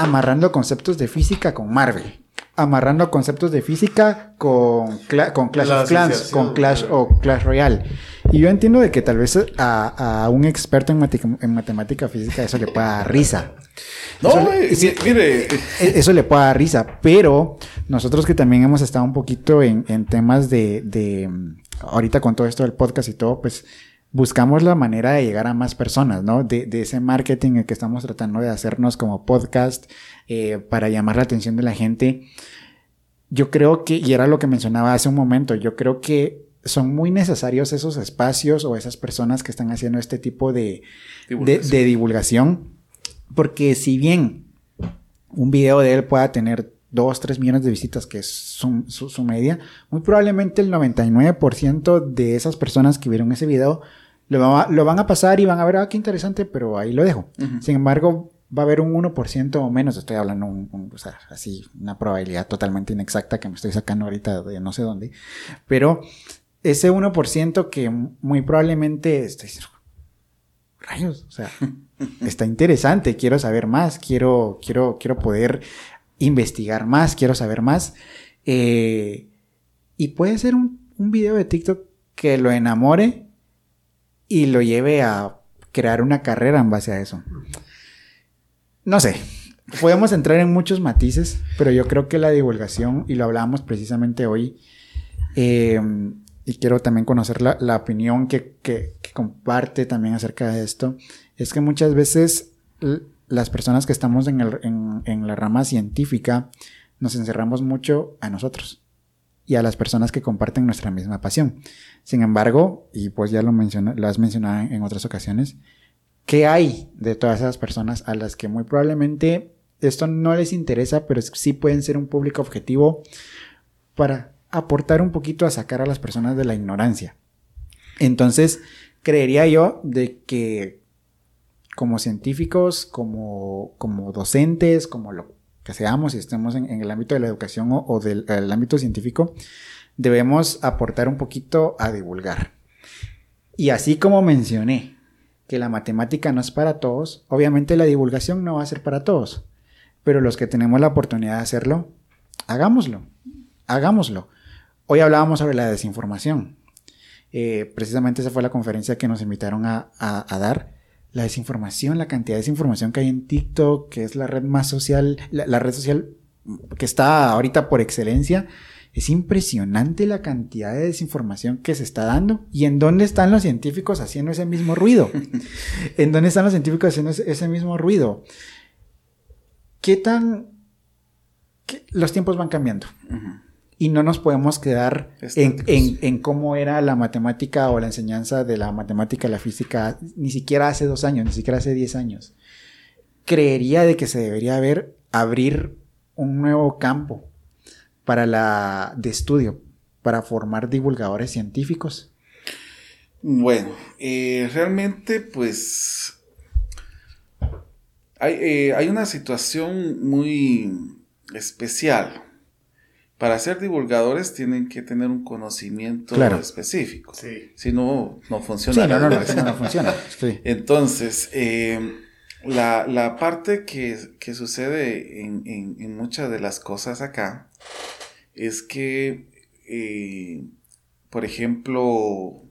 [SPEAKER 1] amarrando conceptos de física con Marvel. Amarrando conceptos de física con, con Clash of Clans, con Clash o Clash Royale. Y yo entiendo de que tal vez a, un experto en, en, matemática física eso le pueda dar risa. No, eso, mire. E, eso le puede dar risa, pero nosotros que también hemos estado un poquito en, temas de, ahorita con todo esto del podcast y todo, pues buscamos la manera de llegar a más personas, ¿no? De, ese marketing que estamos tratando de hacernos como podcast eh, para llamar la atención de la gente. Yo creo que, y era lo que mencionaba hace un momento, yo creo que son muy necesarios esos espacios o esas personas que están haciendo este tipo de de divulgación porque si bien un video de él pueda tener 2, 3 millones de visitas, que es su, media, muy probablemente el 99% de esas personas que vieron ese video lo, van a pasar y van a ver, ah, qué interesante, pero ahí lo dejo. Sin embargo, va a haber un 1% o menos, estoy hablando un, o sea, así, una probabilidad totalmente inexacta que me estoy sacando ahorita de no sé dónde, pero ese 1% que muy probablemente, estoy, rayos, o sea, está interesante, quiero saber más, quiero, quiero, quiero poder investigar más, quiero saber más. Eh, y puede ser un, un video de TikTok que lo enamore y lo lleve a crear una carrera en base a eso. No sé, podemos entrar en muchos matices, pero yo creo que la divulgación, y lo hablábamos precisamente hoy, eh, y quiero también conocer la, la opinión que, que, comparte también acerca de esto, es que muchas veces las personas que estamos en, el, en, la rama científica nos encerramos mucho a nosotros y a las personas que comparten nuestra misma pasión. Sin embargo, y pues ya lo, menciona, lo has mencionado en otras ocasiones, ¿qué hay de todas esas personas a las que muy probablemente esto no les interesa, pero sí pueden ser un público objetivo para aportar un poquito a sacar a las personas de la ignorancia. Entonces, creería yo de que como científicos, como, como docentes, como lo que seamos y estemos en, el ámbito de la educación o, del ámbito científico, debemos aportar un poquito a divulgar. Y así como mencioné que la matemática no es para todos, obviamente la divulgación no va a ser para todos, pero los que tenemos la oportunidad de hacerlo, hagámoslo, hagámoslo. Hoy hablábamos sobre la desinformación. Eh, precisamente esa fue la conferencia que nos invitaron a, dar. La desinformación, la cantidad de desinformación que hay en TikTok, que es la red más social, la, red social que está ahorita por excelencia. Es impresionante la cantidad de desinformación que se está dando. ¿Y en dónde están los científicos haciendo ese mismo ruido? ¿En dónde están los científicos haciendo ese, mismo ruido? ¿Qué tan... Los tiempos van cambiando y no nos podemos quedar en, cómo era la matemática o la enseñanza de la matemática y la física ni siquiera hace dos años, ni siquiera hace diez años. Creería de que se debería haber, abrir un nuevo campo para la, de estudio, para formar divulgadores científicos.
[SPEAKER 3] Bueno, eh, realmente pues hay, eh, hay una situación muy especial para ser divulgadores tienen que tener un conocimiento específico. Si no, no funciona.
[SPEAKER 1] Sí, no, no, no, no funciona.
[SPEAKER 3] Entonces, eh, la, parte que, sucede en, muchas de las cosas acá es que, eh, por ejemplo,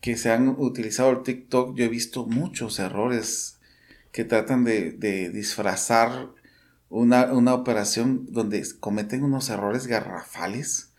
[SPEAKER 3] que se han utilizado el TikTok, yo he visto muchos errores que tratan de, de disfrazar una, operación donde cometen unos errores garrafales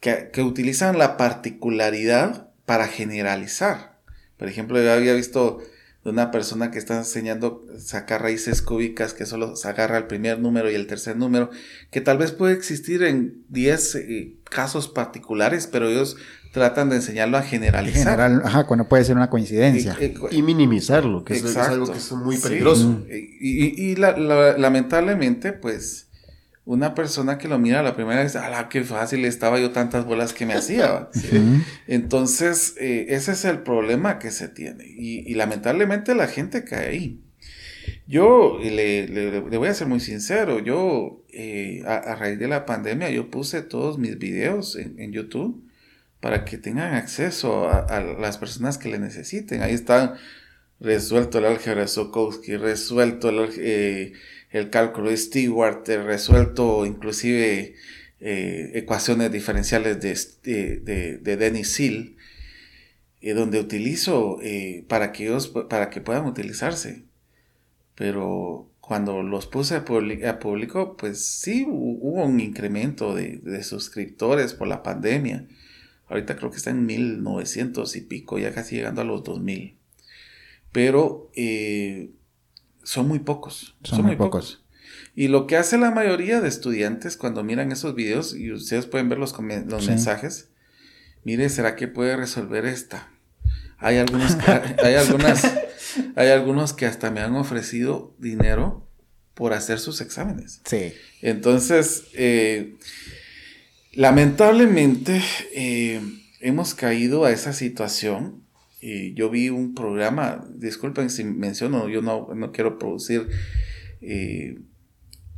[SPEAKER 3] que, utilizan la particularidad para generalizar. Por ejemplo, yo había visto de una persona que está enseñando sacar raíces cúbicas que solo se agarra el primer número y el tercer número, que tal vez puede existir en 10 eh, casos particulares, pero ellos tratan de enseñarlo a generalizar. General,
[SPEAKER 1] ajá, cuando puede ser una coincidencia.
[SPEAKER 2] Y, minimizarlo, que es, algo que es muy peligroso.
[SPEAKER 3] Y, lamentablemente, pues, una persona que lo mira la primera vez, ¡ah, qué fácil estaba yo tantas bolas que me hacía! Entonces, eh, ese es el problema que se tiene. Y, lamentablemente la gente cae ahí. Yo le, voy a ser muy sincero, yo eh, a, raíz de la pandemia yo puse todos mis videos en, en YouTube para que tengan acceso a, las personas que le necesiten. Ahí está resuelto el álgebra de Sokowski, resuelto el, eh, cálculo de Stewart, resuelto inclusive eh, ecuaciones diferenciales de, de, de Dennis eh, donde utilizo para, que ellos, para que puedan utilizarse. Pero cuando los puse a, público, pues sí hubo un incremento de, de suscriptores por la pandemia Ahorita creo que está en 1900 y pico, ya casi llegando a los 2000. Pero eh, son muy pocos.
[SPEAKER 1] Son, muy, pocos.
[SPEAKER 3] Y lo que hace la mayoría de estudiantes cuando miran esos videos, y ustedes pueden ver los, los mensajes, mire, ¿será que puede resolver esta? Hay algunos hay algunas, hay algunos que hasta me han ofrecido dinero por hacer sus exámenes.
[SPEAKER 1] Sí.
[SPEAKER 3] Entonces, eh, Lamentablemente eh, hemos caído a esa situación. Y yo vi un programa, disculpen si menciono, yo no, quiero producir eh,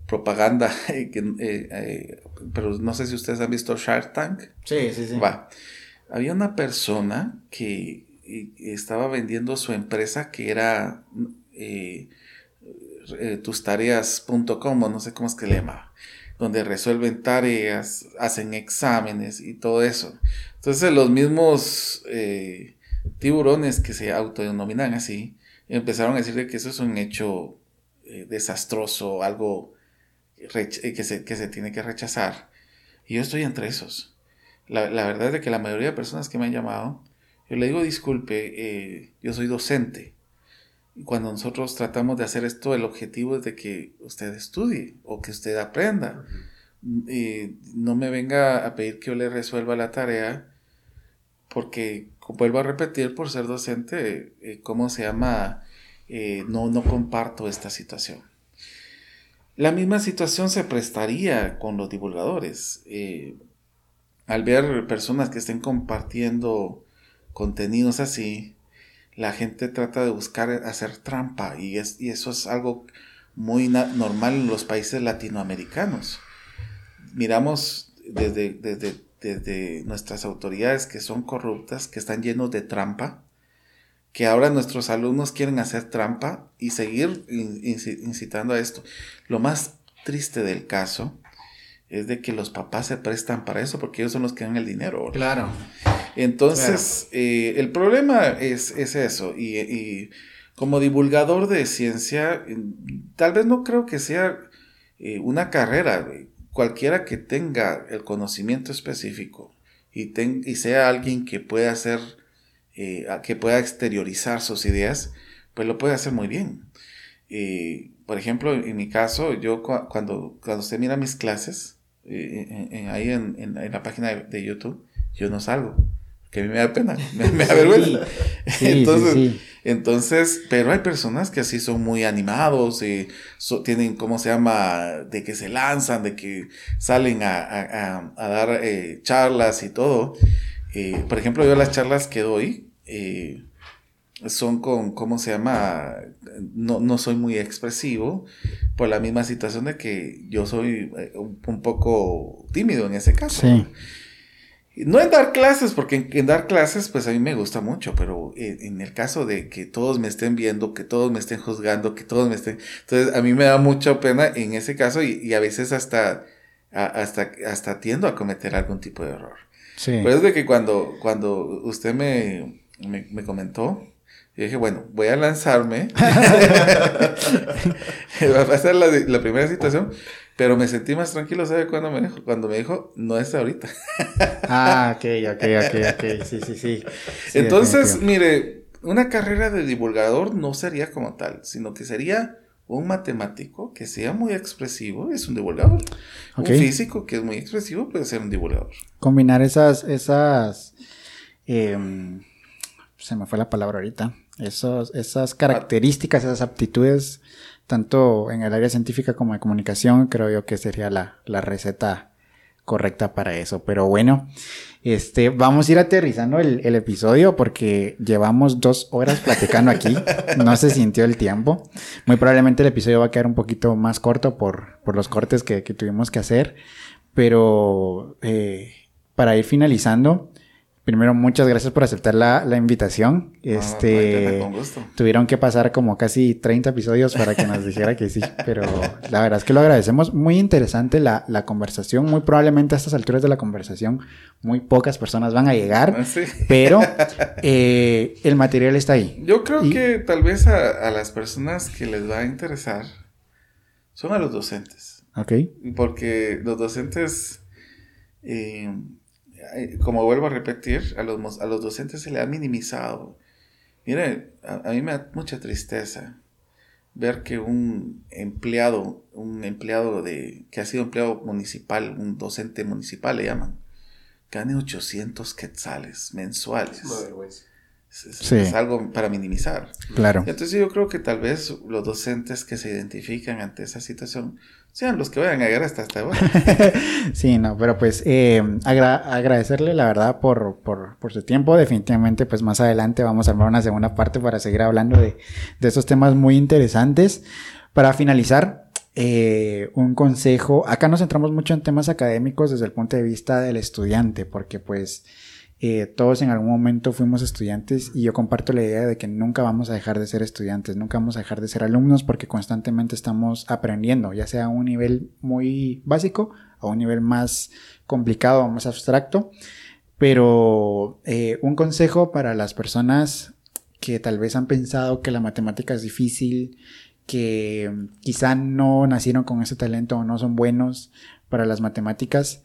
[SPEAKER 3] propaganda, eh, pero no sé si ustedes han visto Shark Tank.
[SPEAKER 1] Sí, sí, sí.
[SPEAKER 3] Va. Había una persona que estaba vendiendo su empresa que era tustareas.com, o no sé cómo es que le llamaba donde resuelven tareas, hacen exámenes y todo eso. Entonces los mismos eh, tiburones que se autodenominan así, empezaron a decir que eso es un hecho eh, desastroso, algo eh, que se, que se, tiene que rechazar. Y yo estoy entre esos. La, verdad es que la mayoría de personas que me han llamado, yo le digo, disculpe, yo soy docente cuando nosotros tratamos de hacer esto, el objetivo es de que usted estudie o que usted aprenda. Y no me venga a pedir que yo le resuelva la tarea, porque vuelvo a repetir por ser docente, eh, ¿cómo se llama? Eh, no, no comparto esta situación. La misma situación se prestaría con los divulgadores. Eh, al ver personas que estén compartiendo contenidos así, la gente trata de buscar hacer trampa y, es, y eso es algo muy normal en los países latinoamericanos. Miramos desde, desde, desde nuestras autoridades que son corruptas, que están llenos de trampa, que ahora nuestros alumnos quieren hacer trampa y seguir incitando a esto. Lo más triste del caso es de que los papás se prestan para eso porque ellos son los que dan el dinero.
[SPEAKER 1] Claro.
[SPEAKER 3] Entonces, eh, el problema es, es eso. Y, como divulgador de ciencia, tal vez no creo que sea eh, una carrera. Cualquiera que tenga el conocimiento específico y, y sea alguien que pueda hacer, eh, que pueda exteriorizar sus ideas, pues lo puede hacer muy bien. por ejemplo, en mi caso, yo cuando, cuando usted mira mis clases, ahí en, la página de YouTube, yo no salgo que a mí me da pena, me, da vergüenza. entonces, entonces, pero hay personas que así son muy animados, y tienen, ¿cómo se llama? De que se lanzan, de que salen a, dar eh, charlas y todo. Eh, por ejemplo, yo las charlas que doy eh, son con, ¿cómo se llama? No, no soy muy expresivo por la misma situación de que yo soy un, un poco tímido en ese caso. Sí. No en dar clases, porque en, dar clases, pues a mí me gusta mucho, pero en, el caso de que todos me estén viendo, que todos me estén juzgando, que todos me estén... Entonces a mí me da mucha pena en ese caso y, a veces hasta, hasta, hasta tiendo a cometer algún tipo de error. Sí. Por eso de que cuando, cuando usted me, me, comentó, yo dije, bueno, voy a lanzarme. Va a ser la, la primera situación. Pero me sentí más tranquilo, ¿sabe cuándo me dijo? Cuando me dijo, no es ahorita.
[SPEAKER 1] ah, ok, ok, ok, ok, sí, sí, sí.
[SPEAKER 3] Entonces, mire, una carrera de divulgador no sería como tal, sino que sería un matemático que sea muy expresivo, es un divulgador. Un físico que es muy expresivo puede ser un divulgador.
[SPEAKER 1] Combinar esas, esas, em, se me fue la palabra ahorita, esos, esas características, esas aptitudes tanto en el área científica como de comunicación, creo yo que sería la, receta correcta para eso. Pero bueno, este, vamos a ir aterrizando el, episodio porque llevamos dos horas platicando aquí. No se sintió el tiempo. Muy probablemente el episodio va a quedar un poquito más corto por, los cortes que, tuvimos que hacer. Pero eh, para ir finalizando, Primero, muchas gracias por aceptar la, invitación. Este, tuvieron que pasar como casi 30 episodios para que nos dijera que sí, pero la verdad es que lo agradecemos. Muy interesante la, conversación. Muy probablemente a estas alturas de la conversación muy pocas personas van a llegar, ah, pero eh, el material está ahí.
[SPEAKER 3] Yo creo que tal vez a, las personas que les va a interesar son a los docentes.
[SPEAKER 1] Ok.
[SPEAKER 3] Porque los docentes... Eh, como vuelvo a repetir, a los, a los docentes se le ha minimizado. Mire, a, mí me da mucha tristeza ver que un empleado, un empleado de, que ha sido empleado municipal, un docente municipal le llaman, gane 800 quetzales mensuales. Es, algo para minimizar.
[SPEAKER 1] Claro.
[SPEAKER 3] Entonces yo creo que tal vez los docentes que se identifican ante esa situación sean los que vayan a llegar hasta esta
[SPEAKER 1] sí, no, pero pues eh, agradecerle la verdad por, por, por, su tiempo. Definitivamente pues más adelante vamos a armar una segunda parte para seguir hablando de, de estos temas muy interesantes. Para finalizar, eh, un consejo. Acá nos centramos mucho en temas académicos desde el punto de vista del estudiante, porque pues eh, todos en algún momento fuimos estudiantes y yo comparto la idea de que nunca vamos a dejar de ser estudiantes, nunca vamos a dejar de ser alumnos porque constantemente estamos aprendiendo, ya sea a un nivel muy básico, a un nivel más complicado más abstracto. Pero eh, un consejo para las personas que tal vez han pensado que la matemática es difícil, que quizá no nacieron con ese talento o no son buenos para las matemáticas,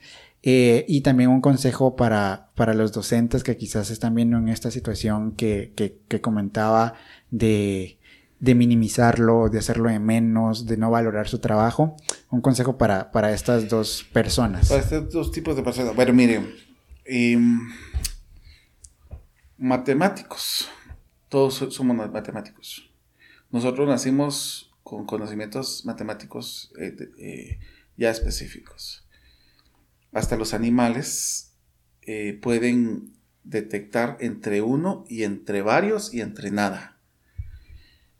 [SPEAKER 1] eh, y también un consejo para, para, los docentes que quizás están viendo en esta situación que, que, comentaba de, de, minimizarlo, de hacerlo de menos, de no valorar su trabajo. Un consejo para, para estas dos personas.
[SPEAKER 3] Para estos dos tipos de personas. Bueno, miren, em, matemáticos. Todos somos matemáticos. Nosotros nacimos con conocimientos matemáticos eh, eh, ya específicos hasta los animales eh, pueden detectar entre uno y entre varios y entre nada.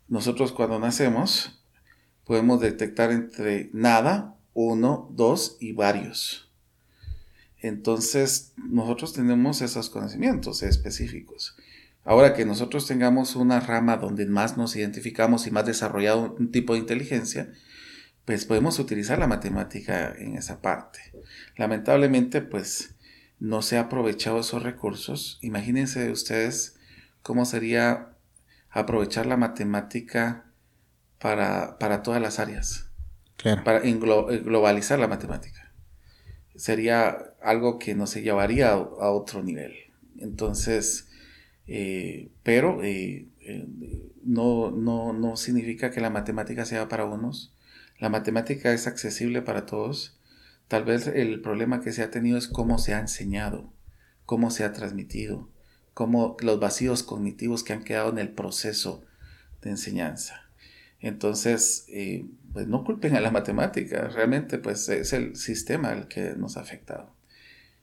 [SPEAKER 3] Nosotros cuando nacemos podemos detectar entre nada, uno, dos y varios. Entonces nosotros tenemos esos conocimientos específicos. Ahora que nosotros tengamos una rama donde más nos identificamos y más desarrollado un tipo de inteligencia, pues podemos utilizar la matemática en esa parte. Lamentablemente, pues no se ha aprovechado esos recursos. Imagínense ustedes cómo sería aprovechar la matemática para, todas las áreas. Claro. Para globalizar la matemática. Sería algo que nos llevaría a, otro nivel. Entonces, eh, pero eh, eh, no, no, no significa que la matemática sea para unos la matemática es accesible para todos. Tal vez el problema que se ha tenido es cómo se ha enseñado, cómo se ha transmitido, cómo los vacíos cognitivos que han quedado en el proceso de enseñanza. Entonces, eh, pues no culpen a la matemática, realmente pues es el sistema el que nos ha afectado.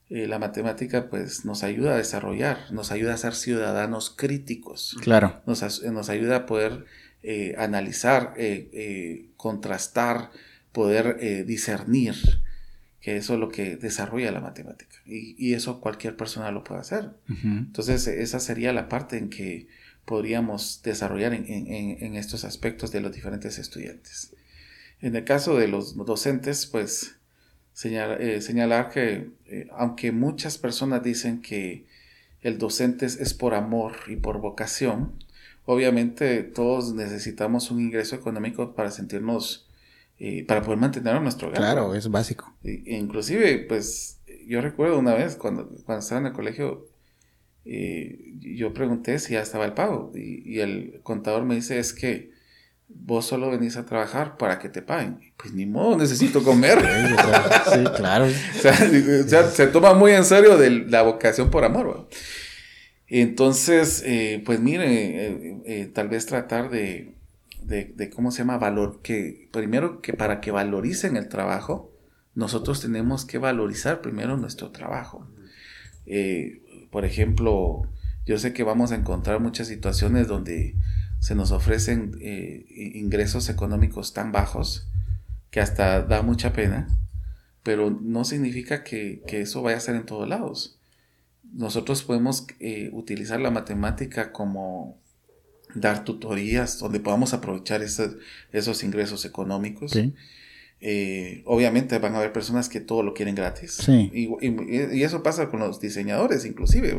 [SPEAKER 3] Eh, la matemática pues nos ayuda a desarrollar, nos ayuda a ser ciudadanos críticos. Claro. Nos, nos ayuda a poder eh, analizar, eh, eh, contrastar, poder discernir, que eso es lo que desarrolla la matemática. Y, eso cualquier persona lo puede hacer. Entonces, esa sería la parte en que podríamos desarrollar en, estos aspectos de los diferentes estudiantes. En el caso de los docentes, pues señalar que aunque muchas personas dicen que el docente es por amor y por vocación, obviamente todos necesitamos un ingreso económico para sentirnos, eh, para poder mantener a nuestro
[SPEAKER 1] hogar. Claro, es básico.
[SPEAKER 3] inclusive, pues, yo recuerdo una vez cuando, cuando estaba en el colegio, eh, yo pregunté si ya estaba el pago y, el contador me dice es que vos solo venís a trabajar para que te paguen. Pues ni modo, necesito comer. sí, claro. o, sea, se toma muy en serio de la vocación por amor. Entonces, eh, pues mire, eh, eh, tal vez tratar de, de, ¿cómo se llama? Valor, que primero que para que valoricen el trabajo, nosotros tenemos que valorizar primero nuestro trabajo. por ejemplo, yo sé que vamos a encontrar muchas situaciones donde se nos ofrecen ingresos económicos tan bajos que hasta da mucha pena, pero no significa que, que eso vaya a ser en todos lados nosotros podemos eh, utilizar la matemática como dar tutorías donde podamos aprovechar esos, ingresos económicos. Eh, obviamente van a haber personas que todo lo quieren gratis. Y, eso pasa con los diseñadores, inclusive.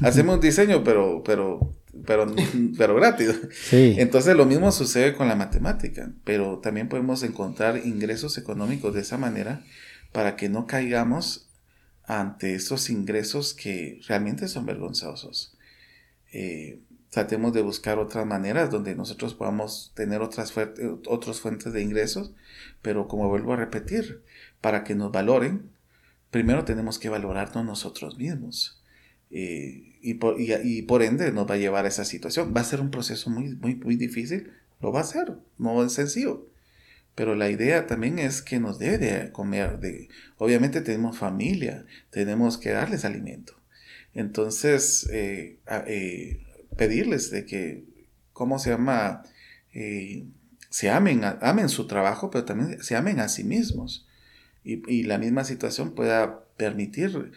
[SPEAKER 3] Hacemos un diseño, pero, pero, pero, pero gratis. Entonces lo mismo sucede con la matemática, pero también podemos encontrar ingresos económicos de esa manera para que no caigamos ante esos ingresos que realmente son vergonzosos. Eh, tratemos de buscar otras maneras donde nosotros podamos tener otras, otras fuentes de ingresos, pero como vuelvo a repetir, para que nos valoren, primero tenemos que valorarnos nosotros mismos. Eh, y, por, y, por, ende nos va a llevar a esa situación. Va a ser un proceso muy, muy, muy difícil, lo va a ser, no es sencillo. Pero la idea también es que nos debe de comer. De, obviamente tenemos familia, tenemos que darles alimento. Entonces, eh, eh, pedirles de que, ¿cómo se llama? Eh, se amen, amen su trabajo, pero también se amen a sí mismos. Y, y la misma situación pueda permitir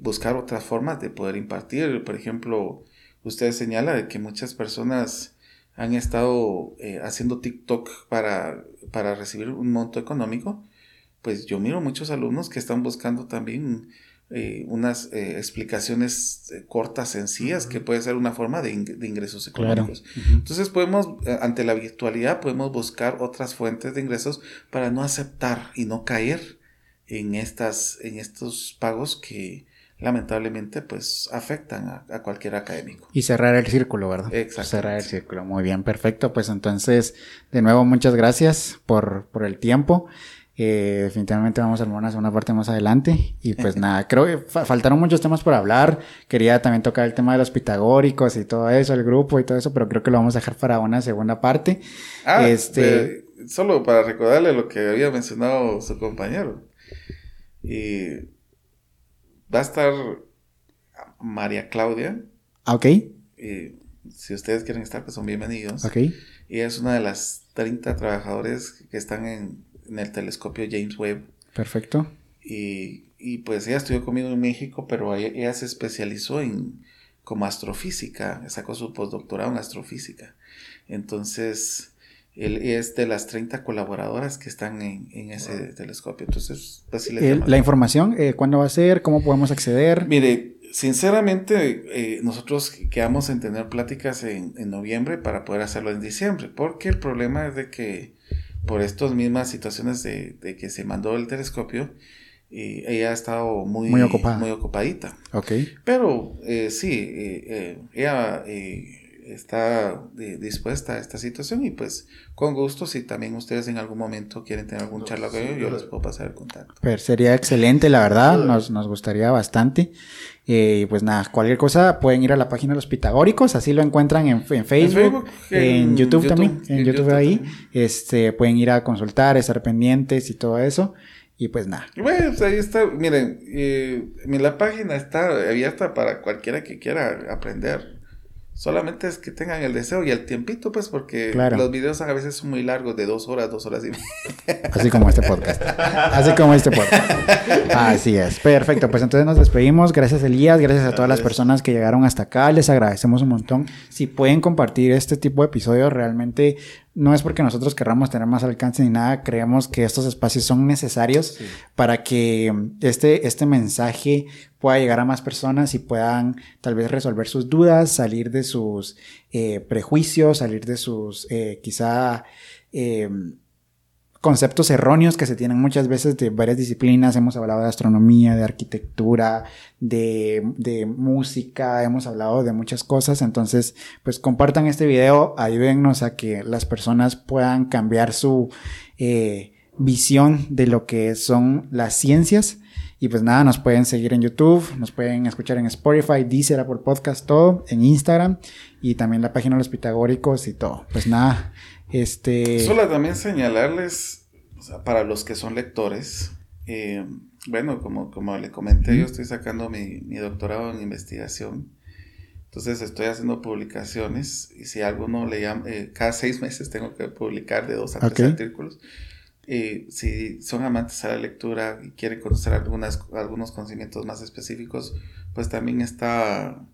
[SPEAKER 3] buscar otras formas de poder impartir. Por ejemplo, usted señala que muchas personas han estado eh, haciendo TikTok para, para recibir un monto económico, pues yo miro muchos alumnos que están buscando también eh, unas eh, explicaciones cortas, sencillas, que puede ser una forma de, ingresos económicos. Entonces podemos, ante la virtualidad, podemos buscar otras fuentes de ingresos para no aceptar y no caer en, estas, en estos pagos que lamentablemente pues afectan a, cualquier académico.
[SPEAKER 1] Y cerrar el círculo, ¿verdad? Exacto. Cerrar el círculo, muy bien, perfecto. Pues entonces, de nuevo, muchas gracias por, por el tiempo. Eh, definitivamente vamos a armar una segunda parte más adelante. Y pues nada, creo que faltaron muchos temas por hablar. Quería también tocar el tema de los pitagóricos y todo eso, el grupo y todo eso, pero creo que lo vamos a dejar para una segunda parte.
[SPEAKER 3] Ah, este... solo para recordarle lo que había mencionado su compañero. Y va a estar María Claudia.
[SPEAKER 1] Ah, ok.
[SPEAKER 3] si ustedes quieren estar, pues son bienvenidos.
[SPEAKER 1] Ok.
[SPEAKER 3] Ella es una de las 30 trabajadores que están en, en el telescopio James Webb.
[SPEAKER 1] Perfecto.
[SPEAKER 3] Y, y, pues ella estudió conmigo en México, pero ella, ella, se especializó en como astrofísica, sacó su postdoctorado en astrofísica. Entonces, él es de las 30 colaboradoras que están en, en ese telescopio. Entonces, pues sí
[SPEAKER 1] le La información, eh, ¿cuándo va a ser? ¿Cómo podemos acceder?
[SPEAKER 3] Mire, sinceramente, eh, nosotros quedamos en tener pláticas en, en, noviembre para poder hacerlo en diciembre, porque el problema es de que por estas mismas situaciones de, de que se mandó el telescopio, eh, ella ha estado muy,
[SPEAKER 1] muy, ocupada.
[SPEAKER 3] muy ocupadita.
[SPEAKER 1] Ok.
[SPEAKER 3] Pero eh, sí, eh, ella está dispuesta a esta situación y pues con gusto si también ustedes en algún momento quieren tener algún charla con ellos, yo les puedo pasar el contacto.
[SPEAKER 1] Pero sería excelente, la verdad, nos, nos gustaría bastante. Y pues nada, cualquier cosa pueden ir a la página de los Pitagóricos, así lo encuentran en, en Facebook, en, YouTube, también, en, YouTube, ahí. Este, pueden ir a consultar, estar pendientes y todo eso. Y pues nada.
[SPEAKER 3] Bueno, pues ahí está, miren, eh, la página está abierta para cualquiera que quiera aprender. Solamente es que tengan el deseo y el tiempito, pues, porque los videos a veces son muy largos, de dos horas, dos horas y media.
[SPEAKER 1] Así como este podcast. Así como este podcast. Así es. Perfecto. Pues entonces nos despedimos. Gracias, Elías. Gracias a todas las personas que llegaron hasta acá. Les agradecemos un montón. Si pueden compartir este tipo de episodios, realmente no es porque nosotros querramos tener más alcance ni nada, creemos que estos espacios son necesarios para que este, este mensaje pueda llegar a más personas y puedan tal vez resolver sus dudas, salir de sus eh, prejuicios, salir de sus eh, quizá eh, conceptos erróneos que se tienen muchas veces de varias disciplinas. Hemos hablado de astronomía, de arquitectura, de, de, música, hemos hablado de muchas cosas. Entonces, pues compartan este video, ayúdennos a que las personas puedan cambiar su eh, visión de lo que son las ciencias. Y pues nada, nos pueden seguir en YouTube, nos pueden escuchar en Spotify, Deezer, por Podcast, todo, en Instagram y también la página de los Pitagóricos y todo. Pues nada, este...
[SPEAKER 3] Solo también señalarles, para los que son lectores, eh, bueno, como, como le comenté, yo estoy sacando mi, mi, doctorado en investigación. Entonces estoy haciendo publicaciones y si alguno le llama, eh, cada seis meses tengo que publicar de dos a tres artículos. Y si son amantes a la lectura y quieren conocer algunas, algunos conocimientos más específicos, pues también está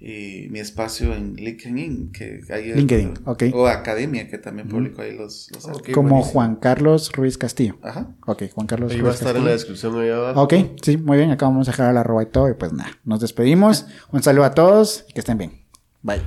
[SPEAKER 3] y mi espacio en LinkedIn, que hay
[SPEAKER 1] LinkedIn, ok.
[SPEAKER 3] O Academia, que también publico ahí los, los
[SPEAKER 1] Como Juan Carlos Ruiz Castillo.
[SPEAKER 3] Ajá.
[SPEAKER 1] Ok, Juan Carlos
[SPEAKER 2] Ruiz Castillo. va a estar en la descripción ahí abajo.
[SPEAKER 1] Ok, sí, muy bien. Acá vamos a dejar la arroba y todo. Y pues nada, nos despedimos. Un saludo a todos y que estén bien. Bye.